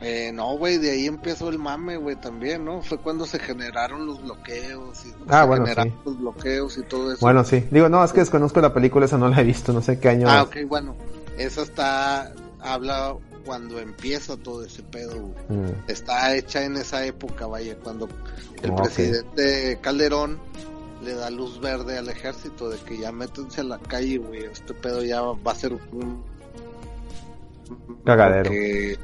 Eh, no, güey, de ahí empezó el mame, güey, también, ¿no? Fue cuando se generaron los bloqueos y Ah, se bueno, generaron sí. los bloqueos y todo eso. Bueno, sí. Digo, no, es que desconozco la película, esa no la he visto, no sé qué año Ah, es. ok, bueno, esa está, habla cuando empieza todo ese pedo, güey. Mm. Está hecha en esa época, vaya, cuando el presidente Calderón le da luz verde al ejército de que ya métense a la calle, güey, este pedo ya va a ser un Cagadero. porque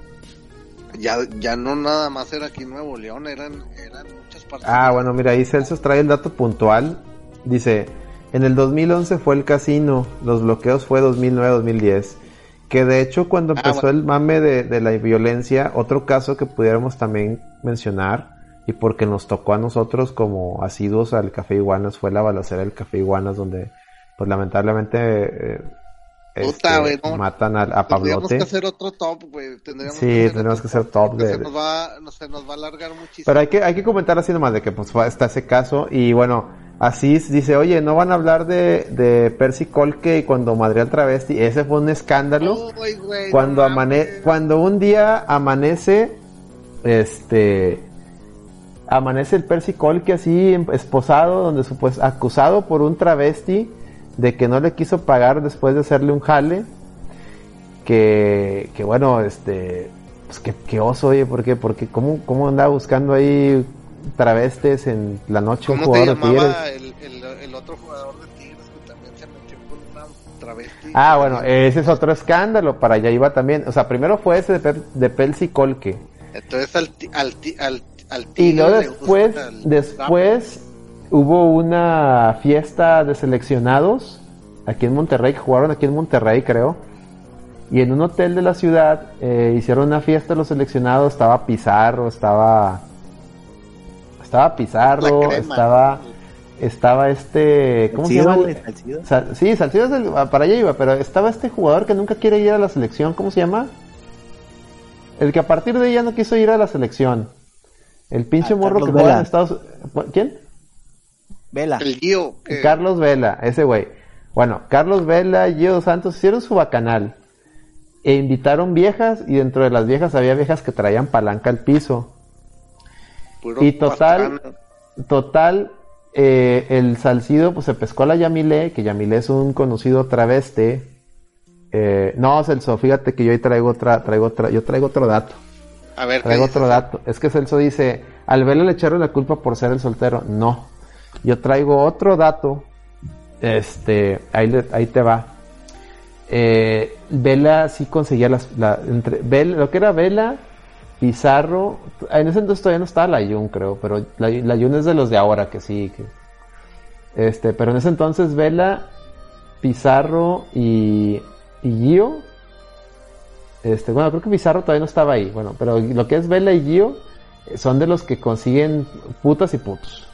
ya, ya no nada más era aquí Nuevo León, eran, eran muchas partes. Ah, bueno, mira, ahí Celso trae el dato puntual. Dice, en el 2011 fue el casino, los bloqueos fue 2009-2010. Que de hecho cuando Ah, empezó bueno. el mame de, de la violencia, otro caso que pudiéramos también mencionar, y porque nos tocó a nosotros como asiduos al Café Iguanas, fue la balacera del Café Iguanas, donde pues lamentablemente eh, Puta, este, no. matan a, a Tendríamos Pablote. que hacer otro top, güey. Tendríamos Sí, que que hacer top de- Se nos, va, no, se nos va a alargar muchísimo. Pero hay que, hay que comentar así nomás de que pues está ese caso y bueno, así dice, oye, no van a hablar de, de Percy Colke y cuando madre al travesti, ese fue un escándalo. Güey, cuando no amane cuando un día amanece, este, amanece el Percy Colke así em- esposado, donde supues acusado por un travesti de que no le quiso pagar después de hacerle un jale, que, que bueno, este, pues que, que oso, oye, ¿por qué? Porque cómo, cómo andaba buscando ahí travestes en la noche un ¿Cómo se jugador de Tigres? llamaba el, el, el otro jugador de Tigres que también se metió con una travesti? Ah, bueno, ese es otro escándalo, para allá iba también. O sea, primero fue ese de, Pe- de Pelsi Colque. Entonces al, al, al, al Y Tigre luego le después, después hubo una fiesta de seleccionados aquí en Monterrey, que jugaron aquí en Monterrey, creo. Y en un hotel de la ciudad eh, hicieron una fiesta de los seleccionados, estaba Pizarro, estaba... Estaba Pizarro, crema. estaba... Estaba este... ¿Cómo se llama? Salcido. Sal- sí, Salcido es del- ah, para allá iba, pero estaba este jugador que nunca quiere ir a la selección, ¿cómo se llama? El que a partir de ya no quiso ir a la selección. El pinche Ah, morro Carlos que juega en Estados ¿Quién? Vela. El Gio. que- Carlos Vela, ese güey. Bueno, Carlos Vela y Gio Santos hicieron su bacanal. E invitaron viejas y dentro de las viejas había viejas que traían palanca al piso. puro Y total, total, eh, el Salcido pues se pescó a la Yamile, que Yamile es un conocido traveste. Eh, no, Celso, fíjate que yo ahí traigo otra, traigo otra, yo traigo otro dato. A ver, ¿qué Traigo dices? otro dato. Es que Celso dice, al Vela le echaron la culpa por ser el soltero. No. Yo traigo otro dato. Este, ahí, ahí te va. Eh, Vela sí conseguía las, la, entre, lo que era Vela, Pizarro, en ese entonces todavía no estaba la Jun, creo, pero la, la Jun es de los de ahora que sí, que, este, pero en ese entonces Vela, Pizarro y, y Gio, este, bueno, creo que Pizarro todavía no estaba ahí, bueno, pero lo que es Vela y Gio son de los que consiguen putas y putos.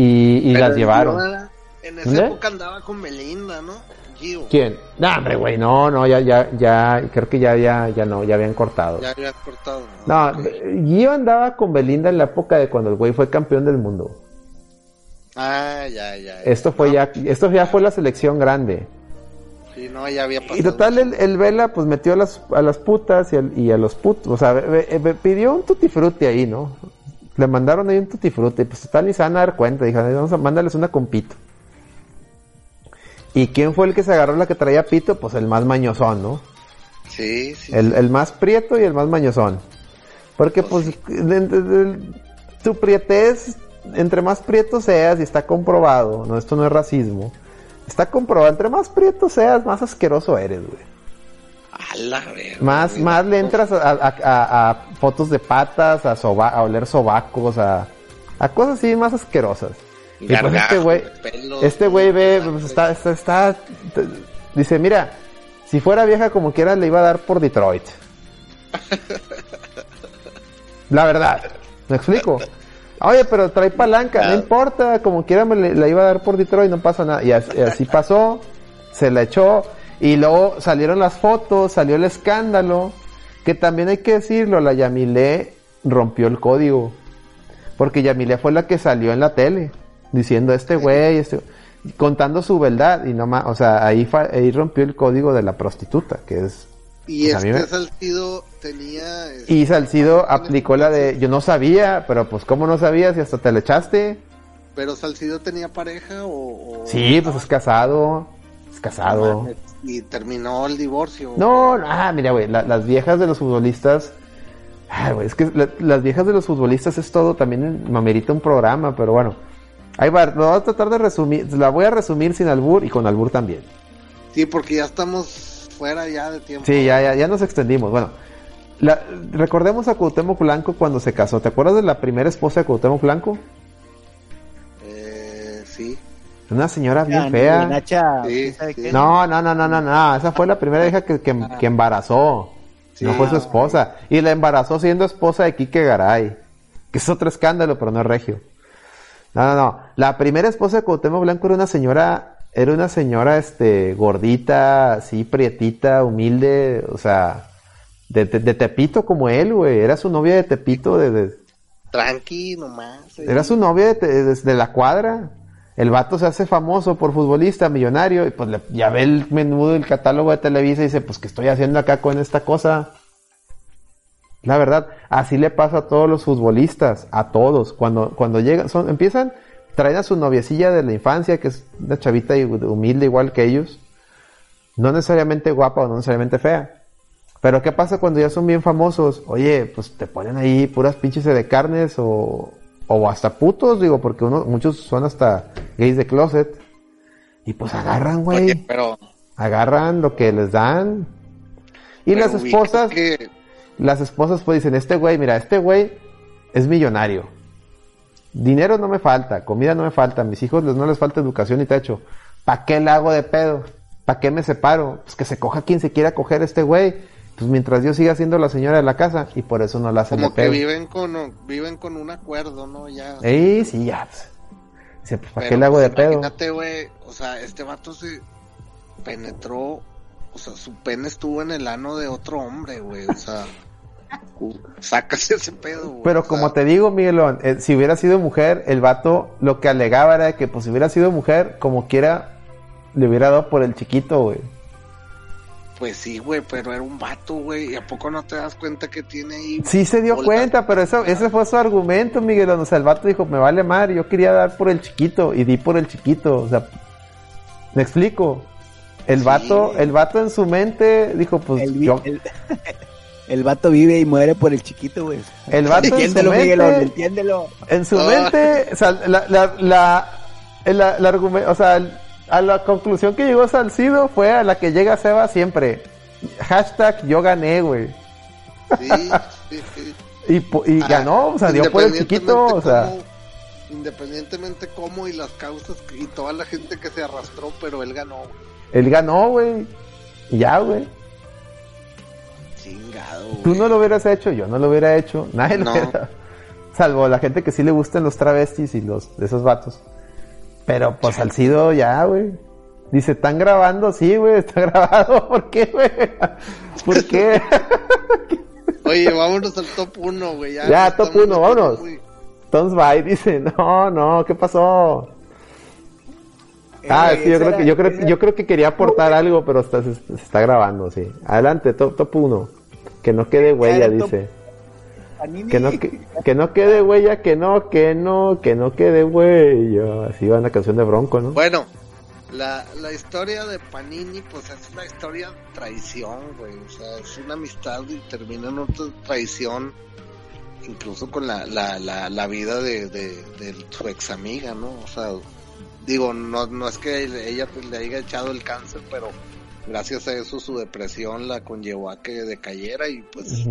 Y, las llevaron. Era- En esa ¿Dónde? época andaba con Belinda, ¿no? Gio. ¿Quién? No, hombre, güey, no, no, ya, ya, ya, creo que ya, ya, ya no, ya habían cortado. Ya había cortado. No, Gio andaba con Belinda en la época de cuando el güey fue campeón del mundo. Ah, ya, ya. ya. Esto fue ya, esto ya fue la selección grande. Sí, no, ya había pasado. Y total, el, el Vela pues metió a las, a las putas y, a los putos, o sea, pidió un tutti frutti ahí, ¿no? Le mandaron ahí un tutti frutti, pues total ni se van a dar cuenta. Dijeron, vamos a mandarles una con pito. ¿Y quién fue el que se agarró la que traía pito? Pues el más mañosón, ¿no? Sí, sí. El, el más prieto y el más mañosón. Porque pues de- de- de- tu prietez, entre más prieto seas, y está comprobado, no, esto no es racismo, está comprobado, entre más prieto seas, más asqueroso eres, güey. A la verga. Más, más le entras a, a- a- a fotos de patas, a, soba- a oler sobacos, a, a cosas así más asquerosas. Y pues este güey, este güey ve, pues, está, está, dice, mira, si fuera vieja como quiera le iba a dar por Detroit. La verdad, ¿me explico? Oye, pero trae palanca, no importa, como quiera me le- la iba a dar por Detroit, no pasa nada. Y así, y así pasó, se la echó, y luego salieron las fotos, salió el escándalo, que también hay que decirlo, la Yamile rompió el código. Porque Yamile fue la que salió en la tele, diciendo este güey, este, contando su verdad, y no más, o sea, ahí, ahí rompió el código de la prostituta, que es... Y pues, este me- Salcido tenía. este, y Salcido aplicó la de, yo no sabía, pero pues ¿cómo no sabías si hasta te le echaste? Pero Salcido tenía pareja o. o- Sí, pues es casado, es casado. mames, Y terminó el divorcio. No, no, ah, mira, güey, la- las viejas de los futbolistas, ah, güey, es que la- las viejas de los futbolistas es todo, también me amerita un programa, pero bueno, ahí va, lo voy a tratar de resumir, la voy a resumir sin albur y con albur también. Sí, porque ya estamos fuera ya de tiempo. Sí, ya, ya, ya nos extendimos. Bueno, la- recordemos a Cuauhtémoc Blanco cuando se casó. ¿Te acuerdas de la primera esposa de Cuauhtémoc Blanco? Una señora bien Ah, fea. Nacha, Sí. No, no, no, no, no, no. Esa fue la primera hija que, que, que embarazó. No fue su esposa. Y la embarazó siendo esposa de Quique Garay. Que es otro escándalo, pero no es regio. No, no, no. La primera esposa de Cuauhtémoc Blanco era una señora, era una señora, este, gordita, así, prietita, humilde, o sea, de, de- de Tepito como él, güey. Era su novia de Tepito, de, de- Tranqui, nomás. eh. era su novia de, te- desde la cuadra. El vato se hace famoso por futbolista, millonario, y pues ya ve el menú del catálogo de Televisa y dice, pues, ¿qué estoy haciendo acá con esta cosa? La verdad, así le pasa a todos los futbolistas, a todos. Cuando, cuando llegan, empiezan, traen a su noviecilla de la infancia, que es una chavita humilde igual que ellos. No necesariamente guapa o no necesariamente fea. Pero ¿qué pasa cuando ya son bien famosos? Oye, pues te ponen ahí puras pinches de carnes o, o hasta putos, digo, porque uno, muchos son hasta gays de closet. Y pues agarran, güey. Pero. Agarran lo que les dan. Y pero las esposas, que- las esposas pues dicen, este güey, mira, este güey es millonario. Dinero no me falta, comida no me falta, mis hijos les, no les falta educación y techo. ¿Para qué le hago de pedo? ¿Para qué me separo? Pues que se coja quien se quiera coger este güey. Pues mientras yo siga siendo la señora de la casa y por eso no la hacen de Como que pedo. viven con, viven con un acuerdo, ¿no? Ya. Sí, ya. Dice, pues, ¿para Pero, qué le hago de pues, pedo? Imagínate, güey. O sea, este vato se penetró. O sea, su pene estuvo en el ano de otro hombre, güey. O sea, sácase ese pedo, güey. Pero sea, como te digo, Miguelón, eh, si hubiera sido mujer, el vato lo que alegaba era que, pues, si hubiera sido mujer, como quiera, le hubiera dado por el chiquito, güey. Pues sí, güey, pero era un vato, güey. ¿Y a poco no te das cuenta que tiene ahí? Sí se dio bolas? cuenta, pero eso, ese fue su argumento, Miguelón. O sea, el vato dijo, me vale mar, yo quería dar por el chiquito, y di por el chiquito. O sea, me explico. El Sí. vato, el vato en su mente dijo, pues, El, yo, el, el vato vive y muere por el chiquito, güey. el vato en su Entiéndelo, mente, entiéndelo. En su mente, o sea, la, la, la, el, el argumento, o sea, el- a la conclusión que llegó Salcido fue a la que llega Seba siempre. Hashtag yo gané, güey. Sí, sí, sí. Y, Ah, ganó, o sea, dio por el chiquito, o sea. cómo- independientemente cómo y las causas y toda la gente que se arrastró, pero él ganó, güey. Él ganó, güey. Ya, güey. Chingado, Tú güey. no lo hubieras hecho, yo no lo hubiera hecho. Nadie lo hubiera. Salvo la gente que sí le gustan los travestis y los de esos vatos. Pero pues Salcido ya, güey. Dice, ¿están grabando? Sí, güey, está grabado. ¿Por qué, güey? ¿Por qué? Oye, vámonos al top 1, güey. Ya, top estamos uno, vámonos. muy- by dice, no, no, ¿qué pasó? Ah, Eh, sí, yo creo, que, yo, creo, yo creo que quería aportar algo, pero está, se, se está grabando, sí. Adelante, top, top 1. Que no quede huella, dice. Panini. Que no, que, que no quede huella, que no, que no, que no quede huella. Así va la canción de Bronco, ¿no? Bueno, la, la historia de Panini, pues es una historia de traición, güey. O sea, es una amistad y termina en otra traición, incluso con la, la, la, la vida de, de, de su ex amiga, ¿no? O sea, digo, no, no es que ella pues, le haya echado el cáncer, pero gracias a eso su depresión la conllevó a que decayera y pues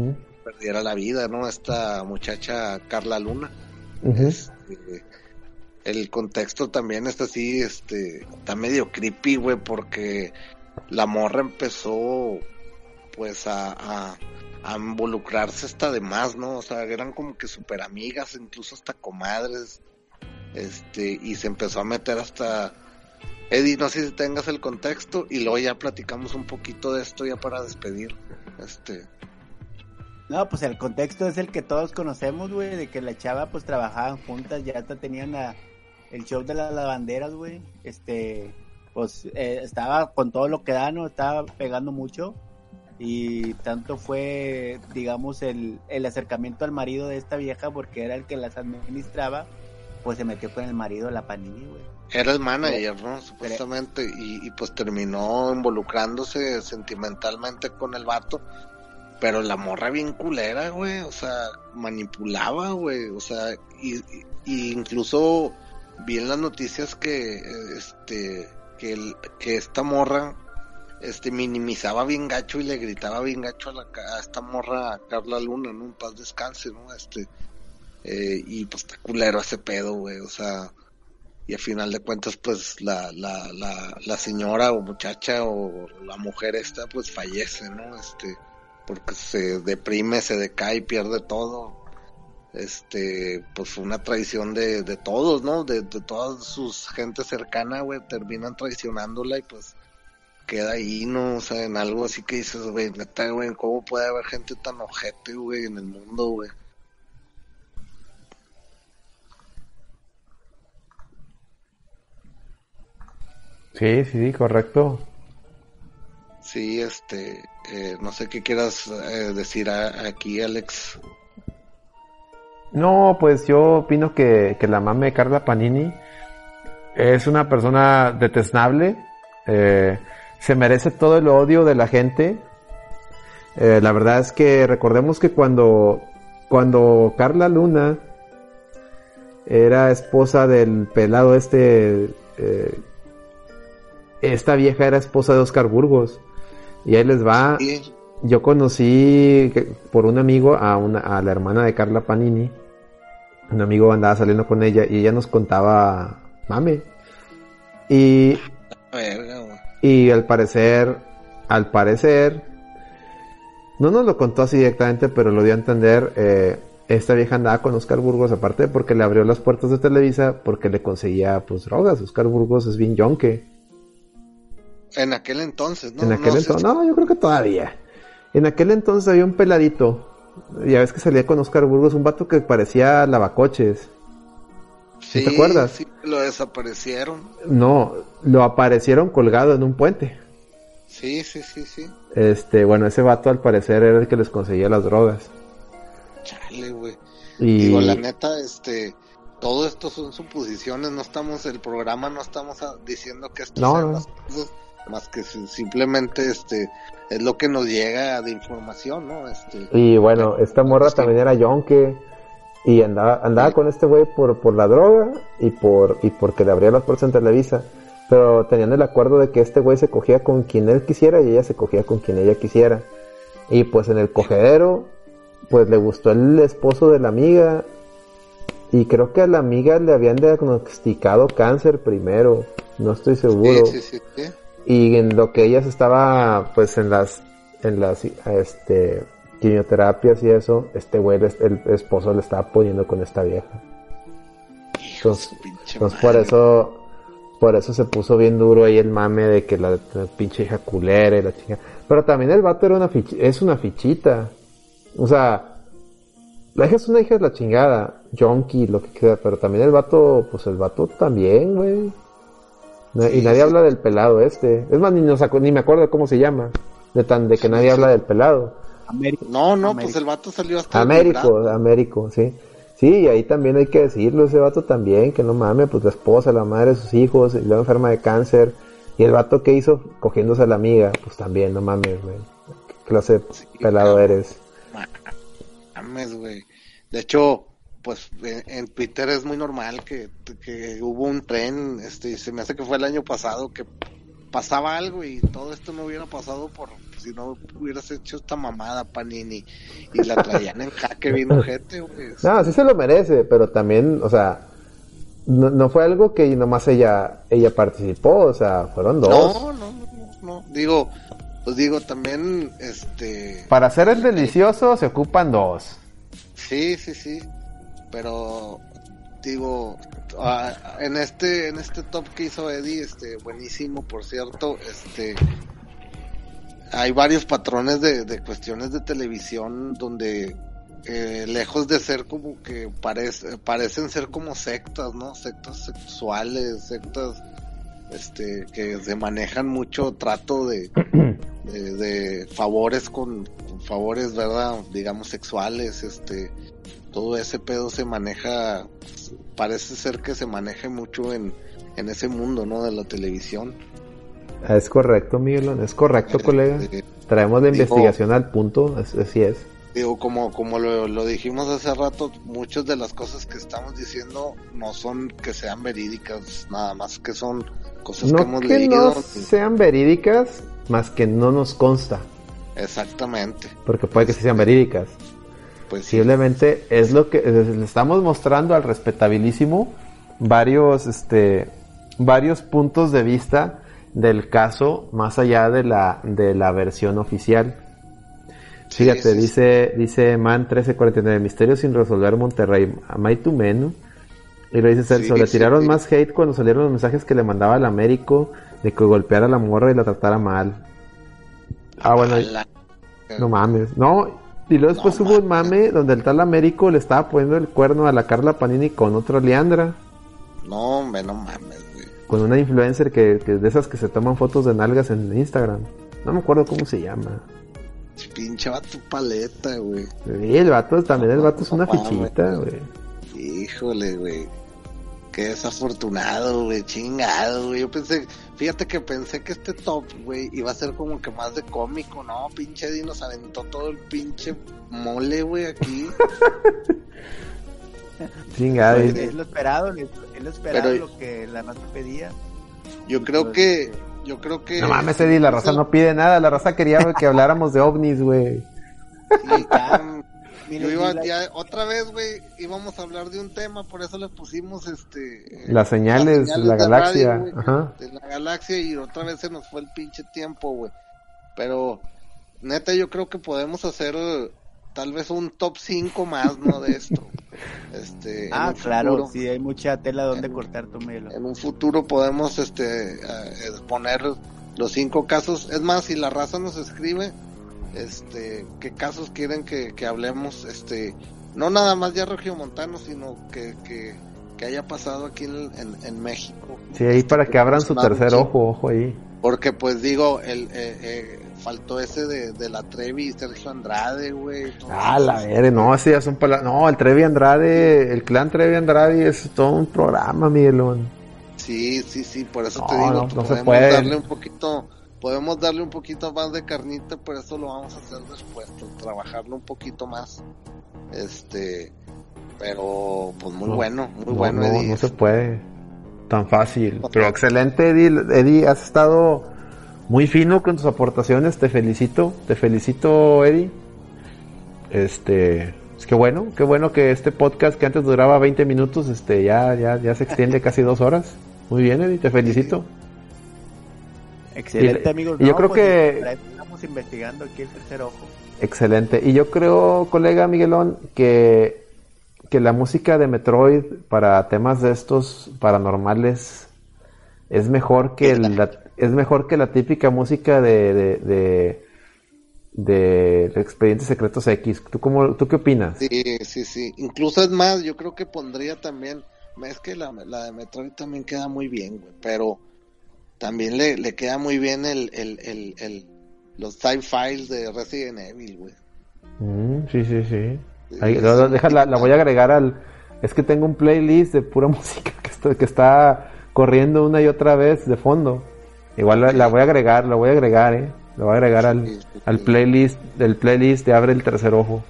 perdiera la vida, ¿no? Esta muchacha Carla Luna. Este, el contexto también está así, este, está medio creepy, güey, porque la morra empezó, pues, a, a, a involucrarse hasta de más, ¿no? O sea, eran como que super amigas, incluso hasta comadres, este, y se empezó a meter hasta... Eddie, no sé si tengas el contexto, y luego ya platicamos un poquito de esto ya para despedir, este... No, pues el contexto es el que todos conocemos, güey, de que la chava pues trabajaban juntas, ya hasta tenían la, el show de las lavanderas, güey. Este, pues eh, estaba con todo lo que da, ¿no? Estaba pegando mucho. Y tanto fue, digamos, el, el acercamiento al marido de esta vieja, porque era el que las administraba, pues se metió con el marido de la Panini, güey. Era el manager, ¿no? Supuestamente, y, y pues terminó involucrándose sentimentalmente con el vato. Pero la morra bien culera, güey, o sea, manipulaba, güey, o sea, y, incluso vi en las noticias que, este, que, que esta morra, este, minimizaba bien gacho y le gritaba bien gacho a, la, a esta morra, a Carla Luna, ¿no? En paz descanse, ¿no? Este, eh, y pues está culero ese pedo, güey, o sea, y al final de cuentas pues la, la, la, la señora o muchacha o la mujer esta pues fallece, ¿no? Este, porque se deprime, se decae, pierde todo. Este, pues fue una traición de, de todos, ¿no? De, de todas sus gente cercana, güey, terminan traicionándola y pues queda ahí, ¿no? O sea, en algo así que dices, güey, neta, güey, ¿cómo puede haber gente tan ojete, güey, en el mundo, güey? Sí, sí, sí, correcto. Sí, este, eh, no sé qué quieras eh, decir aquí, Alex. No, pues yo opino que, que la mame de Carla Panini es una persona detestable. eh, se merece todo el odio de la gente. La verdad es que recordemos que cuando, cuando Carla Luna era esposa del pelado este, esta vieja era esposa de Oscar Burgos. Y ahí les va. Yo conocí por un amigo a, una, a la hermana de Carla Panini. Un amigo andaba saliendo con ella y ella nos contaba mame. Y al parecer, al parecer, no nos lo contó así directamente, pero lo dio a entender. eh, esta vieja andaba con Oscar Burgos, aparte porque le abrió las puertas de Televisa, porque le conseguía pues drogas. Oscar Burgos es bien yonque. En aquel entonces, ¿no? en aquel sé entonces, no, yo creo que todavía. En aquel entonces había un peladito. Ya ves que salía con Oscar Burgos, un vato que parecía lavacoches. Sí, te acuerdas? Sí, lo desaparecieron. No, lo aparecieron colgado en un puente. Sí, sí, sí, sí. Este, bueno, ese vato al parecer era el que les conseguía las drogas. Chale, güey. Y Digo, la neta, este, todo esto son suposiciones, no estamos, el programa no estamos diciendo que esto No, no. las cosas, más que si- simplemente, este, es lo que nos llega de información, ¿no? Este, Y bueno, esta morra también era yonke y andaba, andaba con este güey por, por la droga y por y porque le abría las puertas en Televisa. Pero tenían el acuerdo de que este güey se cogía con quien él quisiera y ella se cogía con quien ella quisiera. Y pues en el cogedero, pues le gustó el esposo de la amiga y creo que a la amiga le habían diagnosticado cáncer primero, no estoy seguro. sí, sí, sí. Y en lo que ella estaba, pues en las, en las, este, quimioterapias y eso, este güey, el, el esposo le estaba poniendo con esta vieja. Entonces, entonces por eso, por eso se puso bien duro ahí el mame de que la, la pinche hija culera y la chinga. Pero también el vato era una fich- es una fichita. O sea, la hija es una hija de la chingada, junkie, lo que queda, pero también el vato, pues el vato también, güey. Y nadie habla del pelado este. Es más, ni, nos ni me acuerdo cómo se llama. De tan de que nadie habla del pelado. Américo. No, no, Américo. pues el vato salió hasta Américo, Américo, sí. Sí, y ahí también hay que decirlo, ese vato también, que no mames, pues la esposa, la madre de sus hijos, y luego enferma de cáncer. Y el vato que hizo cogiéndose a la amiga, pues también, no mames, güey. ¿Qué clase de pelado cabrón. eres? Mames, güey. De hecho, pues en, en Twitter es muy normal que, que hubo un tren, este, se me hace que fue el año pasado que pasaba algo y todo esto no hubiera pasado por si no hubieras hecho esta mamada Panini y la traían en jaque bien ojete, güey. No, sí se lo merece, pero también, o sea, no, no fue algo que nomás ella ella participó, o sea, fueron dos. No, no, no, no, no. Digo, pues digo también, este, Para hacer el delicioso se ocupan dos. Sí, sí, sí. Pero digo, ah, en este en este top que hizo Eddie, este buenísimo, por cierto, este hay varios patrones de, de cuestiones de televisión donde eh, lejos de ser como que parece, parecen ser como sectas, ¿no? Sectas sexuales, sectas este que se manejan mucho trato de, de, favores con favores, ¿verdad? Digamos sexuales, este todo ese pedo se maneja, parece ser que se maneje mucho en, en ese mundo, ¿no? De la televisión. Es correcto, Miguelón, es correcto, colega. Eh, Traemos la digo- investigación al punto, así es. Digo, como, como lo, lo dijimos hace rato, muchas de las cosas que estamos diciendo no son que sean verídicas, nada más que son cosas que hemos que leído. no sean verídicas, más que no nos consta, Exactamente. porque puede que sí sean verídicas. Pues sí. Simplemente es lo que le estamos mostrando al respetabilísimo varios este varios puntos de vista del caso más allá de la de la versión oficial. Fíjate, sí, dice dice Man 1349 Misterio sin resolver Monterrey, Amaitu Menu. Y lo dice Celso, Sí, le sí, tiraron sí. más hate cuando salieron los mensajes que le mandaba al Américo de que golpeara a la morra y la tratara mal. Ah, bueno, no mames, no. Y luego después hubo un mame donde el tal Américo le estaba poniendo el cuerno a la Carla Panini con otra Leandra, No, hombre, no mames, güey. con una influencer que, que de esas que se toman fotos de nalgas en Instagram. No me acuerdo cómo se llama. Pinche vato paleta, güey. Y el vato, también el vato es una No fichita, güey. Híjole, güey. Qué desafortunado, güey. Chingado, güey. Yo pensé, fíjate que pensé que este top, güey, iba a ser como que más de cómico, ¿no? Pinche Eddie nos aventó todo el pinche mole, güey, aquí. Chingada. Y- es lo esperado, es es lo esperado, Pero- lo que la raza pedía. Yo creo que, yo creo que. No mames, Eddie, la raza no pide nada. La raza quería que habláramos de ovnis, güey. Sí, Mira, yo iba, y la- ya, otra vez, güey, íbamos a hablar de un tema, por eso le pusimos este. eh, Las señales, la de galaxia, radio, ajá. De la galaxia y otra vez se nos fue el pinche tiempo, güey. Pero, neta, yo creo que podemos hacer eh, tal vez un top 5 más, ¿no? De esto. Este, Ah, claro, futuro. sí, hay mucha tela donde cortar tu melo. En un futuro podemos este eh, poner los cinco casos. Es más, si la raza nos escribe, este, qué casos quieren que, que hablemos, este, no nada más ya regiomontano, sino que, que, que haya pasado aquí en, en, en México. Sí, ahí para que abran su tercer ojo, ojo ahí. Porque pues digo, el, eh, eh, faltó ese de, de la Trevi y Sergio Andrade, güey. Ah, la verga, no, ese ya son palabras. No, el Trevi Andrade, el clan Trevi Andrade es todo un programa, Miguelón. Sí, sí, sí, por eso te digo, no, no se podemos puede. darle un poquito, podemos darle un poquito más de carnita, por eso lo vamos a hacer después, trabajarlo un poquito más. Este, pero pues muy No, bueno, muy no, bueno, no, Eddie. no se puede tan fácil. Pero excelente, Eddie. Eddie, has estado muy fino con tus aportaciones. Te felicito, te felicito, Eddie. Este, es que bueno, qué bueno que este podcast que antes duraba 20 minutos, este, ya, ya, ya se extiende casi dos horas. Muy bien, Eddie, te felicito. Excelente, Y- amigos. y yo No, creo pues, que- eso Estamos investigando aquí el tercer ojo. Excelente. Y yo creo, colega Miguelón, que, que la música de Metroid para temas de estos paranormales es mejor que la, es mejor que la típica música de, de, de, de Expedientes Secretos X. ¿Tú, cómo, ¿Tú qué opinas? Sí, sí, sí. Incluso es más, yo creo que pondría también, es que la, la de Metroid también queda muy bien, güey, pero también le, le queda muy bien el, el, el, el los sci files de Resident Evil, güey. Mm, sí, sí, sí. Ahí, lo- lo- deja, la, la voy a agregar al... Es que tengo un playlist de pura música que está, que está corriendo una y otra vez de fondo. Igual la, la voy a agregar, la voy a agregar, eh. La voy a agregar al, al playlist, del playlist de Abre el Tercer Ojo.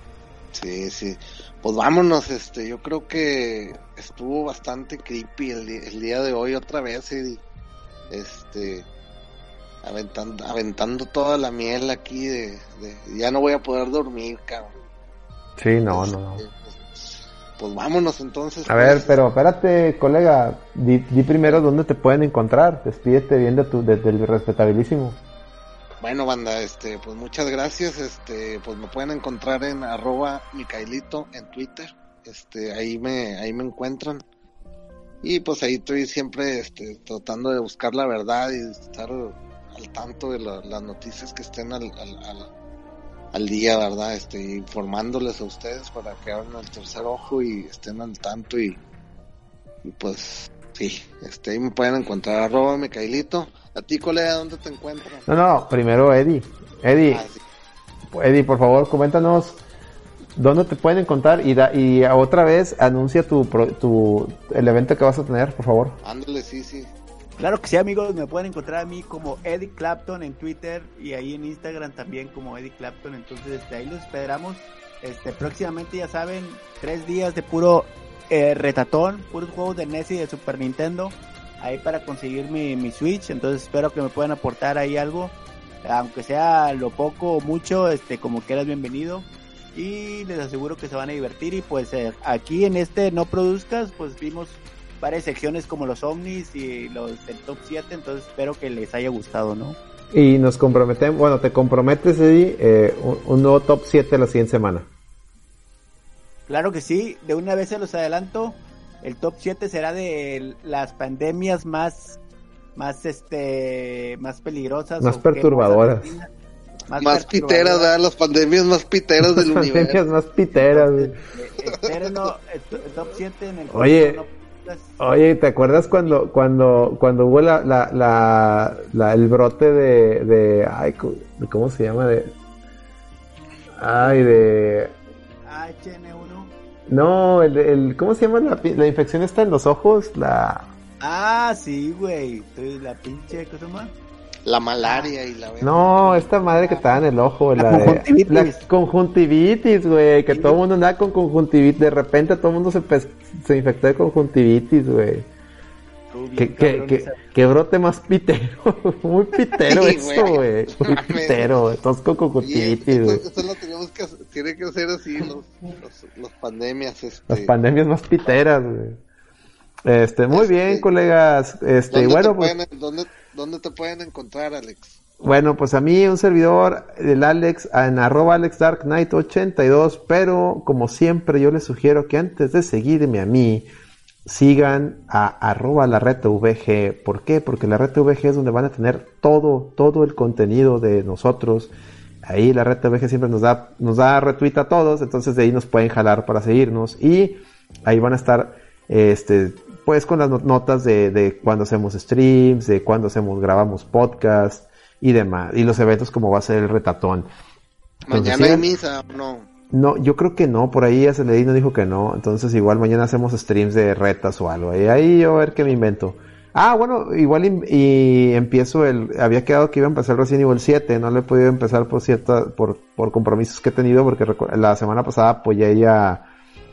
Sí, sí. Pues vámonos, este, yo creo que estuvo bastante creepy el, el día de hoy otra vez, Eddie. Este, aventando, aventando toda la miel aquí de, de- ya no voy a poder dormir, cabrón. Sí, no, no, no. Pues vámonos entonces. A ver, pues. pero espérate, colega. Di, di primero dónde te pueden encontrar. Despídete bien de tu, de- del respetabilísimo. Bueno, banda, este, pues muchas gracias. Este, pues me pueden encontrar en arroba Micaelito en Twitter. Este, ahí me, ahí me encuentran. Y pues ahí estoy siempre, este, tratando de buscar la verdad y estar al tanto de la- las noticias que estén al, al, al, al día, ¿verdad? Este, informándoles a ustedes para que abran el tercer ojo y estén al tanto y, y pues, sí, este, ahí me pueden encontrar arroba Micaelito. A ti, colega, ¿dónde te encuentran? No, no, primero Eddie. Eddie, Ah, sí. Eddie, por favor, coméntanos dónde te pueden encontrar y, da, y otra vez anuncia tu, pro- tu el evento que vas a tener, por favor. Ándale, sí, sí. Claro que sí, amigos, me pueden encontrar a mí como Eddie Clapton en Twitter y ahí en Instagram también como Eddie Clapton. Entonces, este, ahí los esperamos. Este, próximamente, ya saben, tres días de puro eh, retatón, puros juegos de NES y de Super Nintendo. Ahí para conseguir mi, mi Switch. Entonces, espero que me puedan aportar ahí algo. Aunque sea lo poco o mucho, este, como quieras, bienvenido. Y les aseguro que se van a divertir. Y pues eh, aquí en este No Produzcas, pues vimos varias secciones como los ovnis y los del top 7, entonces espero que les haya gustado, ¿no? Y nos comprometemos, bueno, te comprometes, Eddie, eh, un, un nuevo top 7 la siguiente semana. Claro que sí, de una vez se los adelanto, el top 7 será de las pandemias más más este más peligrosas Más que Más piteras, ¿verdad? Las pandemias más piteras del Las pandemias universo. más piteras, güey. To- el top 7 en el Oye, Podcast. Oye, ¿te acuerdas cuando cuando cuando hubo la, la, la, la- el brote de, de ay, cómo se llama de ay de HN1. no el, el cómo se llama la, infección está en los ojos la Ah, sí, güey, la pinche cosa más. La malaria y la no esta madre que estaba en el ojo La la, de- conjuntivitis. la conjuntivitis güey que todo el mundo andaba con conjuntivitis de repente todo el mundo se se infectó de conjuntivitis güey que, que, que, que brote más pitero muy pitero Sí, eso güey. muy pitero todos con conjuntivitis esto, güey esto lo tenemos que hacer, tiene que ser así los, los, los pandemias, este. Las pandemias más piteras, güey. Este, muy Este, bien, colegas. Este, ¿Dónde, bueno, te pues, pueden, dónde, ¿Dónde te pueden encontrar, Alex? bueno, pues a mí un servidor, el Alex, en arroba AlexDarkKnight82, pero como siempre yo les sugiero que antes de seguirme a mí, sigan a arroba la red VG. ¿Por qué? Porque la red VG es donde van a tener todo, todo el contenido de nosotros. Ahí la red VG siempre nos da, nos da retweet a todos, entonces de ahí nos pueden jalar para seguirnos y ahí van a estar, este, pues con las no- notas de, de cuando hacemos streams, de cuando hacemos, grabamos podcast y demás, y los eventos como va a ser el retatón. Entonces, Mañana hay misa, ¿o no? no, yo creo que no, por ahí Aceledino dijo que no, entonces igual mañana hacemos streams de retas o algo, y ahí yo a ver qué me invento. Ah, bueno, igual y, y empiezo el, había quedado que iba a empezar recién nivel 7, no lo he podido empezar por cierta, por, por compromisos que he tenido, porque la semana pasada apoyé ya, eh,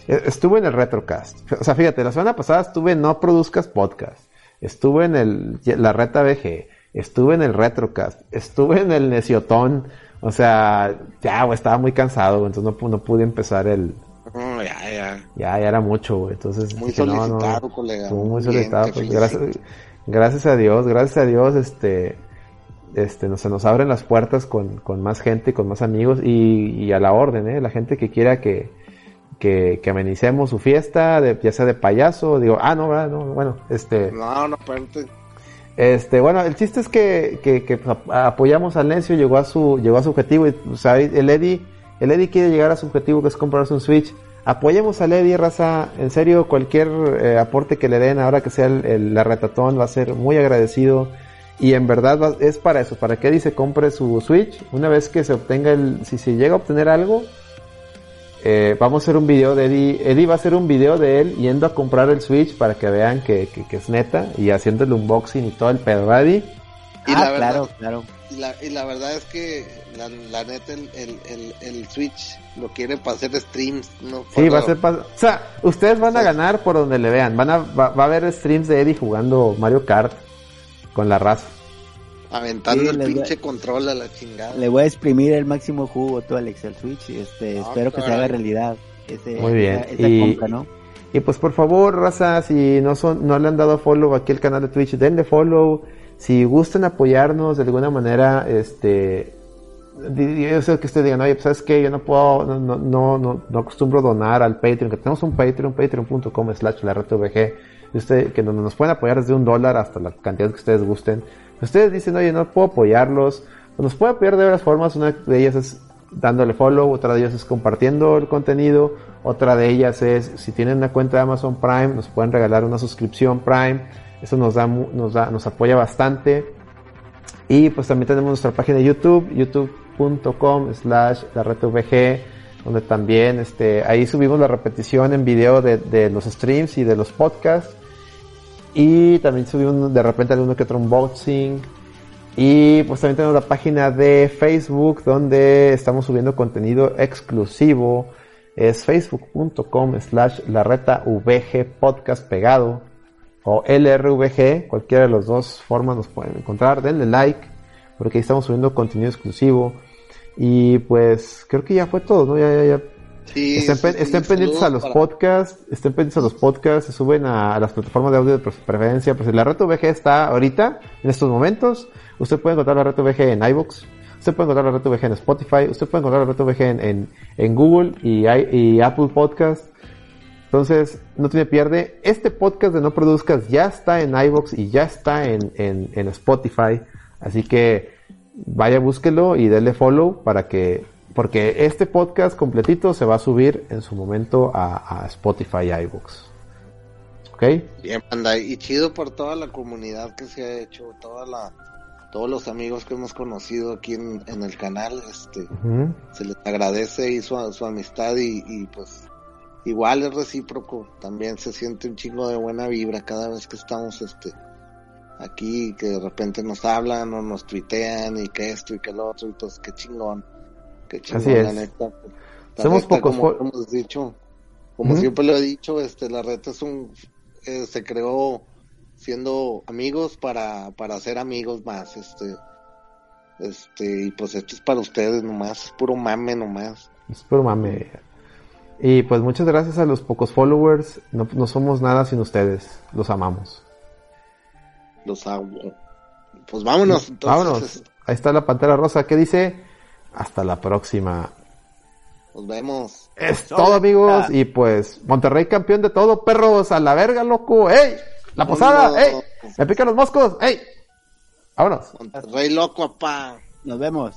estuve en el Retrocast, o sea, fíjate, la semana pasada estuve en No Produzcas Podcast, estuve en el, la Reta BG, estuve en el Retrocast, estuve en el Neciotón, o sea, ya, güey, estaba muy cansado, güey, entonces no, no pude empezar el, No, ya, ya. ya, ya era mucho, güey, entonces Muy dije, no, no, solicitado, colega. estuvo muy Bien, solicitado, pues, gracias, gracias a Dios, gracias a Dios, este, este, nos, se nos abren las puertas con, con más gente, con más amigos y, y a la orden, eh, la gente que quiera que, que, que amenicemos su fiesta, de, ya sea de payaso, digo, ah, no, ¿verdad? no, bueno, este, No, no, espérate. este, bueno, el chiste es que, que, que ap- apoyamos al Necio, llegó a su, llegó a su objetivo, y, o sea, el Eddie, el Eddie quiere llegar a su objetivo que es comprarse un Switch. Apoyemos al Eddie, raza, en serio, cualquier eh, aporte que le den ahora que sea el, el- la retatón va a ser muy agradecido. Y en verdad va- es para eso, para que Eddie se compre su Switch. Una vez que se obtenga el, si se llega a obtener algo, eh, vamos a hacer un video de Eddie. Eddie va a hacer un video de él yendo a comprar el Switch para que vean que, que, que es neta y haciendo el unboxing y todo el pedo, ¿verdad, Eddie? Y ah, la verdad- claro, claro. Y la, y la verdad es que la, la neta el, el, el, el Switch lo quiere para hacer streams, ¿no? Sí, va a Para- ser pas- O sea, ustedes van a ganar por donde le vean. Van a, va, va a haber streams de Eddie jugando Mario Kart con la raza. Aventando Sí, el pinche control a la chingada. Le voy a exprimir el máximo jugo todo el Excel Switch y este, Ah, espero que se haga realidad. Ese, Muy bien. Esa, esa Y- compra, ¿no? Y pues por favor, raza, si no son, no le han dado follow aquí al canal de Twitch, denle follow. Si gustan apoyarnos de alguna manera, este, yo sé que ustedes digan, oye, pues sabes que yo no puedo, no, no, no, no, no acostumbro donar al Patreon, que tenemos un Patreon, patreon.com slash la usted, que donde nos pueden apoyar desde un dólar hasta la cantidad que ustedes gusten. Ustedes dicen, oye, no puedo apoyarlos, pues nos puede apoyar de varias formas, una de ellas es dándole follow, otra de ellas es compartiendo el contenido, otra de ellas es si tienen una cuenta de Amazon Prime, nos pueden regalar una suscripción Prime, eso nos da, nos da, nos apoya bastante. Y pues también tenemos nuestra página de YouTube, youtube.com slash la VG, donde también este, ahí subimos la repetición en video de, de los streams y de los podcasts. Y también subimos de repente alguno que otro unboxing. Y pues también tenemos la página de Facebook donde estamos subiendo contenido exclusivo. Es facebook.com slash la reta VG podcast pegado. O LRVG, cualquiera de las dos formas nos pueden encontrar. Denle like porque ahí estamos subiendo contenido exclusivo. Y pues creo que ya fue todo, ¿no? Ya, ya, ya. Sí, estén pen- pendientes a los para- podcasts, estén pendientes a los podcasts, se suben a, a las plataformas de audio de pre- preferencia. Pues la Reto VG está ahorita, en estos momentos. Usted puede encontrar la Reto VG en iVoox, usted puede encontrar la Reto VG en Spotify, usted puede encontrar la Reto VG en, en, en Google y, Apple Podcast. Entonces, no tiene pierde. Este podcast de No Produzcas ya está en iVoox y ya está en, en, en Spotify. Así que vaya, búsquelo y denle follow para que, porque este podcast completito se va a subir en su momento a, a Spotify y iVoox. ¿Ok? Bien, banda, y chido por toda la comunidad que se ha hecho, toda la, todos los amigos que hemos conocido aquí en, en el canal, este, se les agradece y su, su amistad y, y pues igual es recíproco, también se siente un chingo de buena vibra cada vez que estamos este aquí, que de repente nos hablan o nos tuitean y que esto y que lo otro, y pues qué chingón, qué chingón, Así la es. neta. La Somos neta, pocos como hemos dicho, como siempre lo he dicho, este, la red es un, eh, se creó siendo amigos para, para ser amigos más, este, este, y pues esto es para ustedes nomás, es puro mame nomás. Es puro mame. Y pues muchas gracias a los pocos followers. No, no somos nada sin ustedes. Los amamos. Los hago. Pues vámonos, entonces. Vámonos. este, Ahí está la pantera rosa. ¿Qué dice? Hasta la próxima. Nos vemos. Es todo, amigos. Y pues, Monterrey campeón de todo, perros. A la verga, loco. ¡Ey! La posada. Vámonos. ¡Ey! Me pican los moscos. ¡Ey! Vámonos. Monterrey loco, papá. Nos vemos.